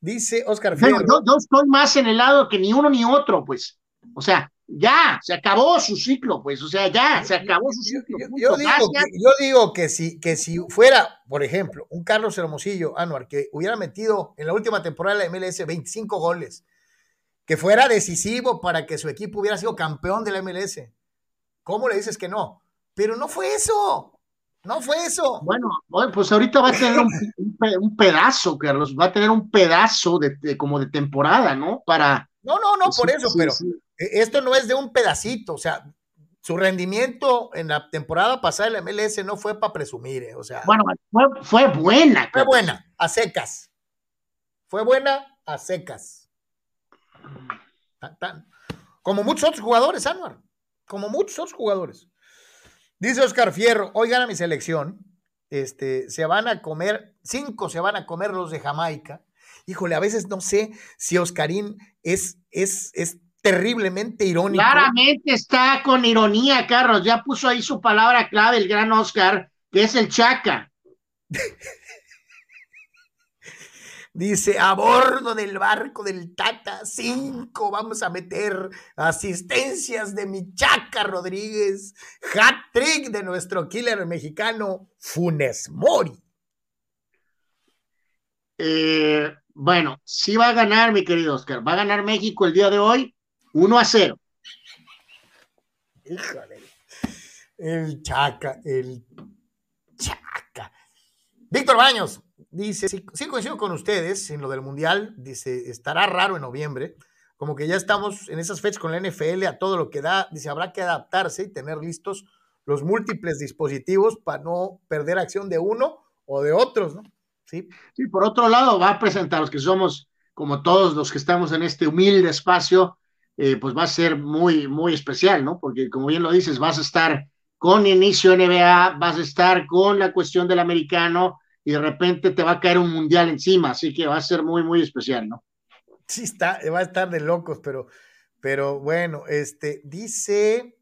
Dice Oscar Fierro. yo, estoy más en el lado que ni uno ni otro, pues. O sea, ya, se acabó su ciclo, pues, o sea, ya, se acabó su ciclo. Yo, digo, que, yo digo, que, si, que si fuera, por ejemplo, un Carlos Hermosillo, Anuar, que hubiera metido en la última temporada de la MLS 25 goles, que fuera decisivo para que su equipo hubiera sido campeón de la MLS, ¿cómo le dices que no? Pero no fue eso. No fue eso. Bueno, pues ahorita va a tener un, pedazo, Carlos, va a tener un pedazo de, como de temporada, ¿no? Para. No, no, no, por eso, pero esto no es de un pedacito, o sea, su rendimiento en la temporada pasada de la MLS no fue para presumir, ¿eh? o sea. Bueno, fue, buena. Fue buena, a secas. Fue buena a secas. Como muchos otros jugadores, Anuar. Como muchos otros jugadores. Dice Oscar Fierro, oigan a mi selección, este, se van a comer, cinco se van a comer los de Jamaica. Híjole, a veces no sé si Oscarín es, es, es terriblemente irónico. Claramente está con ironía, Carlos. Ya puso ahí su palabra clave, el gran Oscar, que es el chaca. Dice, a bordo del barco del Tata, cinco vamos a meter asistencias de Michaca Rodríguez, hat trick de nuestro killer mexicano Funes Mori. Eh, bueno, sí va a ganar, mi querido Oscar. Va a ganar México el día de hoy 1 a 0. Híjole. El Chaca, el Chaca. Víctor Baños, Dice, sí, coincido con ustedes en lo del Mundial, dice, estará raro en noviembre, como que ya estamos en esas fechas con la NFL a todo lo que da, dice, habrá que adaptarse y tener listos los múltiples dispositivos para no perder acción de uno o de otros, ¿no? Sí. Sí, por otro lado, va a presentar los que somos, como todos los que estamos en este humilde espacio, eh, pues va a ser muy, muy especial, ¿no? Porque como bien lo dices, vas a estar con inicio NBA, vas a estar con la cuestión del americano, y de repente te va a caer un mundial encima, así que va a ser muy, muy especial, ¿no? Sí, está, va a estar de locos, pero, pero bueno, este, dice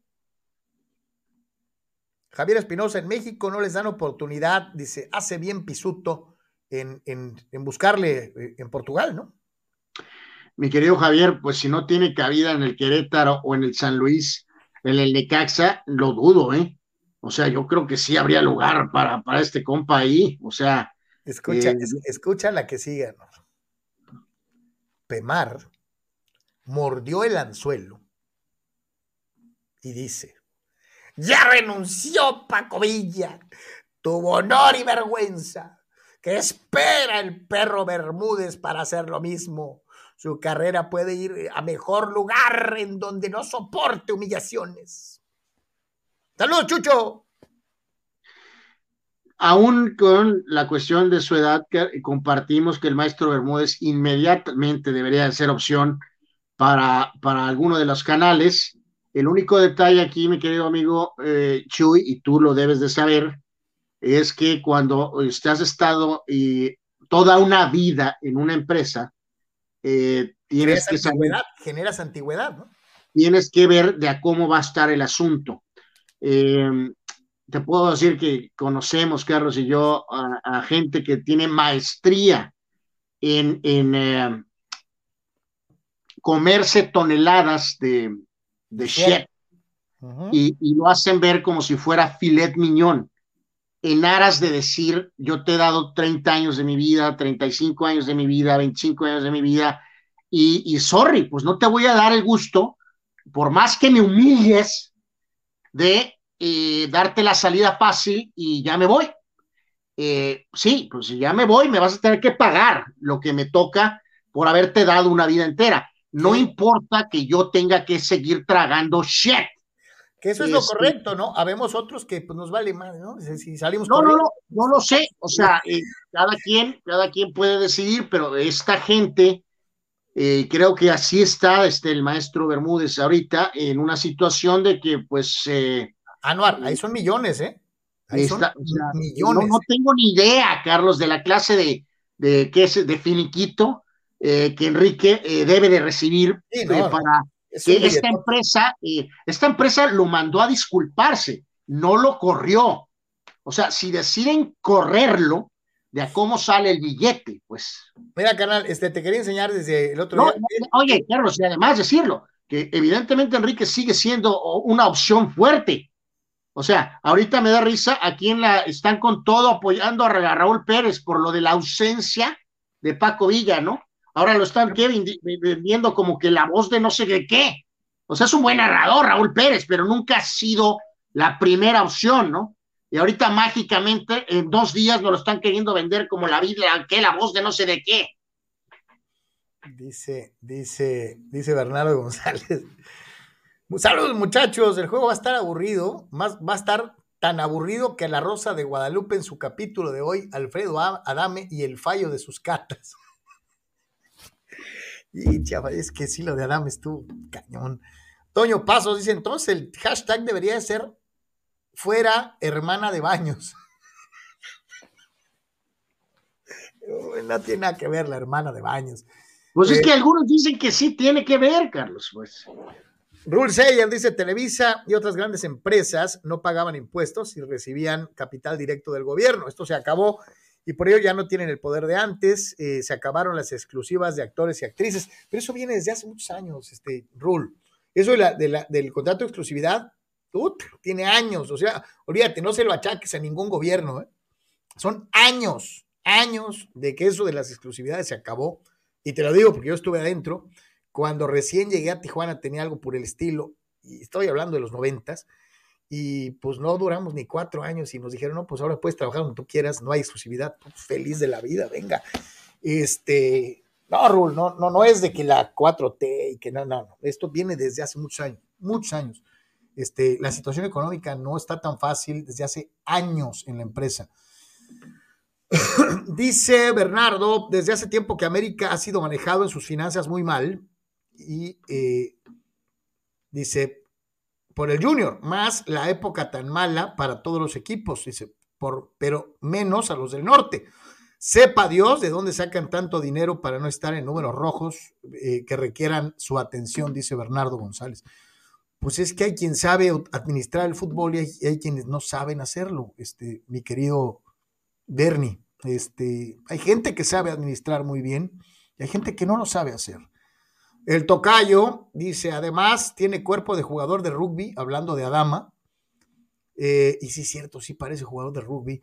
Javier Espinosa, en México no les dan oportunidad, dice, hace bien Pisuto en, en, en buscarle eh, en Portugal, ¿no? Mi querido Javier, pues si no tiene cabida en el Querétaro o en el San Luis, en el Necaxa, lo dudo, ¿eh? O sea, yo creo que sí habría lugar para, para este compa ahí. O sea. Escucha, eh, escucha la que sigue. Pemar mordió el anzuelo y dice: Ya renunció Paco Villa, tuvo honor y vergüenza. ¿Qué espera el perro Bermúdez para hacer lo mismo? Su carrera puede ir a mejor lugar en donde no soporte humillaciones. Saludos, Chucho. Aún con la cuestión de su edad, compartimos que el maestro Bermúdez inmediatamente debería ser opción para, para alguno de los canales. El único detalle aquí, mi querido amigo eh, Chuy, y tú lo debes de saber, es que cuando has estado toda una vida en una empresa, eh, tienes que saber. Generas antigüedad, ¿no? Tienes que ver de a cómo va a estar el asunto. Eh, te puedo decir que conocemos, Carlos y yo, a, gente que tiene maestría en, en eh, comerse toneladas de, de shit y, y, lo hacen ver como si fuera filet miñón en aras de decir, yo te he dado 30 años de mi vida, 35 años de mi vida, 25 años de mi vida, y, sorry, pues no te voy a dar el gusto, por más que me humilles, de eh, darte la salida fácil y ya me voy. Eh, sí, pues si ya me voy, me vas a tener que pagar lo que me toca por haberte dado una vida entera. No importa que yo tenga que seguir tragando shit. Que eso es lo este correcto, ¿no? Habemos otros que pues, nos vale más, ¿no? Si salimos no, no, no, no lo sé. O sea, eh, cada quien, cada quien puede decidir, pero esta gente, eh, creo que así está este, el maestro Bermúdez ahorita, en una situación de que, pues. Eh, Anuar, ahí son millones, ¿eh? Ahí está, millones. No, tengo ni idea, Carlos, de la clase de, de qué es de finiquito que Enrique debe de recibir para que esta empresa, eh, esta empresa lo mandó a disculparse, no lo corrió. O sea, si deciden correrlo, de a cómo sale el billete, pues. Mira, canal, este, te quería enseñar desde el otro día. Oye, Carlos, y además decirlo, que evidentemente Enrique sigue siendo una opción fuerte. O sea, ahorita me da risa, aquí en la, están con todo apoyando a Raúl Pérez por lo de la ausencia de Paco Villa, ¿no? Ahora lo están vendiendo como que la voz de no sé de qué. O sea, es un buen narrador, Raúl Pérez, pero nunca ha sido la primera opción, ¿no? Y ahorita mágicamente en dos días nos lo están queriendo vender como la vida, que la voz de no sé de qué. Dice, dice, dice Bernardo González. Saludos muchachos, el juego va a estar aburrido, más, va a estar tan aburrido que la Rosa de Guadalupe en su capítulo de hoy, Alfredo Adame y el fallo de sus catas. Y chaval, es que sí, lo de Adam estuvo cañón. Toño Pasos dice, entonces el hashtag debería ser fuera hermana de baños. no tiene nada que ver la hermana de baños. Pues es que eh, algunos dicen que sí tiene que ver, Carlos, pues. Rule Sayer dice, Televisa y otras grandes empresas no pagaban impuestos y recibían capital directo del gobierno. Esto se acabó y por ello ya no tienen el poder de antes, eh, se acabaron las exclusivas de actores y actrices, pero eso viene desde hace muchos años, este Rule. Eso de la, del contrato de exclusividad, tiene años, o sea, olvídate, no se lo achaques a ningún gobierno, ¿eh? son años, años de que eso de las exclusividades se acabó, y te lo digo porque yo estuve adentro, cuando recién llegué a Tijuana tenía algo por el estilo, y estoy hablando de los noventas, y pues no duramos ni cuatro años y nos dijeron, no, pues ahora puedes trabajar donde tú quieras, no hay exclusividad, feliz de la vida, venga. Este, no, Rul, no, no, no es de que la 4T y que no, no, no, esto viene desde hace muchos años, muchos años. Este, la situación económica no está tan fácil desde hace años en la empresa. Dice Bernardo, desde hace tiempo que América ha sido manejado en sus finanzas muy mal y eh, dice, por el Junior, más la época tan mala para todos los equipos, dice, por, pero menos a los del norte. Sepa Dios de dónde sacan tanto dinero para no estar en números rojos eh, que requieran su atención, dice Bernardo González. Pues es que hay quien sabe administrar el fútbol y hay, quienes no saben hacerlo, este, mi querido Bernie. Este, hay gente que sabe administrar muy bien y hay gente que no lo sabe hacer. El tocayo dice, además, tiene cuerpo de jugador de rugby, hablando de Adama. Eh, y sí, es cierto, sí parece jugador de rugby.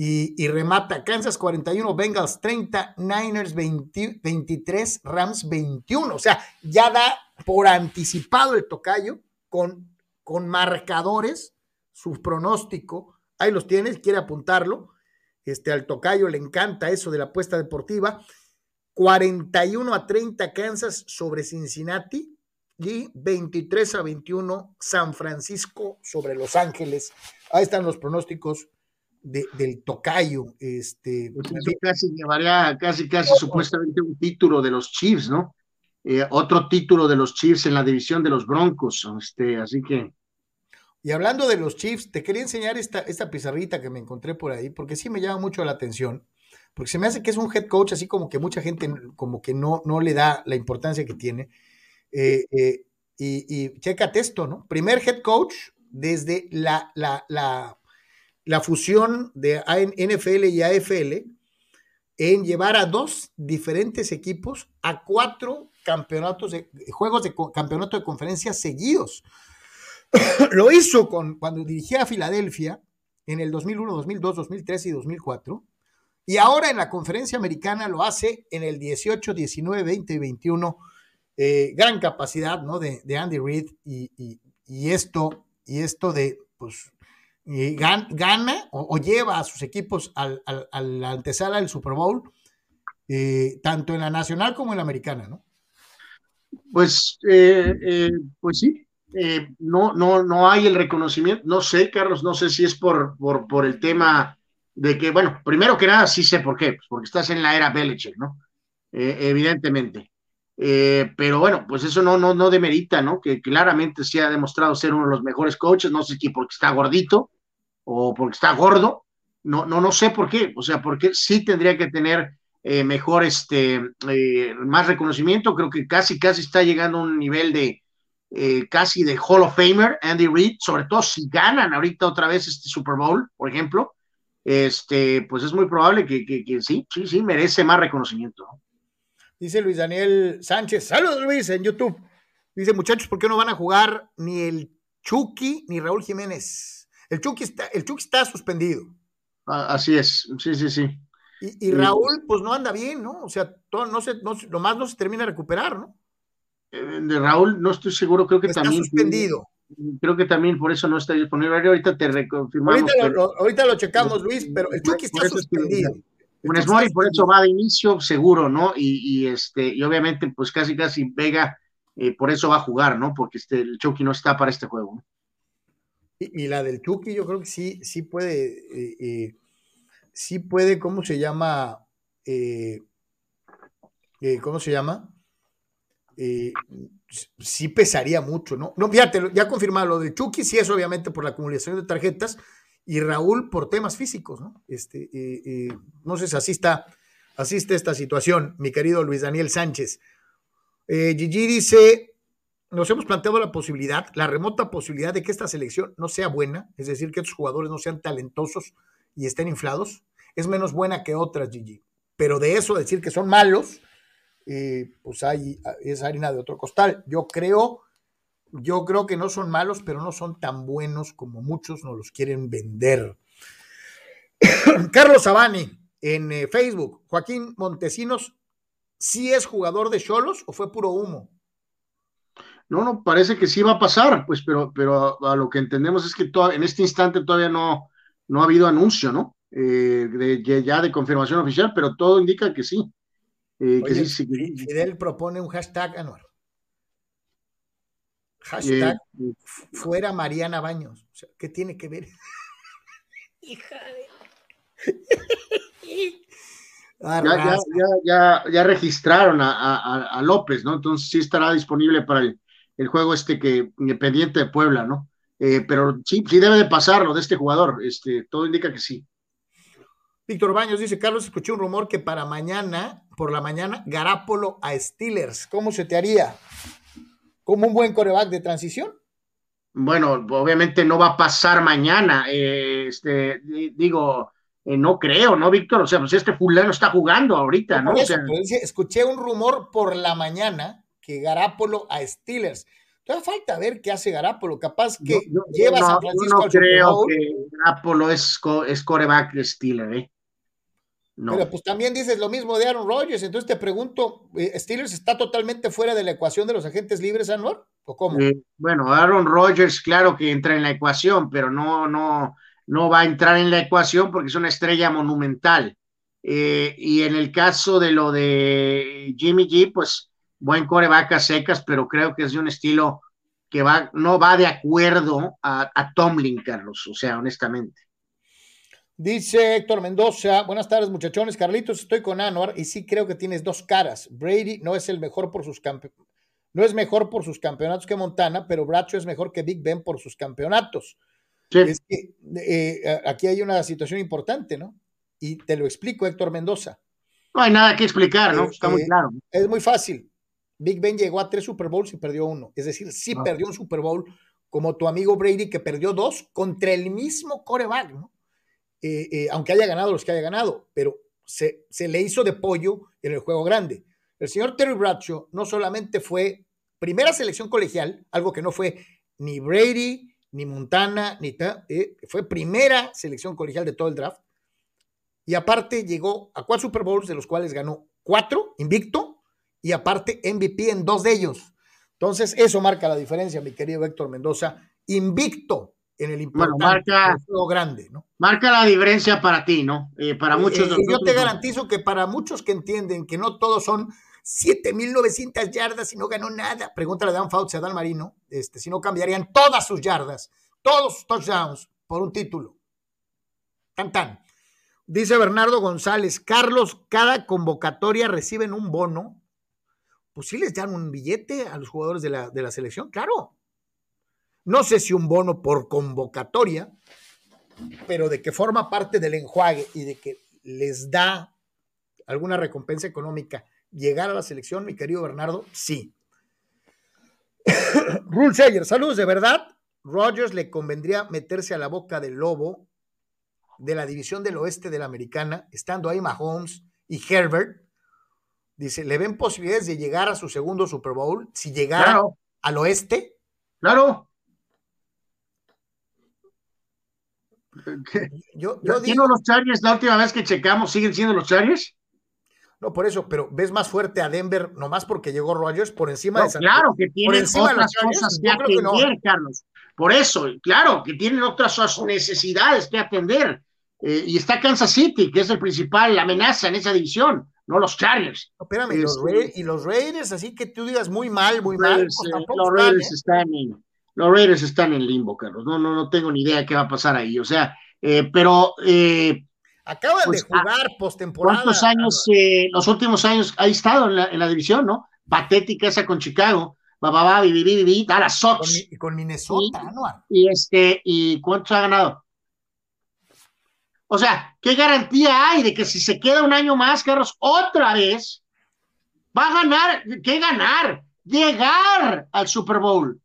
Y, remata Kansas 41, Bengals 30, Niners 23, Rams 21. O sea, ya da por anticipado el tocayo con, con marcadores, su pronóstico. Ahí los tienes, quiere apuntarlo. Este, al tocayo le encanta eso de la apuesta deportiva. 41 a 30 Kansas sobre Cincinnati y 23 a 21 San Francisco sobre Los Ángeles. Ahí están los pronósticos de, del tocayo. Este, casi llevaría casi, casi supuestamente un título de los Chiefs, ¿no? Eh, otro título de los Chiefs en la división de los Broncos. Este, así que. Y hablando de los Chiefs, te quería enseñar esta, esta pizarrita que me encontré por ahí, porque sí me llama mucho la atención. Porque se me hace que es un head coach así como que mucha gente como que no, no le da la importancia que tiene. Eh, eh, y, y chécate esto, ¿no? Primer head coach desde la, la, la, la fusión de NFL y AFL en llevar a dos diferentes equipos a cuatro campeonatos de juegos de campeonato de conferencia seguidos. Lo hizo con, cuando dirigía a Filadelfia en el 2001, 2002, 2003 y 2004. Y ahora en la conferencia americana lo hace en el 18, 19, 20 y 21. Eh, gran capacidad ¿no? de, de Andy Reid y, y, esto, y esto de, pues, gana o, o, lleva a sus equipos al, al, a la antesala del Super Bowl, eh, tanto en la nacional como en la americana, ¿no? Pues, eh, eh, pues sí, eh, no, no, no hay el reconocimiento. No sé, Carlos, no sé si es por, por, por, el tema de que, bueno, primero que nada, sí sé por qué, pues porque estás en la era Belichick, ¿no? evidentemente. pero bueno, pues eso no, no, no demerita, ¿no? Que claramente sí ha demostrado ser uno de los mejores coaches, no sé si porque está gordito o porque está gordo, no, no, no sé por qué, o sea, porque sí tendría que tener eh, mejor, este, eh, más reconocimiento. Creo que casi, casi está llegando a un nivel de eh, casi de Hall of Famer, Andy Reid, sobre todo si ganan ahorita otra vez este Super Bowl, por ejemplo. Este, pues es muy probable que, que, que sí, sí, sí, merece más reconocimiento. Dice Luis Daniel Sánchez, saludos Luis en YouTube. Dice, muchachos, ¿por qué no van a jugar ni el Chucky ni Raúl Jiménez? El Chucky está, el Chucky está suspendido. Ah, así es, sí, sí, sí. Y, y, Raúl, pues no anda bien, ¿no? O sea, todo, no se, no, nomás no se termina de recuperar, ¿no? Eh, de Raúl, no estoy seguro, creo que está también. suspendido. Creo que también por eso no está disponible. Ahorita te reconfirmamos. Ahorita, pero... lo, ahorita lo, checamos, Luis, pero el Chucky está suspendido. Funes Mori por eso va de inicio, seguro, ¿no? Y, y, este, y obviamente, pues casi casi Vega, eh, por eso va a jugar, ¿no? Porque este, el Chucky no está para este juego. ¿no? Y, y, la del Chucky, yo creo que sí, sí puede. Eh, eh, sí puede, ¿cómo se llama? Eh, eh, ¿Cómo se llama? Eh, sí pesaría mucho, ¿no? No, fíjate, ya confirmado lo de Chucky, sí es obviamente por la acumulación de tarjetas y Raúl por temas físicos, ¿no? Este, eh, no sé si así está, así está esta situación, mi querido Luis Daniel Sánchez. Gigi dice, nos hemos planteado la posibilidad, la remota posibilidad de que esta selección no sea buena, es decir, que estos jugadores no sean talentosos y estén inflados es menos buena que otras, Gigi. Pero de eso decir que son malos, eh, pues hay, es harina de otro costal. Yo creo, yo creo que no son malos, pero no son tan buenos como muchos nos los quieren vender. Carlos Sabani en eh, Facebook, Joaquín Montesinos, ¿sí es jugador de Cholos o fue puro humo? No, no, parece que sí va a pasar, pues, pero, pero a, lo que entendemos es que to en este instante todavía no, no ha habido anuncio, ¿no? eh, de, ya de confirmación oficial, pero todo indica que sí. Eh, Oye, que sí, sí que... Fidel propone un hashtag, Anuar. Hashtag eh, fuera Mariana Baños. O sea, ¿Qué tiene que ver? Hija de... ah, ya, ya, ya, ya, ya, registraron a, a, a, López, ¿no? Entonces sí estará disponible para el, el juego este que independiente de Puebla, ¿no? Eh, pero sí, sí debe de pasarlo de este jugador. Este, todo indica que sí. Víctor Baños dice, Carlos, escuché un rumor que para mañana, por la mañana, Garápolo a Steelers. ¿Cómo se te haría? ¿Como un buen coreback de transición? Bueno, obviamente no va a pasar mañana. Eh, este, digo, eh, no creo, ¿no, Víctor? O sea, pues este fulano está jugando ahorita, ¿no? Eso, o sea, dice, escuché un rumor por la mañana que Garápolo a Steelers. Todavía falta ver qué hace Garápolo. Capaz que no, lleva no, a San Francisco no al creo que Garápolo es, es coreback Steelers, ¿eh? No. Pero pues también dices lo mismo de Aaron Rodgers, entonces te pregunto, eh, ¿Steelers está totalmente fuera de la ecuación de los agentes libres, Anwar? ¿O cómo? Eh, bueno, Aaron Rodgers, claro que entra en la ecuación, pero no, no, no va a entrar en la ecuación porque es una estrella monumental. Eh, y en el caso de lo de Jimmy G, pues buen coreback a secas, pero creo que es de un estilo que va, no va de acuerdo a, a Tomlin, Carlos, o sea, honestamente. Dice Héctor Mendoza, buenas tardes muchachones, Carlitos, estoy con Anuar y sí creo que tienes dos caras. Brady no es el mejor por sus no es mejor por sus campeonatos que Montana, pero Bracho es mejor que Big Ben por sus campeonatos. Es que eh, aquí hay una situación importante, ¿no? Y te lo explico, Héctor Mendoza. No hay nada que explicar, ¿no? Está muy claro. Es muy fácil. Big Ben llegó a tres Super Bowls y perdió uno. Es decir, sí ah. perdió un Super Bowl como tu amigo Brady, que perdió dos contra el mismo coreback, ¿no? Eh, eh, aunque haya ganado los que haya ganado, pero se, le hizo de pollo en el juego grande. El señor Terry Bradshaw no solamente fue primera selección colegial, algo que no fue ni Brady, ni Montana, ni eh, fue primera selección colegial de todo el draft. Y aparte llegó a cuatro Super Bowls, de los cuales ganó cuatro, invicto, y aparte MVP en dos de ellos. Entonces, eso marca la diferencia, mi querido Héctor Mendoza. Invicto en el importante marca, juego grande, ¿no? Marca la diferencia para ti, ¿no? Eh, para eh, muchos. yo te garantizo que para muchos que entienden que no todos son 7.900 yardas y no ganó nada, pregúntale a Dan Fouts a Dan Marino, este, si no cambiarían todas sus yardas, todos sus touchdowns por un título. Tan tan. Dice Bernardo González, Carlos, cada convocatoria reciben un bono. Pues sí les dan un billete a los jugadores de la, de la selección, claro. No sé si un bono por convocatoria, pero de que forma parte del enjuague y de que les da alguna recompensa económica llegar a la selección, mi querido Bernardo, sí. Rule Sayer, saludos, de verdad. Rogers le convendría meterse a la boca del lobo de la división del oeste de la americana, estando ahí Mahomes y Herbert. Dice, ¿le ven posibilidades de llegar a su segundo Super Bowl si llegara al oeste? Claro. Yo, yo digo, los Chargers la última vez que checamos siguen siendo los Chargers? No, por eso, pero ves más fuerte a Denver nomás porque llegó Rogers por encima de San Claro, que tienen otras cosas que atender, Carlos. Por eso, claro, que tienen otras necesidades que atender. Eh, y está Kansas City, que es el principal amenaza en esa división, no los Chargers. espérame, este, y los Raiders, así que tú digas muy mal, muy mal. Pues, eh, los Raiders ¿eh? están en, los Raiders están en limbo, Carlos. No, no, no tengo ni idea qué va a pasar ahí. O sea, eh, pero. Eh, Acaban pues, de jugar postemporada. ¿Cuántos años, eh, los últimos años, ha estado en la, en la, división, ¿no? Patética esa con Chicago. Va, va, va, viví, a Sox. Y con, Minnesota, ¿no? Y este, ¿y cuántos ha ganado? O sea, ¿qué garantía hay de que si se queda un año más, Carlos, otra vez, va a ganar? ¿Qué ganar? Llegar al Super Bowl.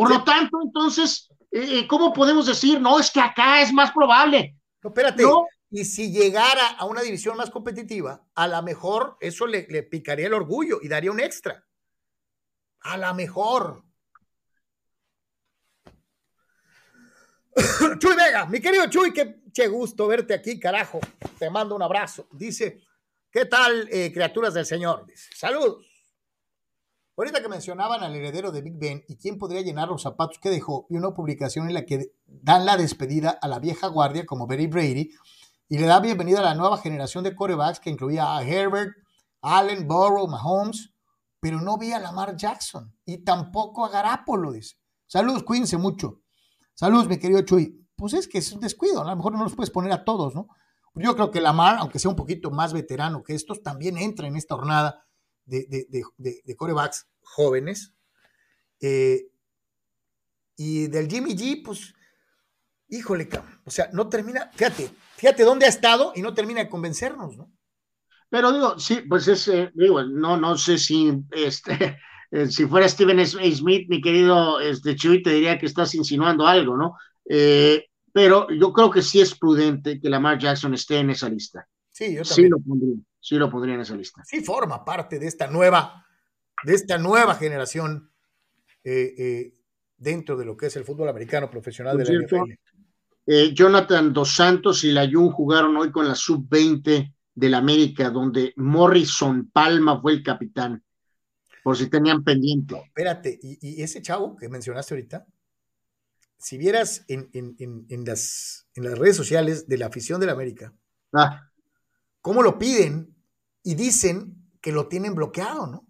Por lo tanto, entonces, eh, ¿cómo podemos decir, no, es que acá es más probable? No, espérate. Y si llegara a una división más competitiva, a lo mejor eso le, picaría el orgullo y daría un extra. A lo mejor. Chuy Vega, mi querido Chuy, qué, gusto verte aquí, carajo. Te mando un abrazo. Dice, ¿qué tal, eh, criaturas del Señor? Dice, saludos. Ahorita que mencionaban al heredero de Big Ben y quién podría llenar los zapatos que dejó, y una publicación en la que dan la despedida a la vieja guardia como Berry Brady y le da bienvenida a la nueva generación de corebacks que incluía a Herbert, Allen, Burrow, Mahomes, pero no vi a Lamar Jackson y tampoco a Garapolo, dice. Saludos, cuídense mucho. Saludos, mi querido Chuy. Pues es que es un descuido, a lo mejor no los puedes poner a todos, ¿no? Yo creo que Lamar, aunque sea un poquito más veterano que estos, también entra en esta jornada de, de, de corebacks jóvenes. Eh, y del Jimmy G, pues, híjole, o sea, no termina, fíjate, fíjate dónde ha estado y no termina de convencernos, ¿no? Pero digo, sí, pues es, eh, digo, no, no sé si, este, eh, si fuera Steven Smith, mi querido este, Chuy, te diría que estás insinuando algo, ¿no? pero yo creo que sí es prudente que Lamar Jackson esté en esa lista. Sí, yo también. Sí lo pondría, sí lo pondría en esa lista. Sí forma parte de esta nueva de esta nueva generación eh, eh, dentro de lo que es el fútbol americano profesional de la NFL. Eh, Jonathan Dos Santos y Layun jugaron hoy con la sub-20 del América, donde Morrison Palma fue el capitán, por si tenían pendiente. espérate, y, ese chavo que mencionaste ahorita, si vieras en, las, en las redes sociales de la afición del América, ah. cómo lo piden y dicen que lo tienen bloqueado, ¿no?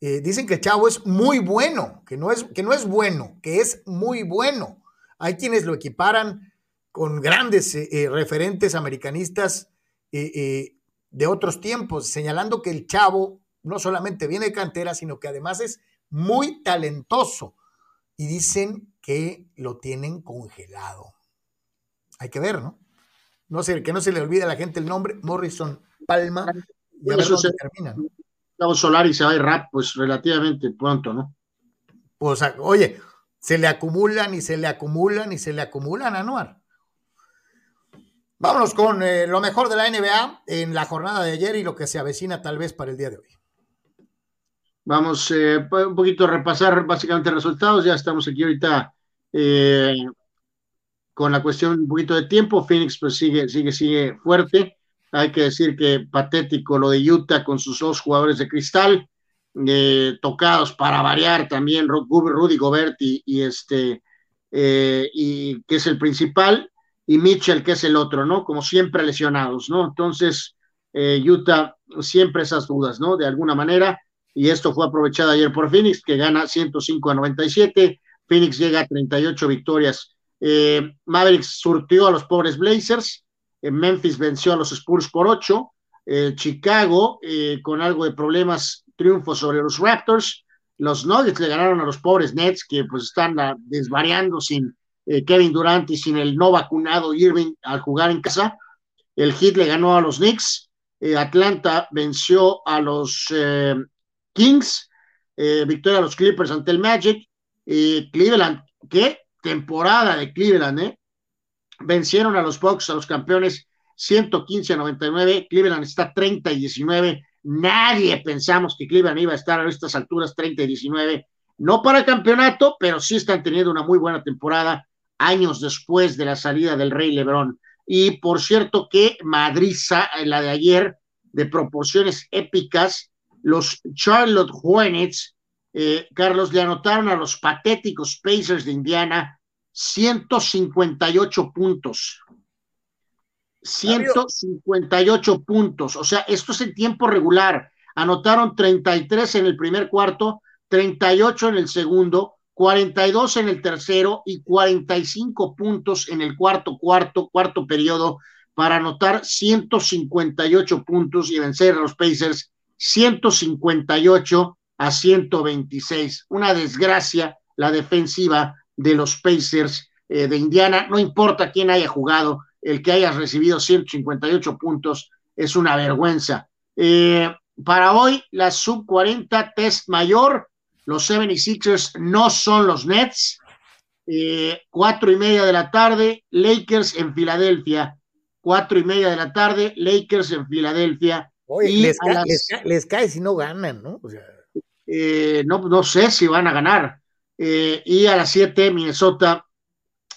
Eh, dicen que el chavo es muy bueno, que no es, que no es bueno, que es muy bueno. Hay quienes lo equiparan con grandes eh, eh, referentes americanistas de otros tiempos, señalando que el chavo no solamente viene de cantera, sino que además es muy talentoso. Y dicen que lo tienen congelado. Hay que ver, ¿no? No sé, que no se le olvide a la gente el nombre, Morrison Palma, y a ver dónde termina. Gustavo Solari se va a ir rap, pues relativamente pronto, ¿no? Pues, oye, se le acumulan y se le acumulan y se le acumulan a Anuar. Vámonos con eh, lo mejor de la NBA en la jornada de ayer y lo que se avecina tal vez para el día de hoy. Vamos eh, un poquito a repasar básicamente resultados. Ya estamos aquí ahorita eh, con la cuestión un poquito de tiempo. Phoenix pues sigue, sigue, sigue fuerte. Hay que decir que patético lo de Utah con sus dos jugadores de cristal, eh, tocados para variar también Rudy Gobert y, este, eh, y que es el principal, y Mitchell, que es el otro, ¿no? Como siempre lesionados, ¿no? Entonces, eh, Utah siempre esas dudas, ¿no? De alguna manera, y esto fue aprovechado ayer por Phoenix, que gana 105 a 97, Phoenix llega a 38 victorias. Mavericks surtió a los pobres Blazers, Memphis venció a los Spurs por 8, eh, Chicago eh, con algo de problemas, triunfo sobre los Raptors, los Nuggets le ganaron a los pobres Nets que pues están ah, desvariando sin eh, Kevin Durant y sin el no vacunado Irving al jugar en casa, el Heat le ganó a los Knicks, Atlanta venció a los Kings, victoria a los Clippers ante el Magic, Cleveland, qué temporada de Cleveland, ¿eh? Vencieron a los Bucks, a los campeones 115 a 99, Cleveland está 30 y 19, nadie pensamos que Cleveland iba a estar a estas alturas 30 y 19, no para el campeonato, pero sí están teniendo una muy buena temporada años después de la salida del Rey Lebrón. Y por cierto que Madriza, la de ayer, de proporciones épicas, los Charlotte Hornets, eh, Carlos, le anotaron a los patéticos Pacers de Indiana 158 puntos. 158 puntos. O sea, esto es en tiempo regular. Anotaron 33 en el primer cuarto, 38 en el segundo, 42 en el tercero y 45 puntos en el cuarto, cuarto, cuarto periodo para anotar 158 puntos y vencer a los Pacers 158 a 126. Una desgracia la defensiva de los Pacers eh, de Indiana. No importa quién haya jugado, el que haya recibido 158 puntos es una vergüenza. Eh, para hoy, la sub 40 test mayor, los 76ers no son los Nets. Eh, cuatro y media de la tarde, Lakers en Filadelfia. Cuatro y media de la tarde, Lakers en Filadelfia. les, cae, si no ganan, ¿no? no, no sé si van a ganar. Eh, y a las 7 Minnesota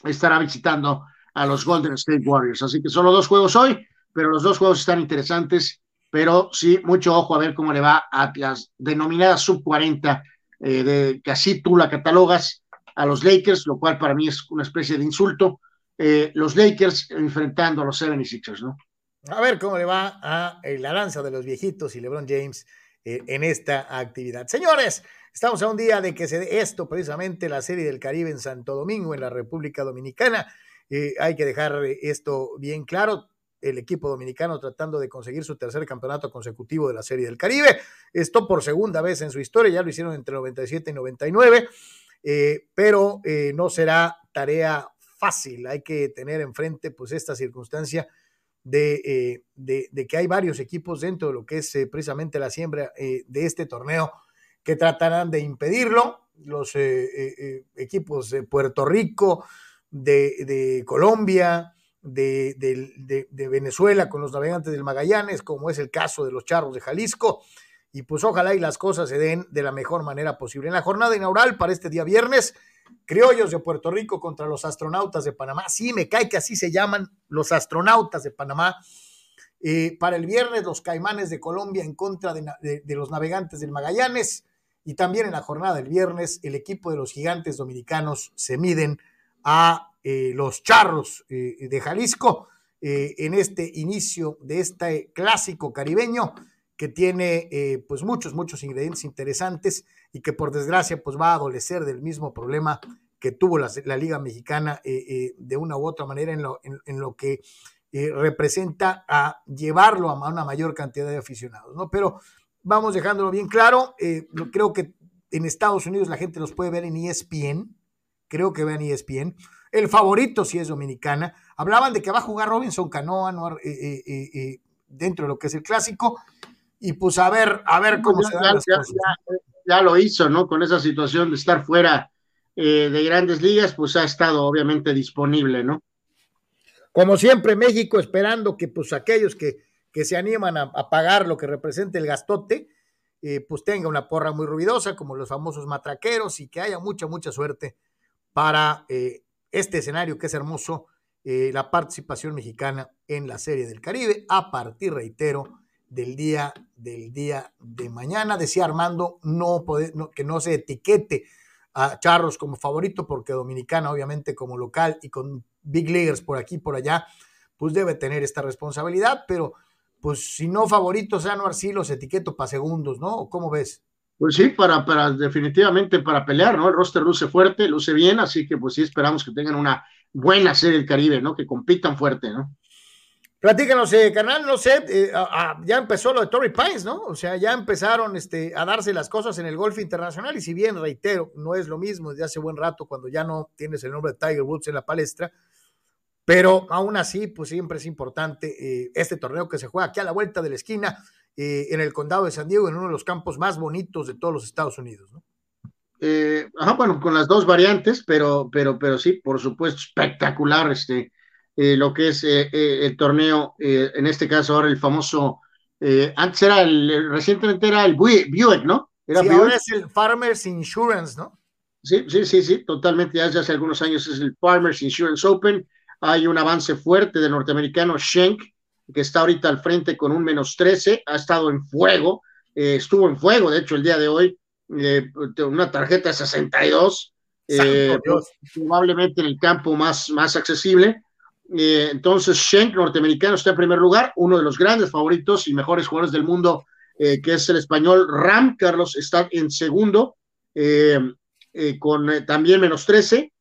estará visitando a los Golden State Warriors. Así que solo dos juegos hoy, pero los dos juegos están interesantes, pero sí, mucho ojo a ver cómo le va a las denominadas sub 40, eh, de, que así tú la catalogas a los Lakers, lo cual para mí es una especie de insulto. Eh, los Lakers enfrentando a los 76ers, ¿no? A ver cómo le va a la lanza de los viejitos y LeBron James en esta actividad. Señores, Estamos a un día de que se dé esto, precisamente la Serie del Caribe en Santo Domingo, en la República Dominicana. Eh, hay que dejar esto bien claro. El equipo dominicano tratando de conseguir su tercer campeonato consecutivo de la Serie del Caribe. Esto por segunda vez en su historia, ya lo hicieron entre 97 y 99, eh, pero eh, no será tarea fácil. Hay que tener enfrente pues esta circunstancia de, de, que hay varios equipos dentro de lo que es precisamente la siembra de este torneo que tratarán de impedirlo. Los eh, eh, eh, equipos de Puerto Rico, de, Colombia, de, Venezuela con los navegantes del Magallanes, como es el caso de los Charros de Jalisco. Y pues ojalá y las cosas se den de la mejor manera posible. En la jornada inaugural para este día viernes, Criollos de Puerto Rico contra los astronautas de Panamá. Sí, me cae que así se llaman los astronautas de Panamá. para el viernes, los Caimanes de Colombia en contra de, los navegantes del Magallanes. Y también en la jornada del viernes, el equipo de los gigantes dominicanos se miden a eh, los charros eh, de Jalisco. eh, en este inicio de este clásico caribeño que tiene pues muchos, muchos ingredientes interesantes y que por desgracia pues va a adolecer del mismo problema que tuvo la, Liga Mexicana de una u otra manera en lo, en, lo que representa a llevarlo a una mayor cantidad de aficionados, ¿no? Pero vamos dejándolo bien claro, creo que en Estados Unidos la gente los puede ver en ESPN, creo que vean ESPN, el favorito si es dominicana. Hablaban de que va a jugar Robinson Canoa eh, eh, eh, dentro de lo que es el clásico. Y pues a ver, a ver cómo se dan las cosas. Ya, lo hizo, ¿no? Con esa situación de estar fuera de grandes ligas, pues ha estado obviamente disponible, ¿no? Como siempre, México esperando que pues aquellos que, que se animan a, pagar lo que representa el gastote, pues tenga una porra muy ruidosa, como los famosos matraqueros, y que haya mucha, mucha suerte para este escenario que es hermoso, eh, la participación mexicana en la Serie del Caribe, a partir, reitero, del día, del día de mañana. Decía Armando no, que no se etiquete a Charros como favorito, porque Dominicana, obviamente, como local y con big leaguers por aquí y por allá, pues debe tener esta responsabilidad, pero pues si no favoritos, Anuar, sí los etiqueto para segundos, ¿no? ¿Cómo ves? Pues sí, para, para definitivamente para pelear, ¿no? El roster luce fuerte, luce bien, así que pues sí esperamos que tengan una buena serie del Caribe, ¿no? Que compitan fuerte, ¿no? Platícanos, eh, carnal, no sé, eh, ya empezó lo de Torrey Pines, ¿no? O sea, ya empezaron este, a darse las cosas en el golf internacional y si bien, reitero, no es lo mismo desde hace buen rato cuando ya no tienes el nombre de Tiger Woods en la palestra, pero aún así, pues siempre es importante eh, este torneo que se juega aquí a la vuelta de la esquina eh, en el condado de San Diego, en uno de los campos más bonitos de todos los Estados Unidos, ¿no? Eh, ajá, bueno, con las dos variantes, pero, pero, pero sí, por supuesto, espectacular este, lo que es el torneo, en este caso ahora el famoso, antes era el, recientemente era el Buick, ¿no? Era sí, ahora es el Farmers Insurance, ¿no? Sí, sí, sí, sí, totalmente, ya hace algunos años es el Farmers Insurance Open, hay un avance fuerte del norteamericano Schenk, que está ahorita al frente con un menos 13, ha estado en fuego, eh, estuvo en fuego, de hecho, el día de hoy, eh, una tarjeta de 62, eh, probablemente en el campo más, más accesible. entonces, Schenk, norteamericano, está en primer lugar, uno de los grandes favoritos y mejores jugadores del mundo, que es el español Ram, Carlos, está en segundo, con también menos 13.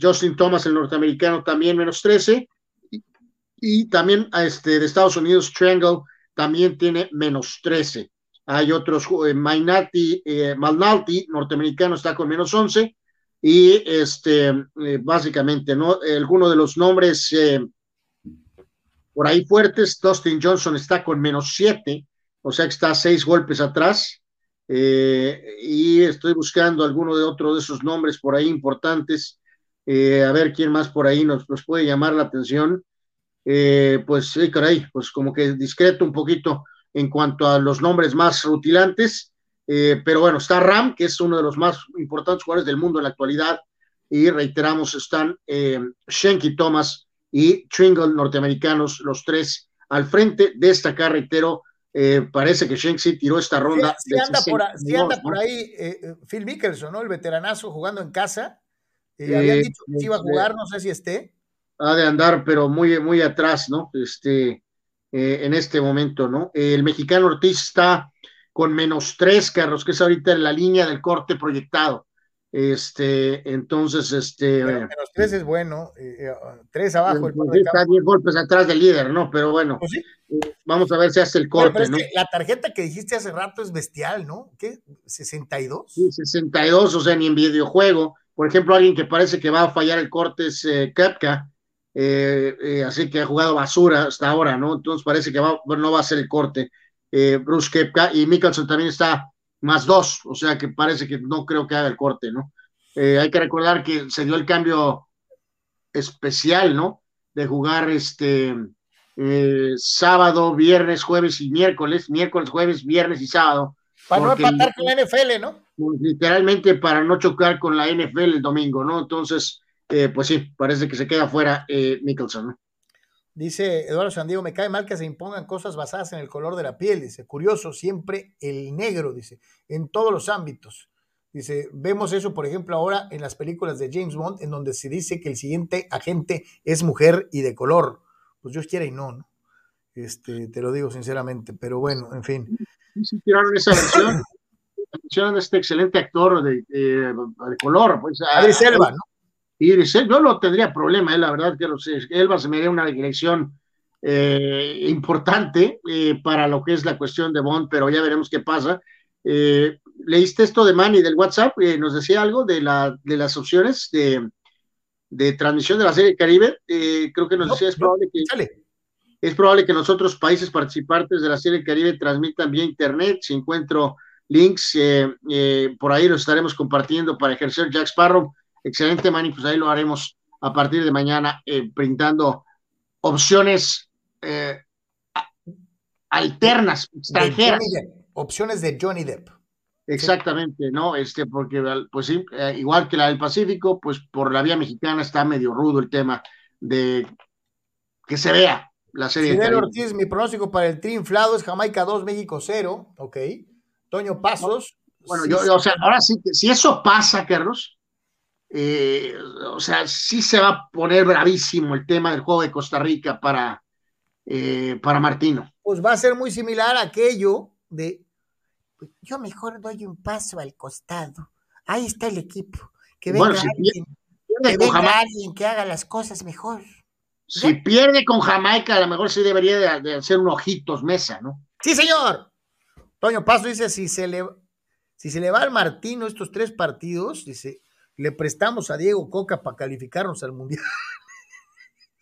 Justin Thomas, el norteamericano, también menos 13 y también este, de Estados Unidos, Triangle también tiene menos 13. Hay otros, eh, Mainati, eh, Malnati, norteamericano, está con menos 11. Y este, eh, básicamente, ¿no? Algunos de los nombres eh, por ahí fuertes, Dustin Johnson está con menos 7, o sea que está seis golpes atrás. y estoy buscando alguno de otros de esos nombres por ahí importantes. A ver quién más por ahí nos, nos puede llamar la atención. Eh, pues sí, caray, pues como que discreto un poquito en cuanto a los nombres más rutilantes, eh, pero bueno, está Ram, que es uno de los más importantes jugadores del mundo en la actualidad, y reiteramos, están eh, Shenky Thomas y Tringle norteamericanos, los tres al frente de esta carretero. Eh, parece que Shenk sí tiró esta ronda. Sí, anda, por, anda por, ahí Phil Mickelson, ¿no? El veteranazo jugando en casa. Habían dicho que iba a jugar, no sé si esté ha de andar, pero muy, muy atrás, ¿no? Este, eh, en este momento, ¿no? El mexicano Ortiz está con menos tres carros, que es ahorita en la línea del corte proyectado. Este, entonces, este. menos tres es bueno, eh, eh, tres abajo. El pues, está diez golpes atrás del líder, ¿no? Pero bueno, pues vamos a ver si hace el corte, ¿no? la tarjeta que dijiste hace rato es bestial, ¿no? ¿Qué? ¿62? Sí, 62, o sea, ni en videojuego. Por ejemplo, alguien que parece que va a fallar el corte es Kepka eh, eh, así que ha jugado basura hasta ahora, ¿no? Entonces parece que no va a ser el corte. Eh, Bruce Kepka y Mickelson también está más dos, o sea que parece que no creo que haga el corte, ¿no? hay que recordar que se dio el cambio especial, ¿no? De jugar este sábado, viernes, jueves y miércoles, miércoles, jueves, viernes y sábado. Para no empatar con la NFL, ¿no? Literalmente para no chocar con la NFL el domingo, ¿no? Entonces, eh, pues sí, parece que se queda fuera eh, Mickelson. Dice Eduardo Sandiego, me cae mal que se impongan cosas basadas en el color de la piel, dice, curioso, siempre el negro, dice, en todos los ámbitos. Dice, vemos eso, por ejemplo, ahora en las películas de James Bond, en donde se dice que el siguiente agente es mujer y de color. pues Dios quiera y no, ¿no? Este, te lo digo sinceramente, pero bueno, en fin. Sí, tiraron esa versión, de este excelente actor de, de, de color, pues. Idris Elba, ¿no? Idris Elba, yo no tendría problema, eh, la verdad que no sé, Elba se me dio una dirección eh, importante eh, para lo que es la cuestión de Bond, pero ya veremos qué pasa. Eh, ¿Leíste esto de Manny del WhatsApp? Eh, ¿Nos decía algo de, la, de las opciones de, de transmisión de la serie Caribe? Creo que nos No, decía, es no, probable que Sale. es probable que los otros países participantes de la serie Caribe transmitan vía internet. Si encuentro links, eh, eh, por ahí los estaremos compartiendo para ejercer Jack Sparrow. Excelente, Manny, pues ahí lo haremos a partir de mañana, eh, brindando opciones eh, alternas, extranjeras. Opciones de Johnny Depp. Exactamente, ¿no? Este, porque, pues sí, igual que la del Pacífico, pues por la vía mexicana está medio rudo el tema de que se vea la serie. de Fidel. Ortiz, mi pronóstico para el tri inflado es Jamaica 2, México 0. Ok. Toño Pasos. Bueno, sí, yo, o sea, ahora sí, que si eso pasa, Carlos, eh, o sea, sí se va a poner bravísimo el tema del juego de Costa Rica para, eh, para Martino. Pues va a ser muy similar a aquello de. pues, Yo mejor doy un paso al costado. Ahí está el equipo. Que venga, Bueno, si alguien, Pierde que venga Jamaica, alguien que haga las cosas mejor. si pierde con Jamaica, a lo mejor sí debería de, de hacer un ojitos mesa, ¿no? Sí, señor. Toño Paso dice: si se le, si se le va al Martino estos tres partidos, dice, le prestamos a Diego Coca para calificarnos al Mundial.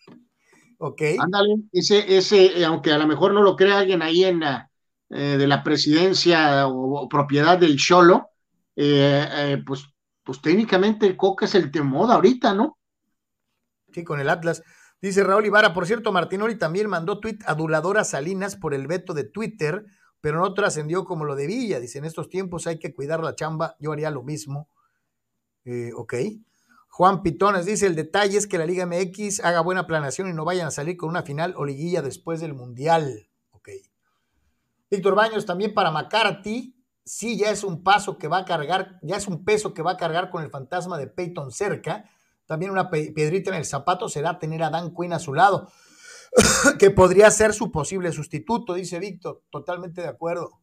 ok. Ándale, ese, ese, eh, aunque a lo mejor no lo crea alguien ahí en la, eh, de la presidencia o, o propiedad del Cholo, eh, eh, pues, pues técnicamente el Coca es el de moda ahorita, ¿no? Sí, con el Atlas. Dice Raúl Ibarra, por cierto, Martinoli también mandó tweet adulador a Salinas por el veto de Twitter, pero no trascendió como lo de Villa. Dice, en estos tiempos hay que cuidar la chamba, yo haría lo mismo. Eh, ok. Juan Pitones dice, el detalle es que la Liga MX haga buena planeación y no vayan a salir con una final o liguilla después del Mundial. Ok. Víctor Baños, también para McCarthy, sí, ya es un paso que va a cargar, ya es un peso que va a cargar con el fantasma de Peyton cerca. También una piedrita en el zapato será tener a Dan Quinn a su lado, que podría ser su posible sustituto, dice Víctor. Totalmente de acuerdo.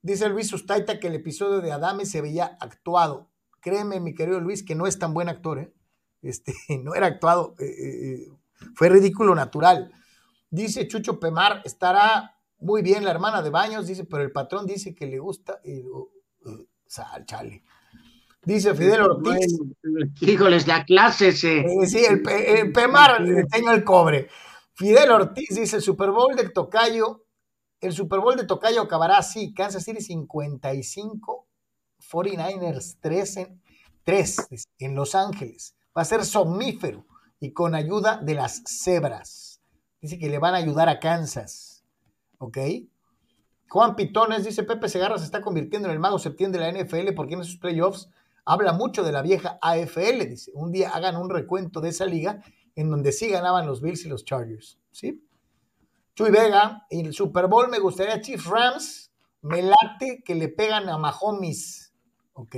Dice Luis Sustaita que el episodio de Adame se veía actuado. Créeme, mi querido Luis, que no es tan buen actor, ¿eh? Este, no era actuado, eh, eh, fue ridículo natural. Dice Chucho Pemar, estará muy bien la hermana de Baños, dice, pero el patrón dice que le gusta y uh, uh, sal. Dice Fidel Ortiz. Híjoles, la clase se. Eh, sí, el, el Pemar le tengo el cobre. Fidel Ortiz dice: el Super Bowl del Tocayo. El Super Bowl de Tocayo acabará así: Kansas City 55, 49ers 3 en, 3 en Los Ángeles. Va a ser somnífero y con ayuda de las cebras. Dice que le van a ayudar a Kansas. ¿Ok? Juan Pitones dice: Pepe Segarra se está convirtiendo en el mago septiembre de la NFL porque en esos playoffs habla mucho de la vieja AFL. Dice: un día hagan un recuento de esa liga en donde sí ganaban los Bills y los Chargers. ¿Sí? Chuy Vega, en el Super Bowl me gustaría Chiefs Rams. Me late que le pegan a Mahomes. ¿Ok?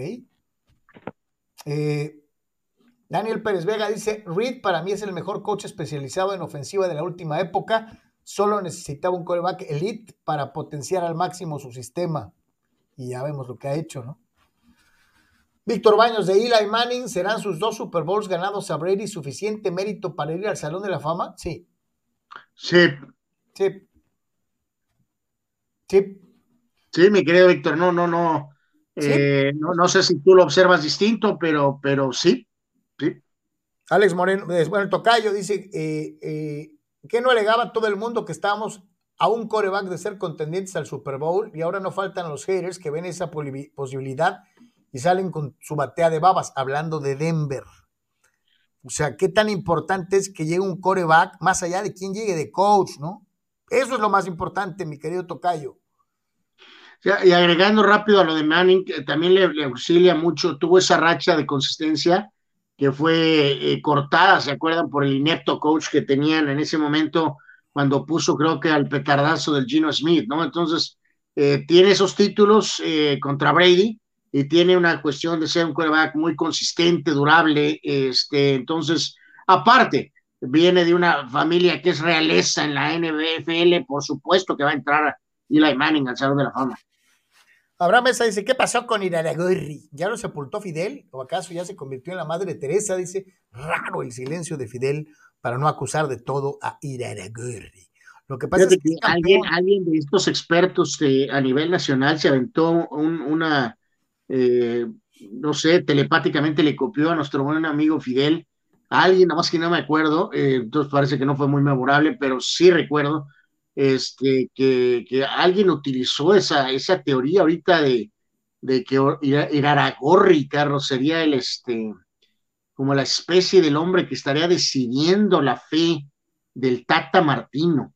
Eh, Daniel Pérez Vega dice: Reed para mí es el mejor coach especializado en ofensiva de la última época. Solo necesitaba un coreback elite para potenciar al máximo su sistema. Y ya vemos lo que ha hecho, ¿no? Víctor Baños de Eli Manning, ¿serán sus dos Super Bowls ganados a Brady suficiente mérito para ir al Salón de la Fama? Sí, Sí, sí. Sí, sí, mi querido Víctor, no, no, no. Sí. eh, no, no sé si tú lo observas distinto, pero, pero sí, sí. Alex Moreno, bueno, el tocayo dice eh, eh, que no alegaba todo el mundo que estábamos a un coreback de ser contendientes al Super Bowl y ahora no faltan los haters que ven esa posibilidad y salen con su batea de babas, hablando de Denver. O sea, qué tan importante es que llegue un coreback más allá de quien llegue de coach, ¿no? Eso es lo más importante, mi querido tocayo. Y agregando rápido a lo de Manning, también le, le auxilia mucho, tuvo esa racha de consistencia que fue eh, cortada, ¿se acuerdan? Por el inepto coach que tenían en ese momento cuando puso, creo que al petardazo del Gino Smith, ¿no? Entonces, eh, tiene esos títulos eh, contra Brady y tiene una cuestión de ser un quarterback muy consistente, durable, este, entonces, aparte, viene de una familia que es realeza en la NFL, por supuesto que va a entrar Eli Manning al Salón de la Fama. Abraham Mesa dice, ¿qué pasó con Iraragorri? ¿Ya lo sepultó Fidel? ¿O acaso ya se convirtió en la madre Teresa? Dice, raro el silencio de Fidel para no acusar de todo a Iraragorri. Lo que pasa es que, alguien, alguien, de estos expertos a nivel nacional se aventó una, eh, no sé, telepáticamente le copió a nuestro buen amigo Fidel, a alguien, nada más que no me acuerdo, eh, entonces parece que no fue muy memorable, pero sí recuerdo este, que, que alguien utilizó esa, esa teoría ahorita de, de que Iraragorri, Carlos, sería el, este, como la especie del hombre que estaría decidiendo la fe del Tata Martino.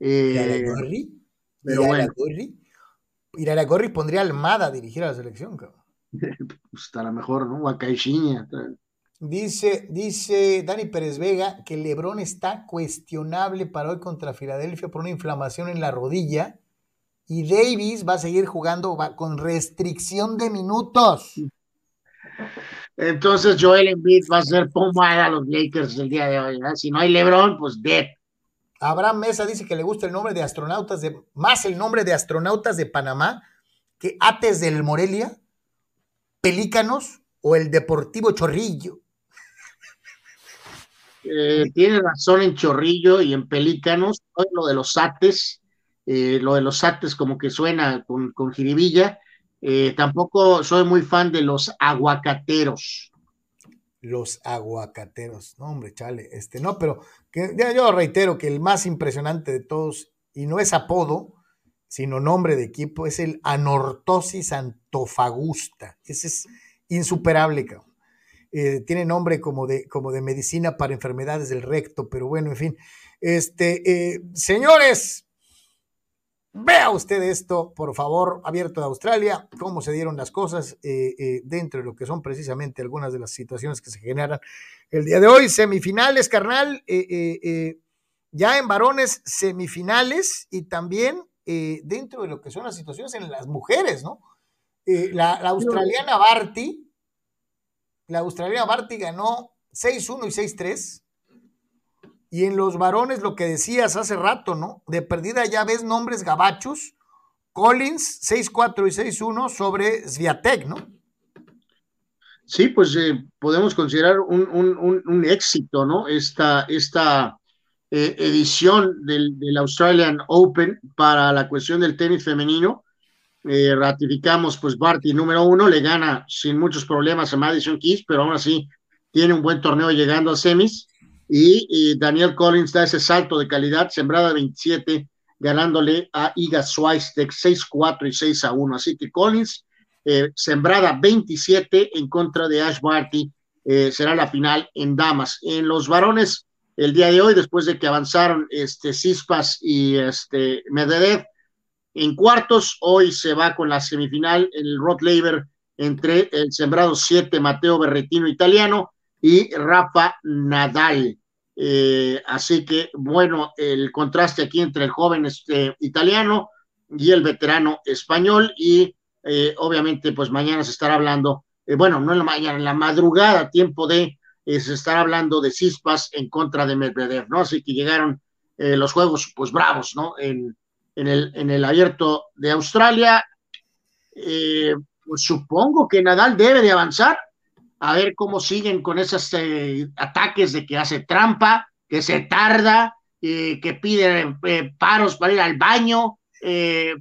Eh, ¿Iraragorri? ¿Iraragorri? Iraragorri pondría Almada a dirigir a la selección, cabrón. pues a lo mejor, ¿no? Caixinha. Dice, dice Dani Pérez Vega que Lebron está cuestionable para hoy contra Filadelfia por una inflamación en la rodilla y Davis va a seguir jugando con restricción de minutos. Entonces Joel Embiid va a ser pomada a los Lakers el día de hoy. Si no hay Lebron, pues dead. Abraham Mesa dice que le gusta el nombre de astronautas de más el nombre de astronautas de Panamá que Ates del Morelia, Pelícanos o el Deportivo Chorrillo. Eh, tiene razón en Chorrillo y en Pelícanos, lo de los ates, eh, lo de los ates como que suena con, con. Eh, tampoco soy muy fan de los aguacateros. Los aguacateros, no hombre, chale, este, no, pero ya yo reitero que el más impresionante de todos, y no es apodo, sino nombre de equipo, es el anortosis antofagusta. Ese es insuperable, cabrón. Eh, tiene nombre como de, como de medicina para enfermedades del recto, pero bueno, en fin. Este, eh, señores, vea usted esto, por favor, abierto de Australia, cómo se dieron las cosas eh, dentro de lo que son precisamente algunas de las situaciones que se generan el día de hoy. Semifinales, carnal, ya en varones, semifinales y también dentro de lo que son las situaciones en las mujeres, ¿no? la, la australiana Barty la australiana Barty ganó 6-1 y 6-3. Y en los varones, lo que decías hace rato, ¿no? De perdida ya ves nombres gabachos. Collins 6-4 y 6-1 sobre Sviatek, ¿no? Sí, pues eh, podemos considerar un, éxito, ¿no? Esta, esta eh, edición del, del, Australian Open para la cuestión del tenis femenino. Eh, ratificamos, pues Barty número uno, le gana sin muchos problemas a Madison Keys, pero aún así tiene un buen torneo llegando a semis. Y, Daniel Collins da ese salto de calidad, sembrada 27, ganándole a Iga Swiatek 6-4 y 6-1. Así que Collins, eh, sembrada 27 en contra de Ash Barty, eh, será la final en damas. En los varones, el día de hoy, después de que avanzaron este, Cispas y este, Medvedev, en cuartos, hoy se va con la semifinal, el Rod Laver entre el sembrado 7 Mateo Berretino italiano y Rafa Nadal. Eh, así que, bueno, el contraste aquí entre el joven este, italiano y el veterano español. Y eh, obviamente, pues mañana se estará hablando, eh, bueno, no en la mañana, en la madrugada, tiempo de, se estará hablando de Cispas en contra de Medvedev, ¿no? Así que llegaron los juegos, pues bravos, ¿no? En, en el, en el abierto de Australia. Pues supongo que Nadal debe de avanzar, a ver cómo siguen con esos eh, ataques de que hace trampa, que se tarda, eh, que pide paros para ir al baño,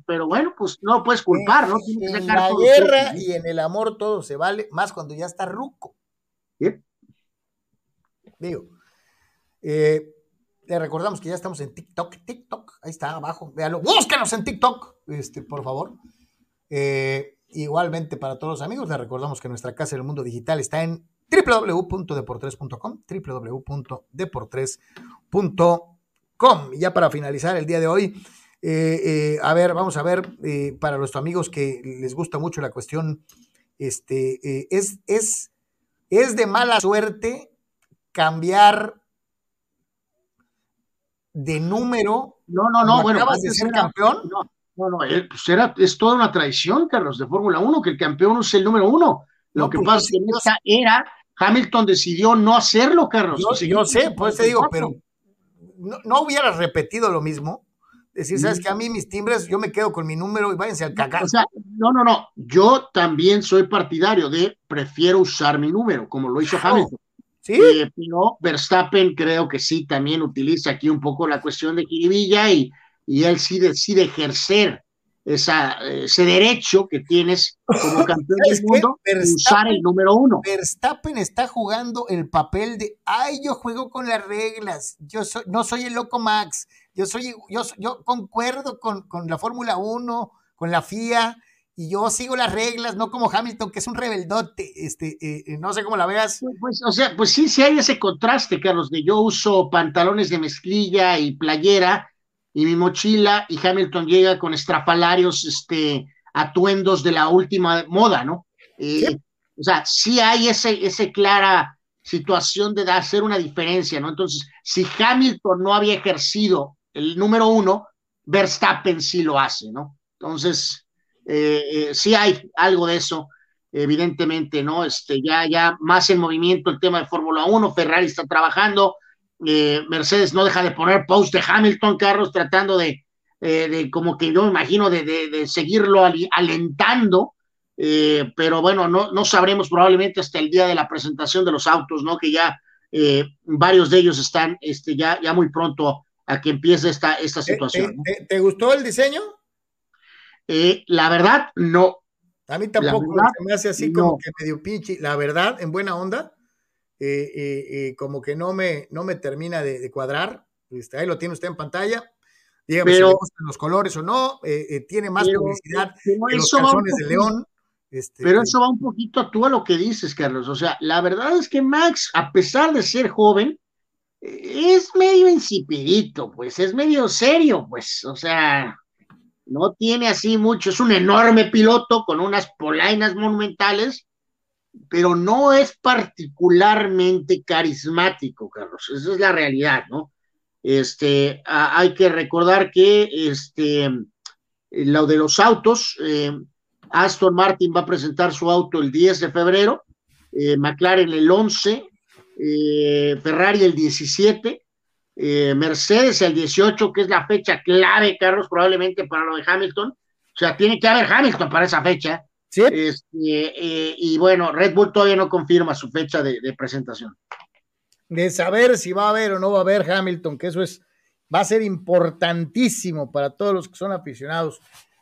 pero bueno, pues no puedes culpar, ¿no? en la guerra y en el amor todo se vale, más cuando ya está ruco. Digo, le recordamos que ya estamos en TikTok, TikTok, ahí está abajo, véalo, búsquenos en TikTok, este, por favor. Eh, igualmente para todos los amigos, le recordamos que nuestra casa del mundo digital está en www.deportres.com, www.deportres.com. Y ya para finalizar el día de hoy, eh, eh, a ver, vamos a ver, para los amigos que les gusta mucho la cuestión, este, es, es, es de mala suerte cambiar de número. No, no, no, bueno. Acabas de ser campeón. No, no, no eh, pues era, es toda una tradición, Carlos, de Fórmula 1, que el campeón es el número uno. Lo que pues, pasa es que en era Hamilton decidió no hacerlo, Carlos. Yo, yo sé, pues te digo, pero no, no hubieras repetido lo mismo. Decir, sabes que a mí mis timbres, yo me quedo con mi número y váyanse al cacao. O sea, no, no, no. Yo también soy partidario de prefiero usar mi número, como lo hizo Hamilton. ¿Sí? Eh, pero Verstappen creo que sí también utiliza aquí un poco la cuestión de Kiribilla y, y él sí decide ejercer esa, ese derecho que tienes como campeón del mundo de usar el número uno. Verstappen está jugando el papel de, ay, yo juego con las reglas, yo soy, no soy el loco Max, yo soy, yo, yo concuerdo con, con la Fórmula 1, con la FIA, y yo sigo las reglas, no como Hamilton, que es un rebeldote, este, eh, no sé cómo la veas. Pues, pues, o sea, pues sí, sí hay ese contraste, Carlos, de yo uso pantalones de mezclilla y playera y mi mochila, y Hamilton llega con estrafalarios, este, atuendos de la última moda, ¿no? Eh, Sí. O sea, sí hay ese, ese clara situación de hacer una diferencia, ¿no? Entonces, si Hamilton no había ejercido el número uno, Verstappen sí lo hace, ¿no? Entonces, eh, eh, sí hay algo de eso, evidentemente, ¿no? Este, ya, ya más en movimiento el tema de Fórmula 1, Ferrari está trabajando, eh, Mercedes no deja de poner post de Hamilton, Carlos, tratando de, eh, de como que yo me imagino, de, de, de seguirlo alentando, eh, pero bueno, no, no sabremos probablemente hasta el día de la presentación de los autos, ¿no? Que ya eh, varios de ellos están este, ya, ya muy pronto a que empiece esta, esta ¿Te, situación. te- te- te gustó el diseño? La verdad, no. A mí tampoco verdad, se me hace así no. como que medio pinche. La verdad, en buena onda, eh, eh, eh, como que no me, no me termina de, de cuadrar. Este, ahí lo tiene usted en pantalla. Dígame Pero- si le gustan los colores o no. tiene más Pero- publicidad pero que los eso va un calzones de poquito- León. Este, Pero eso va un poquito a tú a lo que dices, Carlos. O sea, la verdad es que Max, a pesar de ser joven, es medio insipidito, pues, es medio serio, pues, o sea, no tiene así mucho, es un enorme piloto con unas polainas monumentales, pero no es particularmente carismático, Carlos. Esa es la realidad, ¿no? Este, hay que recordar que este, lo de los autos, eh, Aston Martin va a presentar su auto el 10 de febrero, eh, McLaren el 11, eh, Ferrari el 17, eh, Mercedes el 18, que es la fecha clave, Carlos, probablemente para lo de Hamilton. O sea, tiene que haber Hamilton para esa fecha. Sí. Este, eh, y bueno, Red Bull todavía no confirma su fecha de, de presentación. de saber si va a haber o no va a haber Hamilton, que eso es, va a ser importantísimo para todos los que son aficionados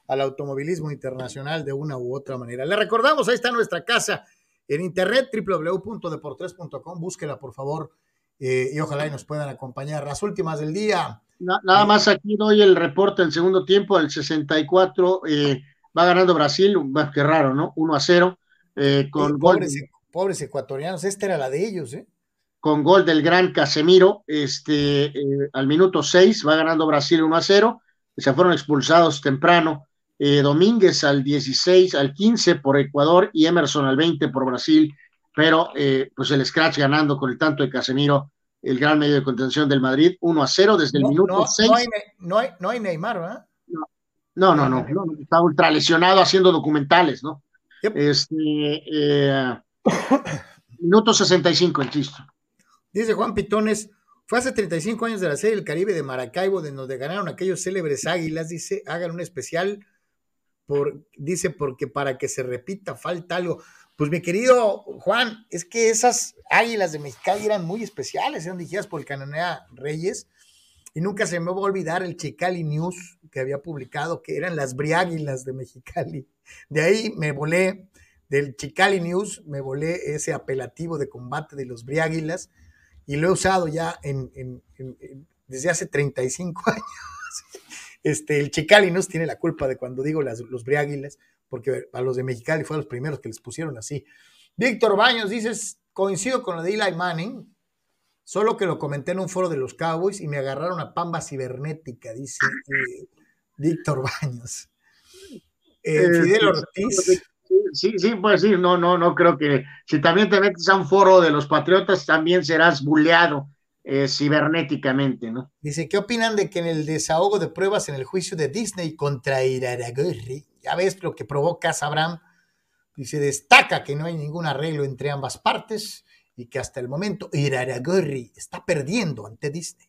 al automovilismo internacional de una u otra manera. Le recordamos, ahí está nuestra casa en internet, www.deportres.com, búsquela por favor eh, y ojalá y nos puedan acompañar. Las últimas del día, Na- nada más aquí doy el reporte del segundo tiempo, el 64, eh, va ganando Brasil, bah, qué raro, ¿no? 1 a 0, eh, con, gol, pobres, pobres ecuatorianos, esta era la de ellos, ¿eh? con gol del gran Casemiro, este, eh, al minuto 6 va ganando Brasil 1 a 0, se fueron expulsados temprano, eh, Domínguez al 16, al 15 por Ecuador y Emerson al 20 por Brasil, pero eh, pues el scratch ganando con el tanto de Casemiro, el gran medio de contención del Madrid, 1 a 0 desde el No, minuto no, 6. no hay, no, hay, no hay Neymar, ¿verdad? No, no, no, no, está ultra lesionado haciendo documentales, ¿no? Yep. Este, eh, minuto 65, insisto. Dice Juan Pitones, fue hace 35 años de la Serie del Caribe de Maracaibo, de donde ganaron aquellos célebres águilas, dice, hagan un especial, por, dice, porque para que se repita falta algo. Pues mi querido Juan, es que esas águilas de Mexicali eran muy especiales, eran dirigidas por el cananea Reyes, y nunca se me va a olvidar el Chicali News que había publicado, que eran las briáguilas de Mexicali. De ahí me volé, del Chicali News, me volé ese apelativo de combate de los briáguilas, y lo he usado ya desde hace 35 años. Este, el Chicali News tiene la culpa de cuando digo las, los briáguilas, porque a los de Mexicali fueron los primeros que les pusieron así. Víctor Baños dices, coincido con lo de Eli Manning, solo que lo comenté en un foro de los Cowboys y me agarraron a pamba cibernética, dice eh, Víctor Baños. Eh, Fidel Ortiz. Sí, sí, pues sí, no, no, no creo que si también te metes a un foro de los patriotas, también serás buleado eh, cibernéticamente, ¿no? Dice, ¿qué opinan de que en el desahogo de pruebas en el juicio de Disney contra Iraragorri, ya ves lo que provoca Abraham? Dice, destaca que no hay ningún arreglo entre ambas partes y que hasta el momento Iraragorri está perdiendo ante Disney.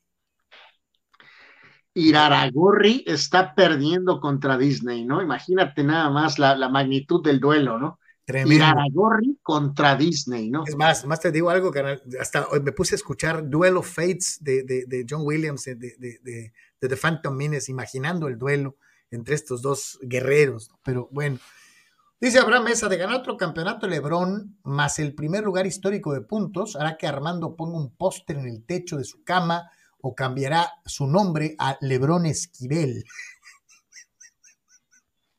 Iraragorri está perdiendo contra Disney, ¿no? Imagínate nada más la, la magnitud del duelo, ¿no? Tremendo. Iraragorri contra Disney, ¿no? Es más, más te digo algo, que hasta hoy me puse a escuchar Duel of Fates de, de, de John Williams, de, de, de, The Phantom Menace, imaginando el duelo entre estos dos guerreros, ¿no? pero bueno. Dice Abraham Mesa, de ganar otro campeonato Lebrón, más el primer lugar histórico de puntos, hará que Armando ponga un póster en el techo de su cama o cambiará su nombre a Lebrón Esquivel.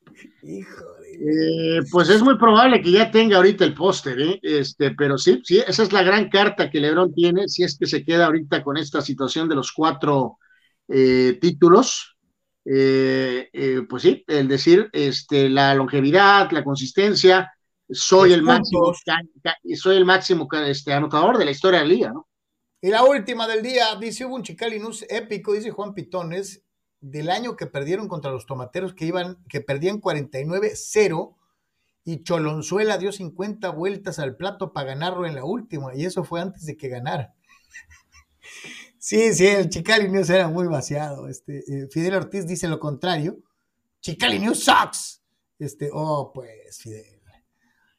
Híjole. Eh, pues es muy probable que ya tenga ahorita el póster, ¿eh? este, pero sí, sí, esa es la gran carta que Lebrón tiene, si es que se queda ahorita con esta situación de los cuatro eh, títulos, eh, eh, pues sí, el decir este, la longevidad, la consistencia, soy el máximo, soy el máximo este, anotador de la historia de la liga, ¿no? Y la última del día, dice, hubo un Chicalinus épico, dice Juan Pitones, del año que perdieron contra los tomateros que iban, que perdían 49-0 y Cholonzuela dio 50 vueltas al plato para ganarlo en la última, y eso fue antes de que ganara. Sí, sí, el Chicali News era muy vaciado. Este, eh, Fidel Ortiz dice lo contrario. Chicali News sucks. Este, oh, pues, Fidel.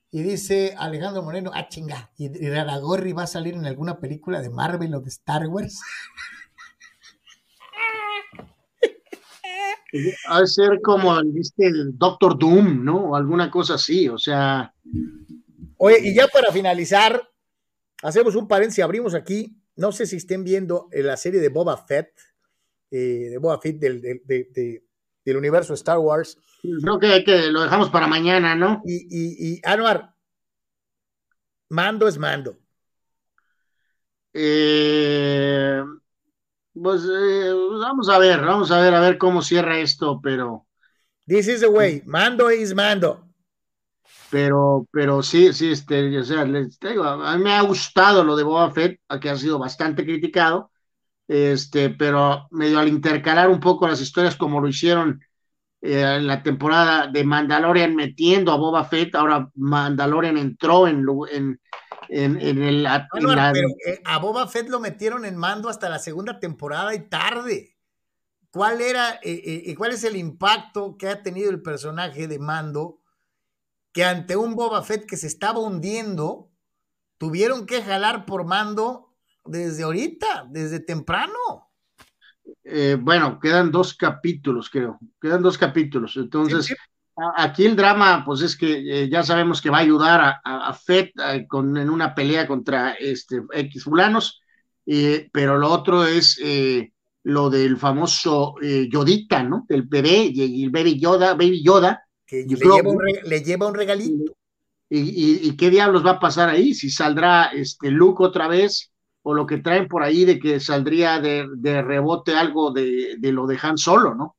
Y dice Alejandro Moreno, ah, chinga, ¿y Raragorri va a salir en alguna película de Marvel o de Star Wars? Ha de ser como ¿viste? el Doctor Doom, ¿no? O alguna cosa así, o sea. Oye, y ya para finalizar, hacemos un paréntesis, abrimos aquí no sé si estén viendo eh, la serie de Boba Fett, eh, de Boba Fett del, del, del, universo Star Wars. Creo que, que, lo dejamos para mañana, ¿no? Y, y, y Anuar, mando es mando. Eh, pues eh, vamos a ver, vamos a ver, a ver cómo cierra esto, pero. This is the way, mando is mando pero, pero sí, sí, este, o sea, les digo, a mí me ha gustado lo de Boba Fett, que ha sido bastante criticado, este, pero medio al intercalar un poco las historias como lo hicieron eh, en la temporada de Mandalorian metiendo a Boba Fett, ahora Mandalorian entró en, en, en, en el... la, pero, eh, a Boba Fett lo metieron en mando hasta la segunda temporada y tarde. ¿Cuál era, eh, cuál es el impacto que ha tenido el personaje de mando? Que ante un Boba Fett que se estaba hundiendo, tuvieron que jalar por mando desde ahorita, desde temprano. Eh, bueno, quedan dos capítulos, creo. Quedan dos capítulos. Entonces, sí, aquí el drama, pues es que eh, ya sabemos que va a ayudar a, a, a Fett eh, con, en una pelea contra este, X fulanos, pero lo otro es lo del famoso Yodita, ¿no? El bebé, y el baby Yoda, baby Yoda, que le lleva, un, le, lleva, un, regalito. ¿Y, y, y qué diablos va a pasar ahí? Si saldrá este Luke otra vez, o lo que traen por ahí de que saldría de, de rebote algo de, de, lo de Han Solo, ¿no?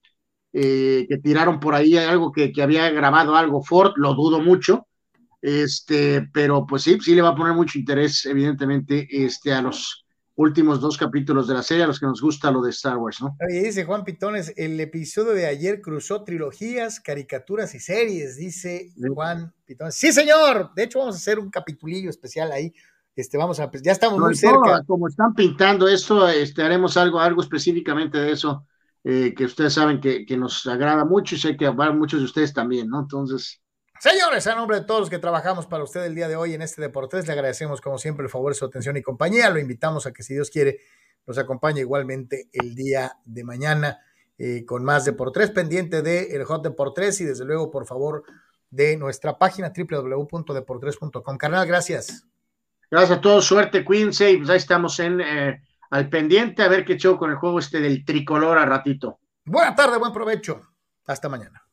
Eh, que tiraron por ahí algo que, que, había grabado algo Ford, lo dudo mucho, este, pero pues sí, sí le va a poner mucho interés, evidentemente, este, a los, últimos dos capítulos de la serie, a los que nos gusta lo de Star Wars, ¿no? Oye, dice Juan Pitones, el episodio de ayer cruzó trilogías, caricaturas y series, dice. Juan Pitones. Sí, señor. De hecho, vamos a hacer un capitulillo especial ahí. Este, vamos a, pues ya estamos no, muy cerca. como están pintando esto, este, haremos algo, algo específicamente de eso, eh, que ustedes saben que, que, nos agrada mucho y sé que a muchos de ustedes también, ¿no? Entonces, Señores, a nombre de todos los que trabajamos para usted el día de hoy en este Deportes, le agradecemos como siempre el favor, su atención y compañía. Lo invitamos a que, si Dios quiere, nos acompañe igualmente el día de mañana eh, con más Deportes, pendiente de el Hot Deportes y desde luego, por favor, de nuestra página www.deportes.com. Carnal, gracias. Gracias a todos, suerte, cuídense y pues ahí estamos en eh, al pendiente a ver qué show con el juego este del tricolor a ratito. Buena tarde, buen provecho. Hasta mañana.